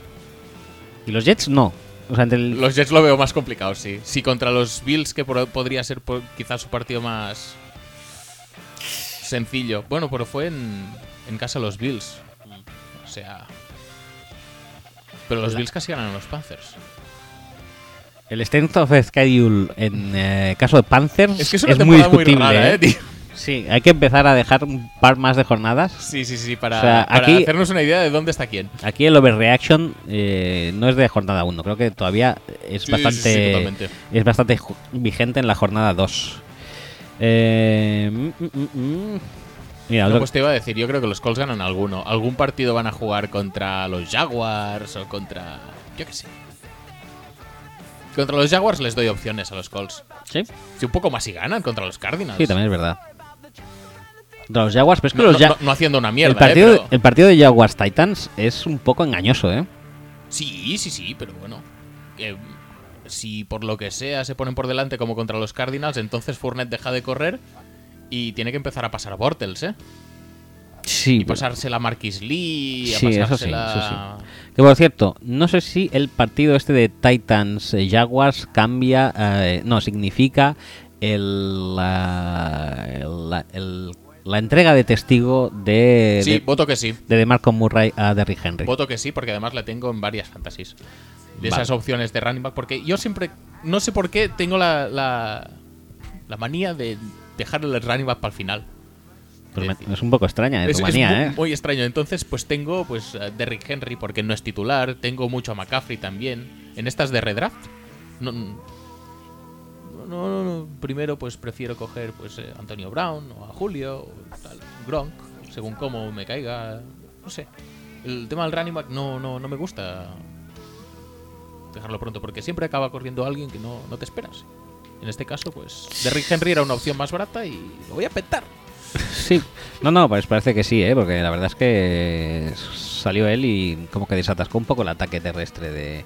Y los Jets no. O sea, entre el- Los Jets lo veo más complicado, sí. Sí, contra los Bills, que por- podría ser quizás su partido más sencillo. Bueno, pero fue en. en casa los Bills. O sea. Pero los Bills casi ganan a los Panthers. El strength of schedule en eh, caso de Panthers Es que es una muy temporada muy discutible. rara, ¿eh? ¿eh, tío? Sí, hay que empezar a dejar un par más de jornadas. Sí, sí, sí, para, O sea, para aquí- hacernos una idea de dónde está quién. Aquí el overreaction eh, no es de jornada 1, creo que todavía es Sí, bastante sí, sí, totalmente. es bastante vigente en la jornada 2. Eh, mm, mm, mm, mm. Mira, No, pues te iba a decir, yo creo que los Colts ganan alguno. Algún partido van a jugar contra los Jaguars o contra. Yo qué sé. Contra los Jaguars les doy opciones a los Colts. ¿Sí? Si un poco más y ganan contra los Cardinals. sí, también es verdad. Contra los Jaguars, pero es que No, los no- no- haciendo una mierda, el, partido, ¿eh? Pero- el partido de Jaguars Titans es un poco engañoso, ¿eh? Sí, sí, sí, pero bueno. que, si por lo que sea se ponen por delante como contra los Cardinals, entonces Fournette deja de correr y tiene que empezar a pasar a Bortles, ¿eh? Sí, Y pasársela a Marquis Lee, a Sí, eso sí, pasársela... eso Que por cierto, no sé si el partido este de Titans eh, Jaguars cambia, eh, no, significa el, la- el- la- el- la entrega de testigo de, Sí, de, voto que sí. de DeMarco Murray a Derrick Henry. Voto que sí, porque además la tengo en varias fantasies. De Vale. esas opciones de running back, porque yo siempre, no sé por qué, tengo la, la, la manía de dejar el running back para el final. Pues Es un poco extraña, eh, Es, ¿eh? muy extraño. Entonces, pues tengo pues a Derrick Henry porque no es titular. Tengo mucho a McCaffrey también. En estas de redraft. No, no, no, no, primero pues prefiero coger pues eh, Antonio Brown o a Julio o tal, Gronk, según cómo me caiga. No sé. El tema del running back no, no, no me gusta dejarlo pronto porque siempre acaba corriendo alguien que no, no te esperas. En este caso, pues Derrick Henry era una opción más barata y lo voy a petar. Sí, no, no, pues parece que sí, ¿eh? porque la verdad es que salió él y como que desatascó un poco el ataque terrestre de,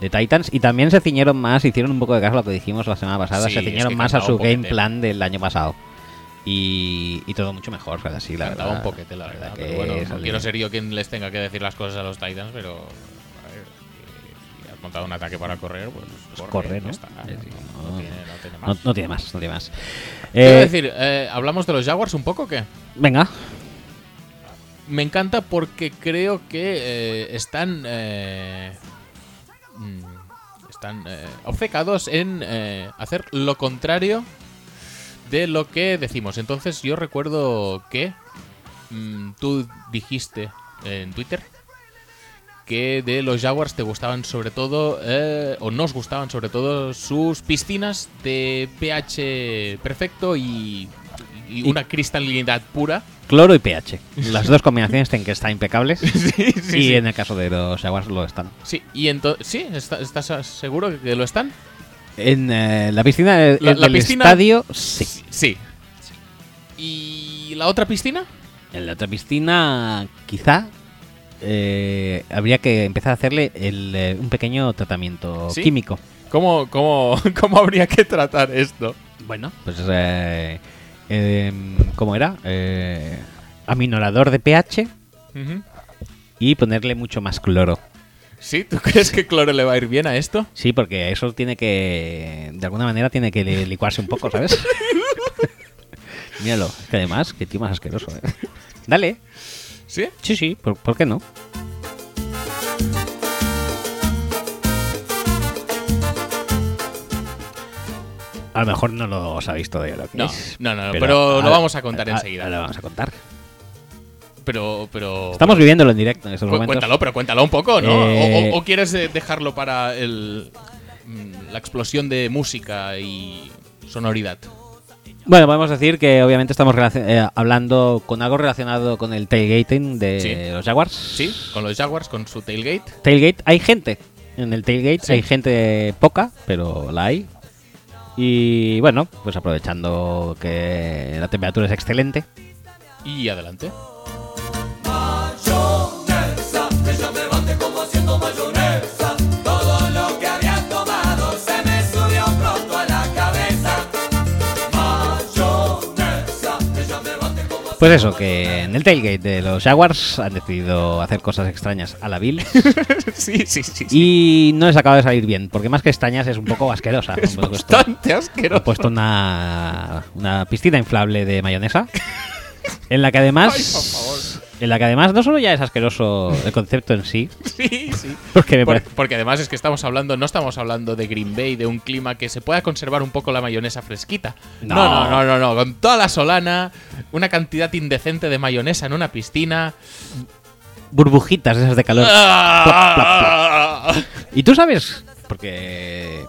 de Titans y también se ciñeron más, hicieron un poco de caso a lo que dijimos la semana pasada, Sí, se es ciñeron que más a su game plan del año pasado. Y, y todo mucho mejor, así, la verdad. un poquete, la verdad. que Pero bueno, no quiero ser yo quien les tenga que decir las cosas a los Titans, pero. Montado un ataque para correr, pues. Pues corre, ¿no? está. Es decir, no, no- tiene, no tiene No, más. no tiene más, no tiene más. Quiero Eh, decir, eh, ¿hablamos de los Jaguars un poco o qué? venga, Me encanta porque creo que eh, están. eh, mm, están eh, obcecados en eh, hacer lo contrario de lo que decimos. Entonces, yo recuerdo que mm, tú dijiste en Twitter que de los Jaguars te gustaban sobre todo, eh, o nos gustaban sobre todo, sus piscinas de pH perfecto y, y una cristalinidad pura. cloro y pH. Las dos combinaciones tienen que estar impecables. [laughs] sí, y sí. en el caso de los Jaguars lo están. Sí, y entonces, sí, ¿Está- ¿estás seguro que lo están? En eh, la piscina del, La- la del piscina- estadio, sí. Sí. ¿Y la otra piscina? En la otra piscina, quizá eh, habría que empezar a hacerle el, eh, un pequeño tratamiento ¿Sí? químico. ¿Cómo, cómo, [laughs] ¿Cómo habría que tratar esto? Bueno, pues eh, em, ¿cómo era? Eh, aminorador de pH y ponerle mucho más cloro. ¿Sí? ¿Tú crees que cloro le va a ir bien a esto? Sí, porque eso tiene que, de alguna manera, tiene que li- licuarse un poco, ¿sabes? [laughs] Míralo, es que además, qué tío más asqueroso, ¿eh? Dale. ¿Sí? Sí, sí, ¿por, por qué no? A lo mejor no lo sabéis todavía lo que No, es. no, no, pero lo vamos a contar enseguida. ahora Lo vamos a contar. Pero, pero. Estamos viviéndolo en directo en estos Cu- momentos. Cuéntalo, pero cuéntalo un poco, ¿no? O- Eh, O, o quieres eh, dejarlo para el, mm, la explosión de música y sonoridad? Bueno, podemos decir que obviamente estamos eh, hablando con algo relacionado con el tailgating de Sí. los Jaguars. Sí, con los Jaguars, con su tailgate. Tailgate, hay gente en el tailgate, Sí. hay gente poca, pero la hay. Y bueno, pues aprovechando que la temperatura es excelente, Y adelante. Pues eso, que en el tailgate de los Jaguars han decidido hacer cosas extrañas a la Bill [laughs] sí, sí, sí. sí. y no les acaba de salir bien, porque más que extrañas es un poco asquerosa. es Han puesto- bastante han asqueroso. puesto una, una piscina inflable de mayonesa en la que además Ay, por favor. En la que además no solo ya es asqueroso el concepto en sí, [laughs] Sí, sí. porque me Por- porque además es que estamos hablando, no estamos hablando de Green Bay, de un clima que se pueda conservar un poco la mayonesa fresquita. No. No, no, no, no, no. Con toda la solana, una cantidad indecente de mayonesa en una piscina. Burbujitas esas de calor. Ah. Y tú sabes, porque...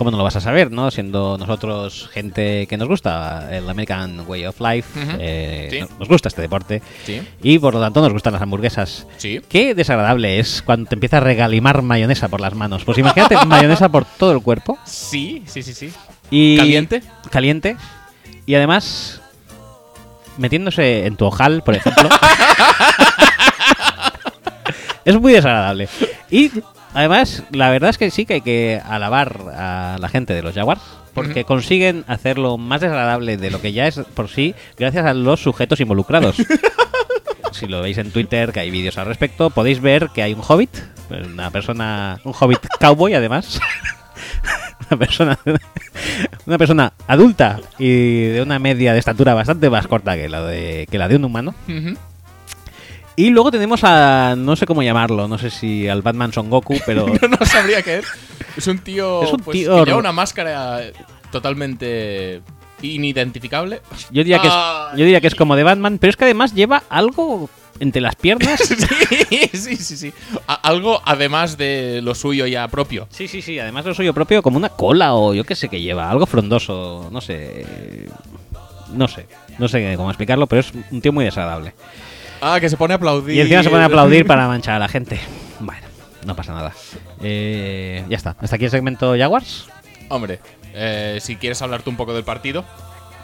¿Cómo no lo vas a saber, no? Siendo nosotros gente que nos gusta el American Way of Life, eh, Sí. nos gusta este deporte Sí, y por lo tanto nos gustan las hamburguesas. sí. Qué desagradable es cuando te empieza a regalimar mayonesa por las manos. Pues imagínate [laughs] mayonesa por todo el cuerpo. Sí, sí, sí, sí. Y ¿Caliente? Caliente. Y además metiéndose en tu ojal, por ejemplo. [laughs] es muy desagradable. Y además, la verdad es que sí que hay que alabar a la gente de los Jaguars. Porque consiguen hacerlo más desagradable de lo que ya es por sí, gracias a los sujetos involucrados. [laughs] si lo veis en Twitter, que hay vídeos al respecto, podéis ver que hay un hobbit, una persona, un hobbit cowboy además, [laughs] una persona, una persona adulta y de una media de estatura bastante más corta que la de, que la de un humano. Y luego tenemos a, no sé cómo llamarlo, no sé si al Batman Son Goku, [laughs] pero No, no sabría qué es. Es un tío, [laughs] Es un pues, tío- que lleva una máscara totalmente inidentificable. yo diría que es, yo diría que es como de Batman, pero es que además lleva algo entre las piernas. [laughs] sí, sí, sí, sí. A- algo además de lo suyo ya propio. Sí, sí, sí, además lo suyo propio como una cola o yo qué sé que lleva, algo frondoso, no sé. No sé, no sé cómo explicarlo, pero es un tío muy desagradable. Ah, que se pone a aplaudir. Y encima se pone a aplaudir para manchar a la gente. Bueno, no pasa nada. Eh, ya está, hasta aquí el segmento Jaguars. Hombre, eh, si quieres hablar tú un poco del partido,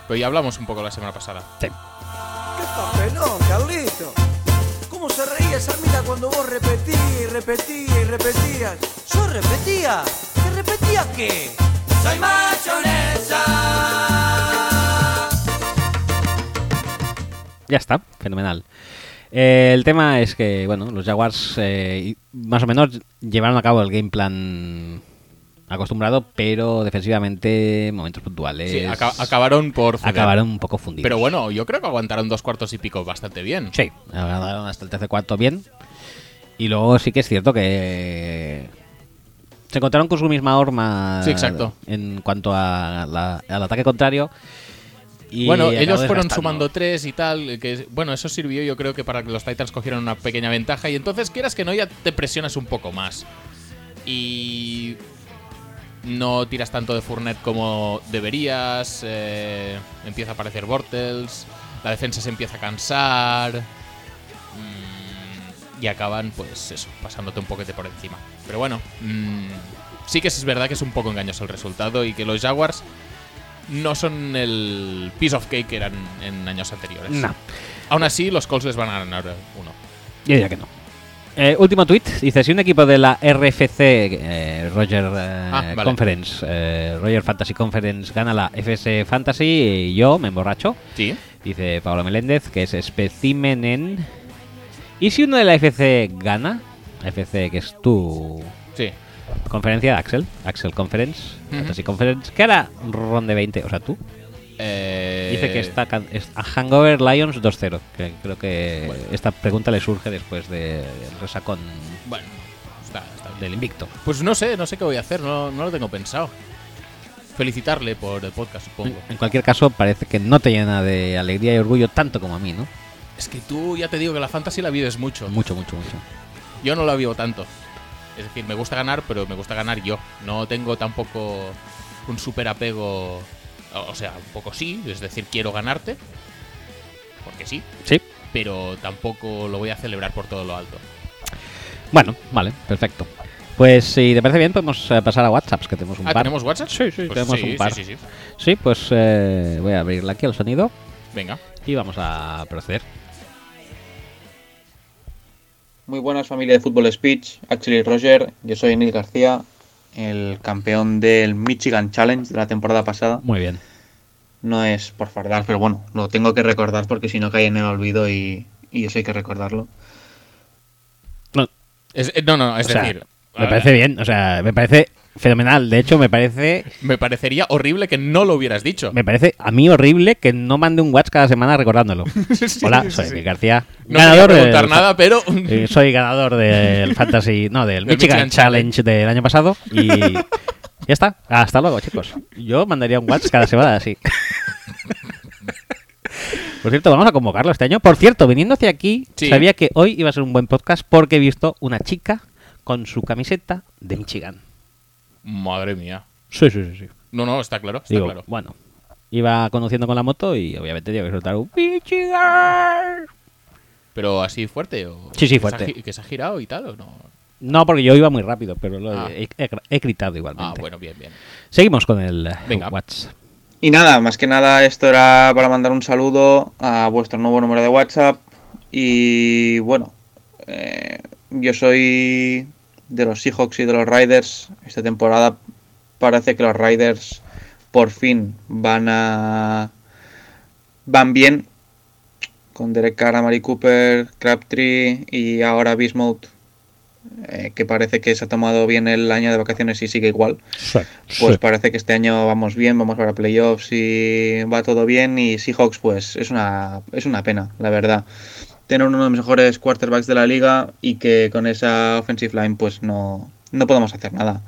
pues ya hablamos un poco la semana pasada. Sí. ¡Qué papelón, Carlito! ¿Cómo se reía esa mina cuando vos repetías y repetías y repetías? ¿Yo repetía? ¿Que repetía qué? Soy mayonesa. Ya está, fenomenal. Eh, el tema es que, bueno, los Jaguars eh, más o menos llevaron a cabo el game plan acostumbrado, pero defensivamente momentos puntuales Sí, aca- acabaron por ceder. acabaron un poco fundidos. Pero bueno, yo creo que aguantaron dos cuartos y pico bastante bien. Sí, aguantaron hasta el tercer cuarto bien. Y luego sí que es cierto que se encontraron con su misma horma Sí, exacto. en cuanto a la- al ataque contrario. Y bueno, ellos fueron sumando tres y tal, que bueno, eso sirvió yo creo que para que los Titans cogieran una pequeña ventaja y entonces quieras que no ya te presionas un poco más. Y no tiras tanto de Fournette como deberías, eh, empieza a aparecer Bortles, la defensa se empieza a cansar mm, y acaban pues eso, pasándote un poquete por encima. Pero bueno, mm, sí que es verdad que es un poco engañoso el resultado y que los Jaguars no son el piece of cake que eran en años anteriores. No, Aún así, los Colts les van a ganar uno. yo diría que no. Eh, último tweet, dice, si un equipo de la RFC, eh, Roger eh, Ah, vale. Conference, eh, Roger Fantasy Conference, gana la FS Fantasy, y yo me emborracho. Sí. Dice Pablo Meléndez, que es especímenen. ¿Y si uno de la FC gana? FC, que es tu Sí. Conferencia de Axel, Axel Conference, Ujú. Fantasy Conference, que hará ronde 20, o sea, tú. Eh, Dice que está es a Hangover Lions 2-0, que creo que Bueno. esta pregunta le surge después del resacón Bueno, está, está del invicto. Pues no sé, no sé qué voy a hacer, no, no lo tengo pensado. Felicitarle por el podcast, supongo. En cualquier caso, parece que no te llena de alegría y orgullo tanto como a mí, ¿no? Es que tú ya te digo que la fantasy la vives mucho. Mucho, mucho, mucho. Yo no la vivo tanto. Es decir, me gusta ganar, pero me gusta ganar yo. No tengo tampoco un súper apego. O sea, un poco sí, es decir, quiero ganarte. Porque sí, Sí. pero tampoco lo voy a celebrar por todo lo alto. Bueno, vale, perfecto. Pues si te parece bien, podemos eh, pasar a WhatsApps, que tenemos un Ah, par. ¿tenemos WhatsApp? Sí, sí, Pues tenemos sí, un par. Sí, sí, sí. Sí, pues eh, voy a abrirle aquí el sonido Venga. y vamos a proceder. Muy buenas familia de Fútbol Speech, Axel y Roger, yo soy Neil García, el campeón del Michigan Challenge de la temporada pasada. Muy bien. No es por fardar, pero bueno, lo tengo que recordar porque si no cae en el olvido y, y eso hay que recordarlo. No, Es- eh, no, no, es O sea, decir, Me A parece bien, o sea, me parece fenomenal. De hecho, me parece Me parecería horrible que no lo hubieras dicho. me parece a mí horrible que no mande un WhatsApp cada semana recordándolo. [laughs] Sí, Hola, soy sí. García, No ganador quería preguntar del- nada, pero [laughs] eh, soy ganador del [laughs] Fantasy, no, del Del Michigan, Michigan Challenge del año pasado y ya está. Hasta luego, chicos. Yo mandaría un WhatsApp cada semana así. Por cierto, vamos a convocarlo este año. Por cierto, viniendo hacia aquí, Sí. sabía que hoy iba a ser un buen podcast porque he visto una chica con su camiseta de Michigan. madre mía. Sí, sí, sí. sí. No, no, está claro, está Digo, claro. bueno, iba conduciendo con la moto y obviamente tenía que soltar un Michigan. Pero así fuerte o Sí, sí, fuerte. que se ha girado y tal o no. No, porque yo iba muy rápido, pero lo Ah. he, he- he gritado igualmente. Ah, bueno, bien, bien. Seguimos con el eh, Venga. WhatsApp. Y nada, más que nada esto era para mandar un saludo a vuestro nuevo número de WhatsApp. Y bueno, eh, yo soy de los Seahawks y de los Riders. Esta temporada parece que los Riders por fin van a... van bien. Con Derek Carr, Mari Cooper, Crabtree y ahora Bismuth. eh, que parece que se ha tomado bien el año de vacaciones y sigue igual. Pues parece que este año vamos bien, vamos para playoffs y va todo bien. Y Seahawks, pues es una, es una pena, la verdad. Tener uno de los mejores quarterbacks de la liga y que con esa offensive line, pues no, no podemos hacer nada.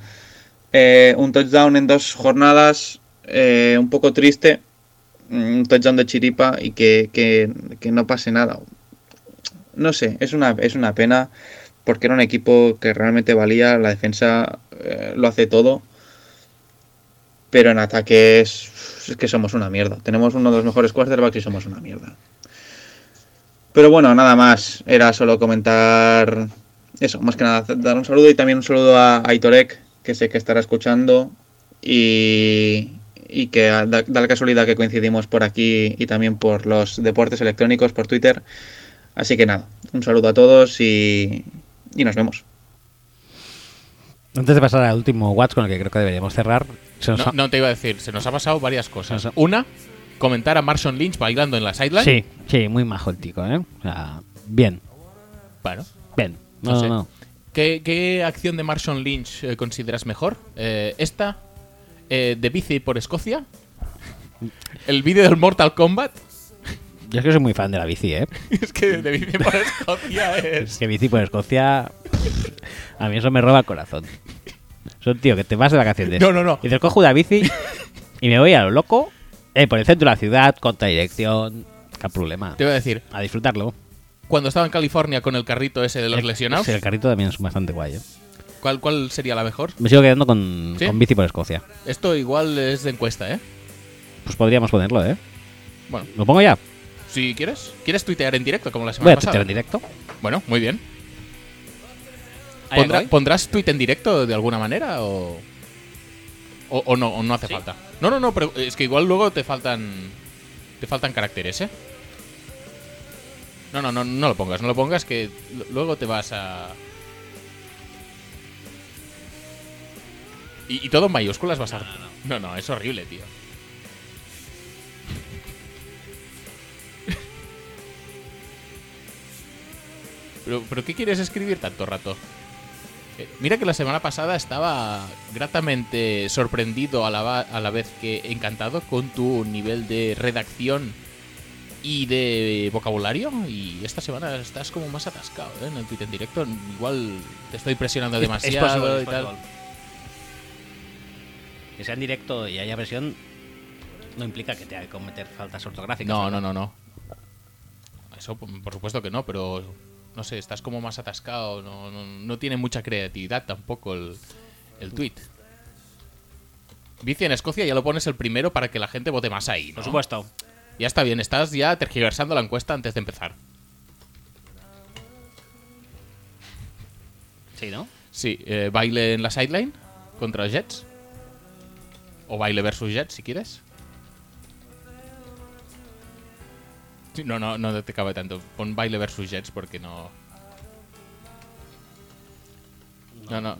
Eh, un touchdown en dos jornadas, eh, un poco triste. Un touchdown de chiripa y que, que- no pase nada. No sé, es una, es una pena porque era un equipo que realmente valía. La defensa eh, lo hace todo. Pero en ataque es, es que somos una mierda. Tenemos uno de los mejores quarterbacks y somos una mierda. Pero bueno, nada más. Era solo comentar eso. Más que nada, dar un saludo y también un saludo a Aitorek, que sé que estará escuchando. Y, y que da, da la casualidad que coincidimos por aquí y también por los deportes electrónicos, por Twitter. Así que nada, un saludo a todos y, y nos vemos. Antes de pasar al último WhatsApp con el que creo que deberíamos cerrar, se nos No, ha- no te iba a decir, se nos ha pasado varias cosas. Una, comentar a Marshall Lynch bailando en la sideline. Sí, sí, muy majo el tico, ¿eh? O sea, bien, Bueno, bien. No sé. no. ¿qué, qué acción de Marshall Lynch eh, consideras mejor? Eh, ¿Esta? Eh, ¿De bici por Escocia? [laughs] ¿El vídeo del Mortal Kombat? Yo es que soy muy fan de la bici, ¿eh? [laughs] es que de bici por [laughs] Escocia Es es... que bici por Escocia. A mí eso me roba el corazón. Son tío que te vas de vacaciones. No, no, no. Y dices, cojo una bici y me voy a lo loco eh, por el centro de la ciudad, contra dirección. ¿Qué problema? Te iba a decir, A disfrutarlo. cuando estaba en California con el carrito ese de los El- lesionados, Sí, el carrito también es bastante guay. ¿eh? ¿cuál, ¿cuál sería la mejor? Me sigo quedando con, ¿Sí? con bici por Escocia. Esto igual es de encuesta, ¿eh? Pues podríamos ponerlo, ¿eh? Bueno, ¿Lo pongo ya? si quieres. ¿Quieres tuitear en directo como la Voy semana a pasada? tuitear en directo. Bueno, muy bien. Ahí ¿Pondrá- voy. ¿Pondrás tweet en directo de alguna manera o, o, o no? O no hace falta. No, no, no, pero es que igual luego te faltan te faltan caracteres, ¿eh? No, no, no, no lo pongas, no lo pongas que luego te vas a y, y todo en mayúsculas vas a no, no, es horrible, tío. [laughs] Pero, pero ¿qué quieres escribir tanto rato? Eh, Mira que la semana pasada estaba gratamente sorprendido a la, a la vez que encantado con tu nivel de redacción y de vocabulario y esta semana estás como más atascado ¿eh? en el tweet en directo. Igual te estoy presionando Es- es demasiado posible, y tal. Que sea en directo y haya presión no implica que tenga que cometer faltas ortográficas. No, no, no, no. Eso por supuesto que no, pero no sé, estás como más atascado, no, no, no tiene mucha creatividad tampoco el, el tweet. Bici en Escocia ya lo pones el primero para que la gente vote más ahí, ¿no? Por supuesto. Ya está bien, estás ya tergiversando la encuesta antes de empezar. Sí, ¿no? Sí, eh, baile en la sideline contra los Jets. O baile versus Jets, si quieres. Sí, no, no, no te cabe tanto. Pon baile versus Jets porque no. No, no.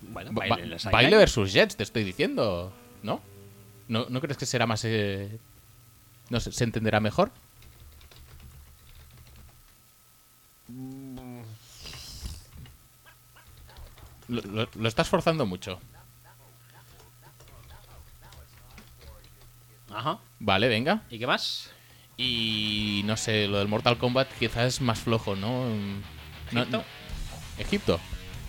Bueno, baile versus Jets, te estoy diciendo. ¿No? ¿No, ¿no crees que será más. eh, no sé, se entenderá mejor? Lo, lo- lo estás forzando mucho. Ajá. Vale, venga. ¿Y qué más? Y no sé, lo del Mortal Kombat quizás es más flojo, ¿no? No- ¿Egipto? no- ¿Egipto?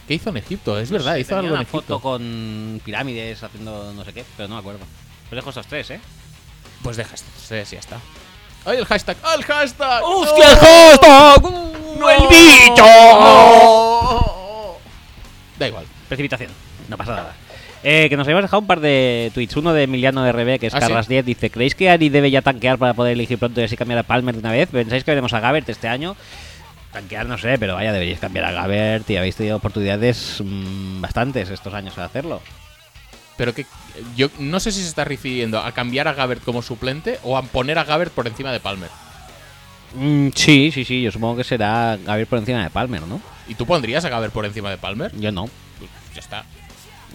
¿Qué hizo en Egipto? Es verdad, hizo tenía algo en una Egipto. foto con pirámides haciendo no sé qué, pero no me acuerdo. Pues dejo estos tres, ¿eh? Pues deja estos, ya está. ¡Ay, el hashtag! ¡Ah, el hashtag! ¡Hostia, el hashtag! ¡No, ¡El bicho! Da igual. Precipitación. No pasa nada. Eh, que nos habíamos dejado un par de tweets. Uno de Emiliano RB, que es ¿Ah, sí? Carras 10, dice: ¿Creéis que Ari debe ya tanquear para poder elegir pronto y así cambiar a Palmer de una vez? ¿Pensáis que veremos a Gabert este año? Tanquear no sé, pero vaya, deberíais cambiar a Gabert y habéis tenido oportunidades mm, bastantes estos años de hacerlo. Pero que yo no sé si se está refiriendo a cambiar a Gabert como suplente o a poner a Gabert por encima de Palmer. Mm, sí, sí, sí, yo supongo que será Gabert por encima de Palmer, ¿no? ¿Y tú pondrías a Gabert por encima de Palmer? Yo no. Pues ya está.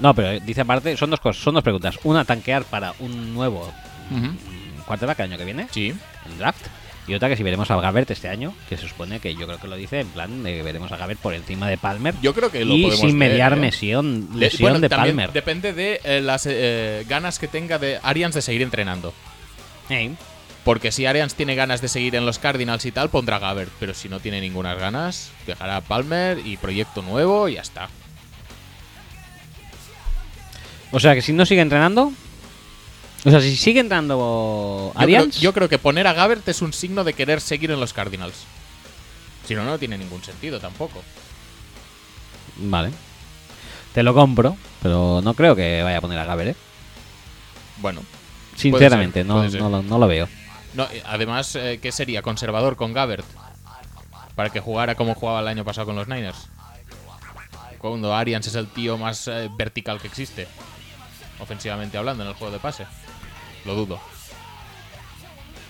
No, pero eh, dice aparte, son dos cosas, son dos preguntas. Una, tanquear para un nuevo Ujú. mm, quarterback el año que viene, Sí. el draft. Y otra que si veremos a Gabert este año, que se supone que yo creo que lo dice en plan de que veremos a Gabert por encima de Palmer. Yo creo que lo y podemos sin mediar ¿eh? lesión, De- lesión bueno, de también Palmer. Depende de eh, las eh, ganas que tenga de Arians de seguir entrenando. Porque si Arians tiene ganas de seguir en los Cardinals y tal, pondrá Gabert. Pero si no tiene ninguna ganas, dejará a Palmer y proyecto nuevo y ya está. O sea que si no sigue entrenando. O sea, si sigue creo, Arians. yo creo que poner a Gabert es un signo de querer seguir en los Cardinals. Si no, no tiene ningún sentido tampoco. Vale. Te lo compro, pero no creo que vaya a poner a Gabert, ¿eh? Bueno, Sinceramente, ser, no, no, lo, no lo veo. no, eh, además, eh, ¿qué sería? Conservador con Gabert. Para que jugara como jugaba el año pasado con los Niners. Cuando Arians es el tío más eh, vertical que existe. Ofensivamente hablando en el juego de pase. Lo dudo.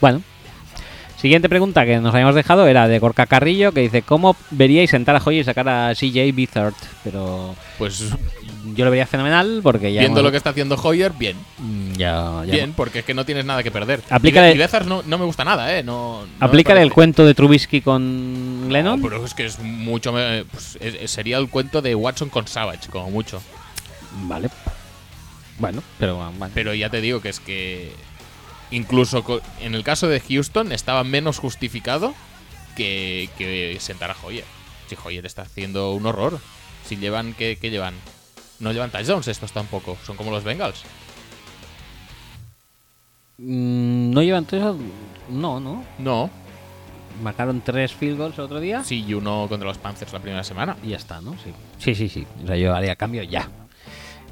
Bueno. Siguiente pregunta que nos habíamos dejado era de Gorka Carrillo, que dice, ¿cómo veríais sentar a Hoyer y sacar a CJ Beathard? Pero Pues yo lo vería fenomenal porque ya... viendo hemos- lo que está haciendo Hoyer, bien. Mm, Ya, ya Bien, porque es que no tienes nada que perder. Aplícale- Y, Be- y Beathard no, no me gusta nada, ¿eh? No, Aplícale el cuento de Trubisky con Lennon. No, pero es que es mucho. pues, es- es- sería el cuento de Watson con Savage, como mucho. Vale. Bueno, pero bueno. Pero ya te digo que es que. Incluso en el caso de Houston estaba menos justificado que, que sentar a Hoyer. Si Hoyer está haciendo un horror. Si llevan. ¿Qué, qué llevan? No llevan touchdowns estos tampoco. Son como los Bengals. Mm, ¿No llevan tres? No, no. No. Marcaron tres field goals el otro día. Sí, y uno contra los Panthers la primera semana. Y ya está, ¿no? Sí. Sí, sí, sí. O sea, yo haría cambio ya.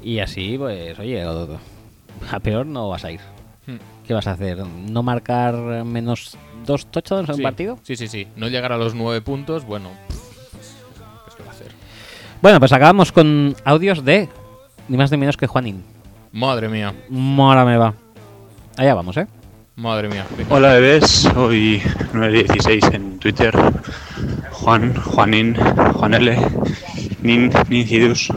Y así, pues, oye, a peor no vas a ir. Hmm. ¿Qué vas a hacer? ¿No marcar menos dos touchdowns en Sí. un partido? Sí, sí, sí. No llegar a los nueve puntos, bueno. Pues, ¿Qué va a hacer? Bueno, pues acabamos con audios de ni más ni menos que Juanín. Madre mía. Mora me va. Allá vamos, ¿eh? Madre mía. Hola bebés, soy 916 en Twitter. Juan, Juanín, Juan L, Nin, Nincidus,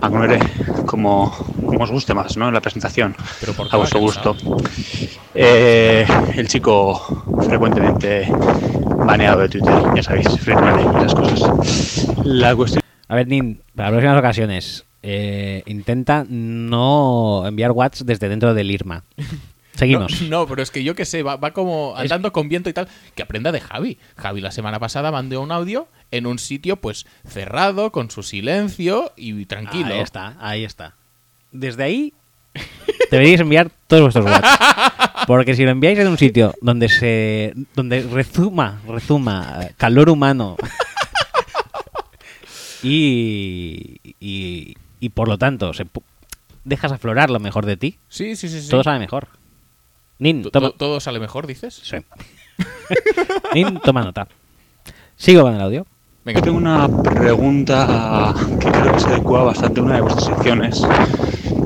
Agnere, como, como os guste más, ¿no? En la presentación, Pero ¿por a vuestro gusto. Eh, el chico frecuentemente baneado de Twitter, ya sabéis, frecuente y esas cosas. La cuestión A ver, Nin, para las próximas ocasiones, eh, intenta no enviar WhatsApp desde dentro del IRMA. [laughs] Seguimos. No, no, pero es que yo que sé, va, va como andando con viento y tal. Que aprenda de Javi. Javi la semana pasada mandó un audio en un sitio pues cerrado, con su silencio y tranquilo. Ahí está, ahí está. Desde ahí [laughs] deberíais enviar todos vuestros WhatsApp. Porque si lo enviáis en un sitio donde se donde rezuma, rezuma eh, calor humano [laughs] y, y, y por lo tanto se dejas aflorar lo mejor de ti, Sí, sí, sí. sí. todo sabe mejor. Nin, To- toma, to- todo sale mejor, dices. sí. [laughs] Nin, toma nota. Sigo con el audio. Venga, tengo una pregunta que creo que se adecua bastante a una de vuestras secciones.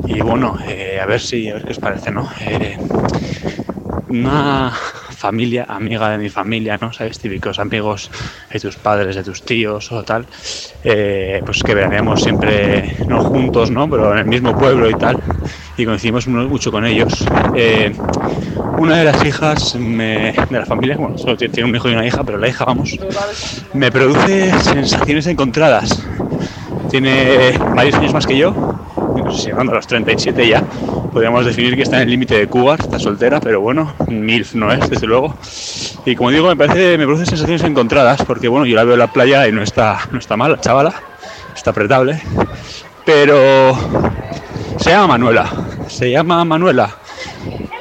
Y bueno, eh, a ver si, a ver qué os parece, ¿no? Eh, una familia, amiga de mi familia, ¿no? ¿Sabes? Típicos amigos de tus padres, de tus tíos o tal. eh, pues que veraneamos siempre, no juntos, ¿no? Pero en el mismo pueblo y tal. Y coincidimos mu- mucho con ellos. Una de las hijas de la familia, bueno, solo tiene un hijo y una hija, pero la hija, vamos, me produce sensaciones encontradas. tiene varios años más que yo, no sé si llegando a los 37 ya, podríamos definir que está en el límite de cougar, está soltera, pero bueno, MILF no es, desde luego. Y como digo, me parece, me produce sensaciones encontradas, porque bueno, yo la veo en la playa y no está, no está mal, la chavala, está apretable, pero se llama Manuela, se llama Manuela,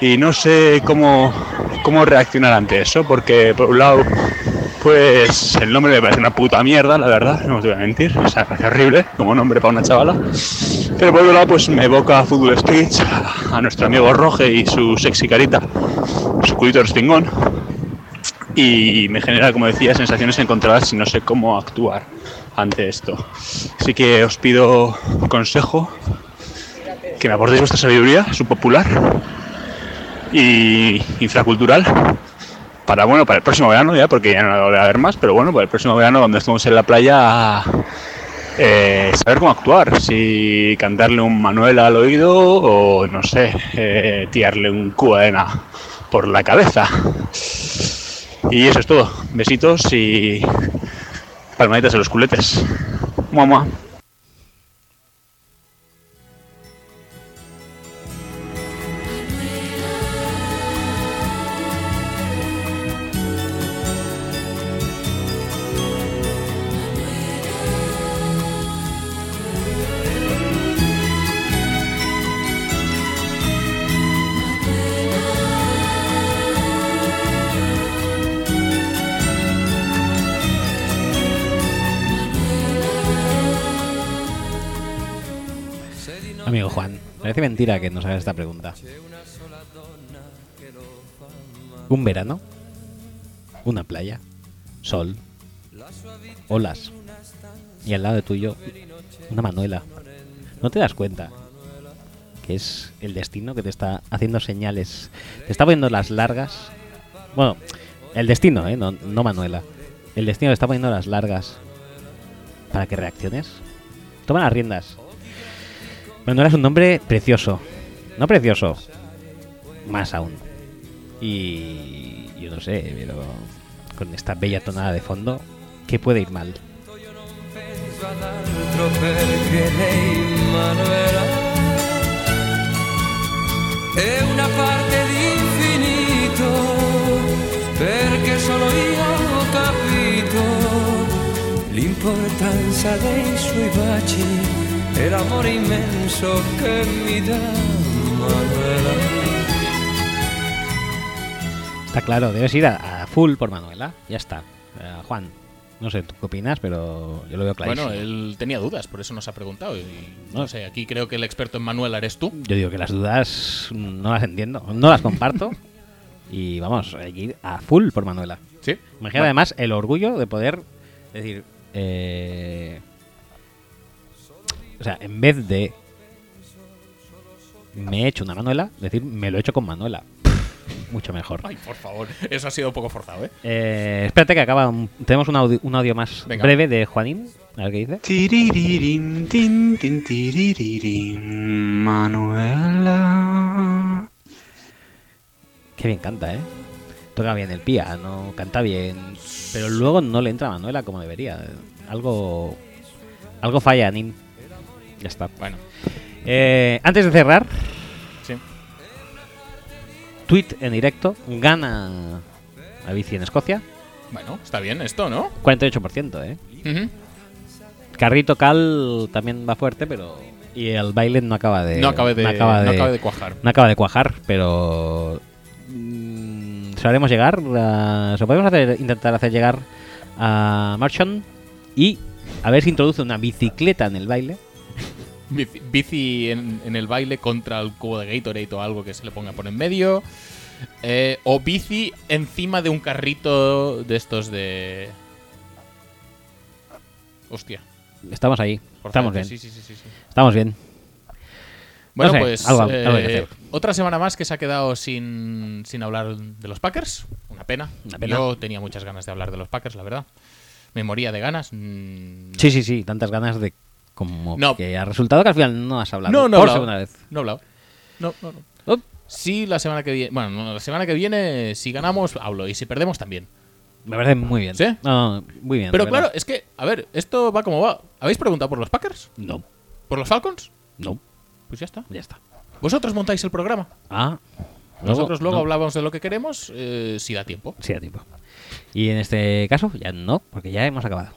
y no sé cómo, cómo reaccionar ante eso, porque por un lado, pues el nombre me parece una puta mierda, la verdad, no os voy a mentir, o sea, me parece horrible como nombre para una chavala. Pero por otro lado, pues me evoca a Fútbol Speech, a, nuestro amigo Roge y su sexy carita, su culito respingón, y me genera, como decía, sensaciones encontradas y no sé cómo actuar ante esto. Así que os pido consejo, que me aportéis vuestra sabiduría, su popular y infracultural para bueno para el próximo verano ya porque ya no va a haber más pero bueno para el próximo verano cuando estemos en la playa eh, saber cómo actuar. Si cantarle un Manuel al oído o no sé eh, tirarle un arena por la cabeza. Y eso es todo. Besitos y palmaditas en los culetes. Parece mentira que nos hagas esta pregunta. Un verano, una playa, sol, olas y al lado tuyo una Manuela. ¿No te das cuenta que es el destino que te está haciendo señales? Te está poniendo las largas. Bueno, el destino, ¿eh? No Manuela. El destino te está poniendo las largas para que reacciones. Toma las riendas. Manuela es un nombre precioso. No precioso. Más aún. Y yo no sé, pero con esta bella tonada de fondo, ¿qué puede ir mal? è una parte di infinito perché solo io ho capito l'importanza dei suoi baci e l'amore immenso che mi Manuela Está claro, debes ir a, a full por Manuela. Ya está. Eh, Juan, no sé tú qué opinas, pero yo lo veo clarísimo. Bueno, él tenía dudas, por eso nos ha preguntado. Y no sé, aquí creo que el experto en Manuel eres tú. Yo digo que las dudas no las entiendo, no las comparto. y vamos, hay que ir a full por Manuela. ¿Sí? Imagina además el orgullo de poder decir, eh, o sea, en vez de me he hecho una Manuela, decir me lo he hecho con Manuela. [laughs] Mucho mejor. Ay, por favor. Eso ha sido un poco forzado, ¿eh? Eh, espérate que acaba. un- tenemos un audio, un audio más Venga. breve de Juanín. A ver qué dice. Tiriririn, tin, tin, tiriririn, Manuela. Qué bien canta, ¿eh? Toca bien el piano, canta bien. Pero luego no le entra a Manuela como debería. Algo. Algo falla, Nin. Ya está. Bueno, Eh, antes de cerrar, sí. tweet en directo. Gana a bici en Escocia. Bueno, está bien esto, ¿no? 48%, ¿eh? Ujú. Carrito Cal también va fuerte, pero. Y el baile no acaba de. No acaba de, no acaba no de- acaba de cuajar. no acaba de cuajar, pero. mm, haremos llegar. a- se lo podemos hacer, intentar hacer llegar a Marchon y a ver si introduce una bicicleta en el baile. Bici, bici en, en el baile contra el cubo de Gatorade o algo que se le ponga por en medio. Eh, o bici encima de un carrito de estos de. Hostia. Estamos ahí. por Estamos bien. Sí, sí, sí, sí, sí. Estamos bien. Bueno, sé, pues algo- algo hay que eh, otra semana más que se ha quedado sin, sin hablar de los Packers. Una pena. Una pena. Yo tenía muchas ganas de hablar de los Packers, la verdad. Me moría de ganas. Mm, Sí, sí, sí. Tantas ganas de. Como No. que ha resultado que al final no has hablado. No, por hablado. segunda vez. No he hablado. No, no, no. Oh, Sí, la semana que viene. Bueno, no, la semana que viene, si ganamos, hablo. Y si perdemos, también. me parece muy bien. ¿Sí? No, no, muy bien. Pero claro, es que, a ver, esto va como va. ¿Habéis preguntado por los Packers? No, ¿Por los Falcons? no, Pues ya está. ya está. ¿Vosotros montáis el programa? Ah, Nosotros luego no. hablamos de lo que queremos, eh, si da tiempo. Sí, a tiempo. Y en este caso, ya no, porque ya hemos acabado.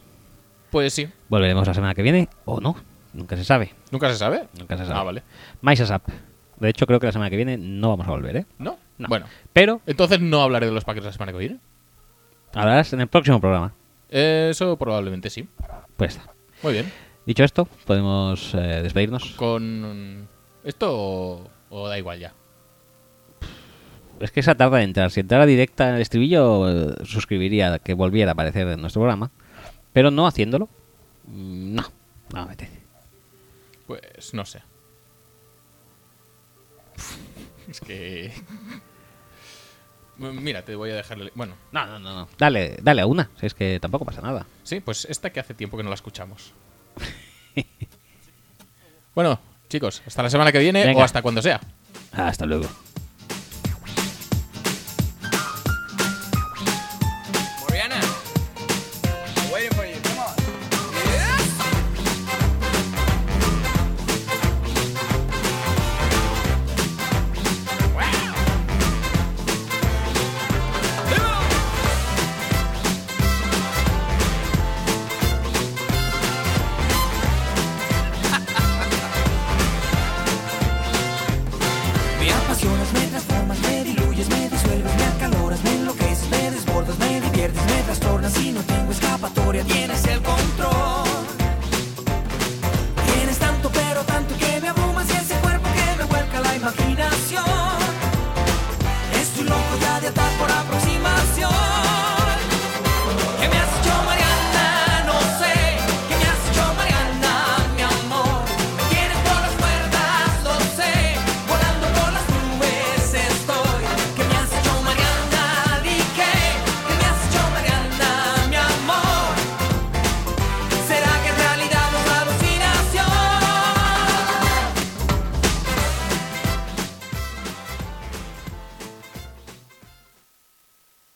Pues sí, Volveremos la semana que viene o no, nunca se sabe. nunca se sabe. Nunca se sabe. Ah, vale. Up. De hecho, creo que la semana que viene no vamos a volver, ¿eh? ¿No? No. Bueno, Pero entonces no hablaré de los Packers la semana que viene. hablarás en el próximo programa. Eso probablemente sí. Pues está. Muy bien. Dicho esto, podemos eh, despedirnos. ¿Con esto o, o da igual ya? Es que esa tarda de entrar. Si entrara directa en el estribillo, eh, suscribiría que volviera a aparecer en nuestro programa. Pero no haciéndolo, mm, no, no me apetece. Pues no sé. [laughs] Es que... [laughs] Mira, te voy a dejar... el- Bueno, No, no, no, no. Dale, dale a una, si es que tampoco pasa nada. sí, pues esta que hace tiempo que no la escuchamos. [laughs] bueno, chicos, hasta la semana que viene Venga. o hasta cuando sea. Hasta luego.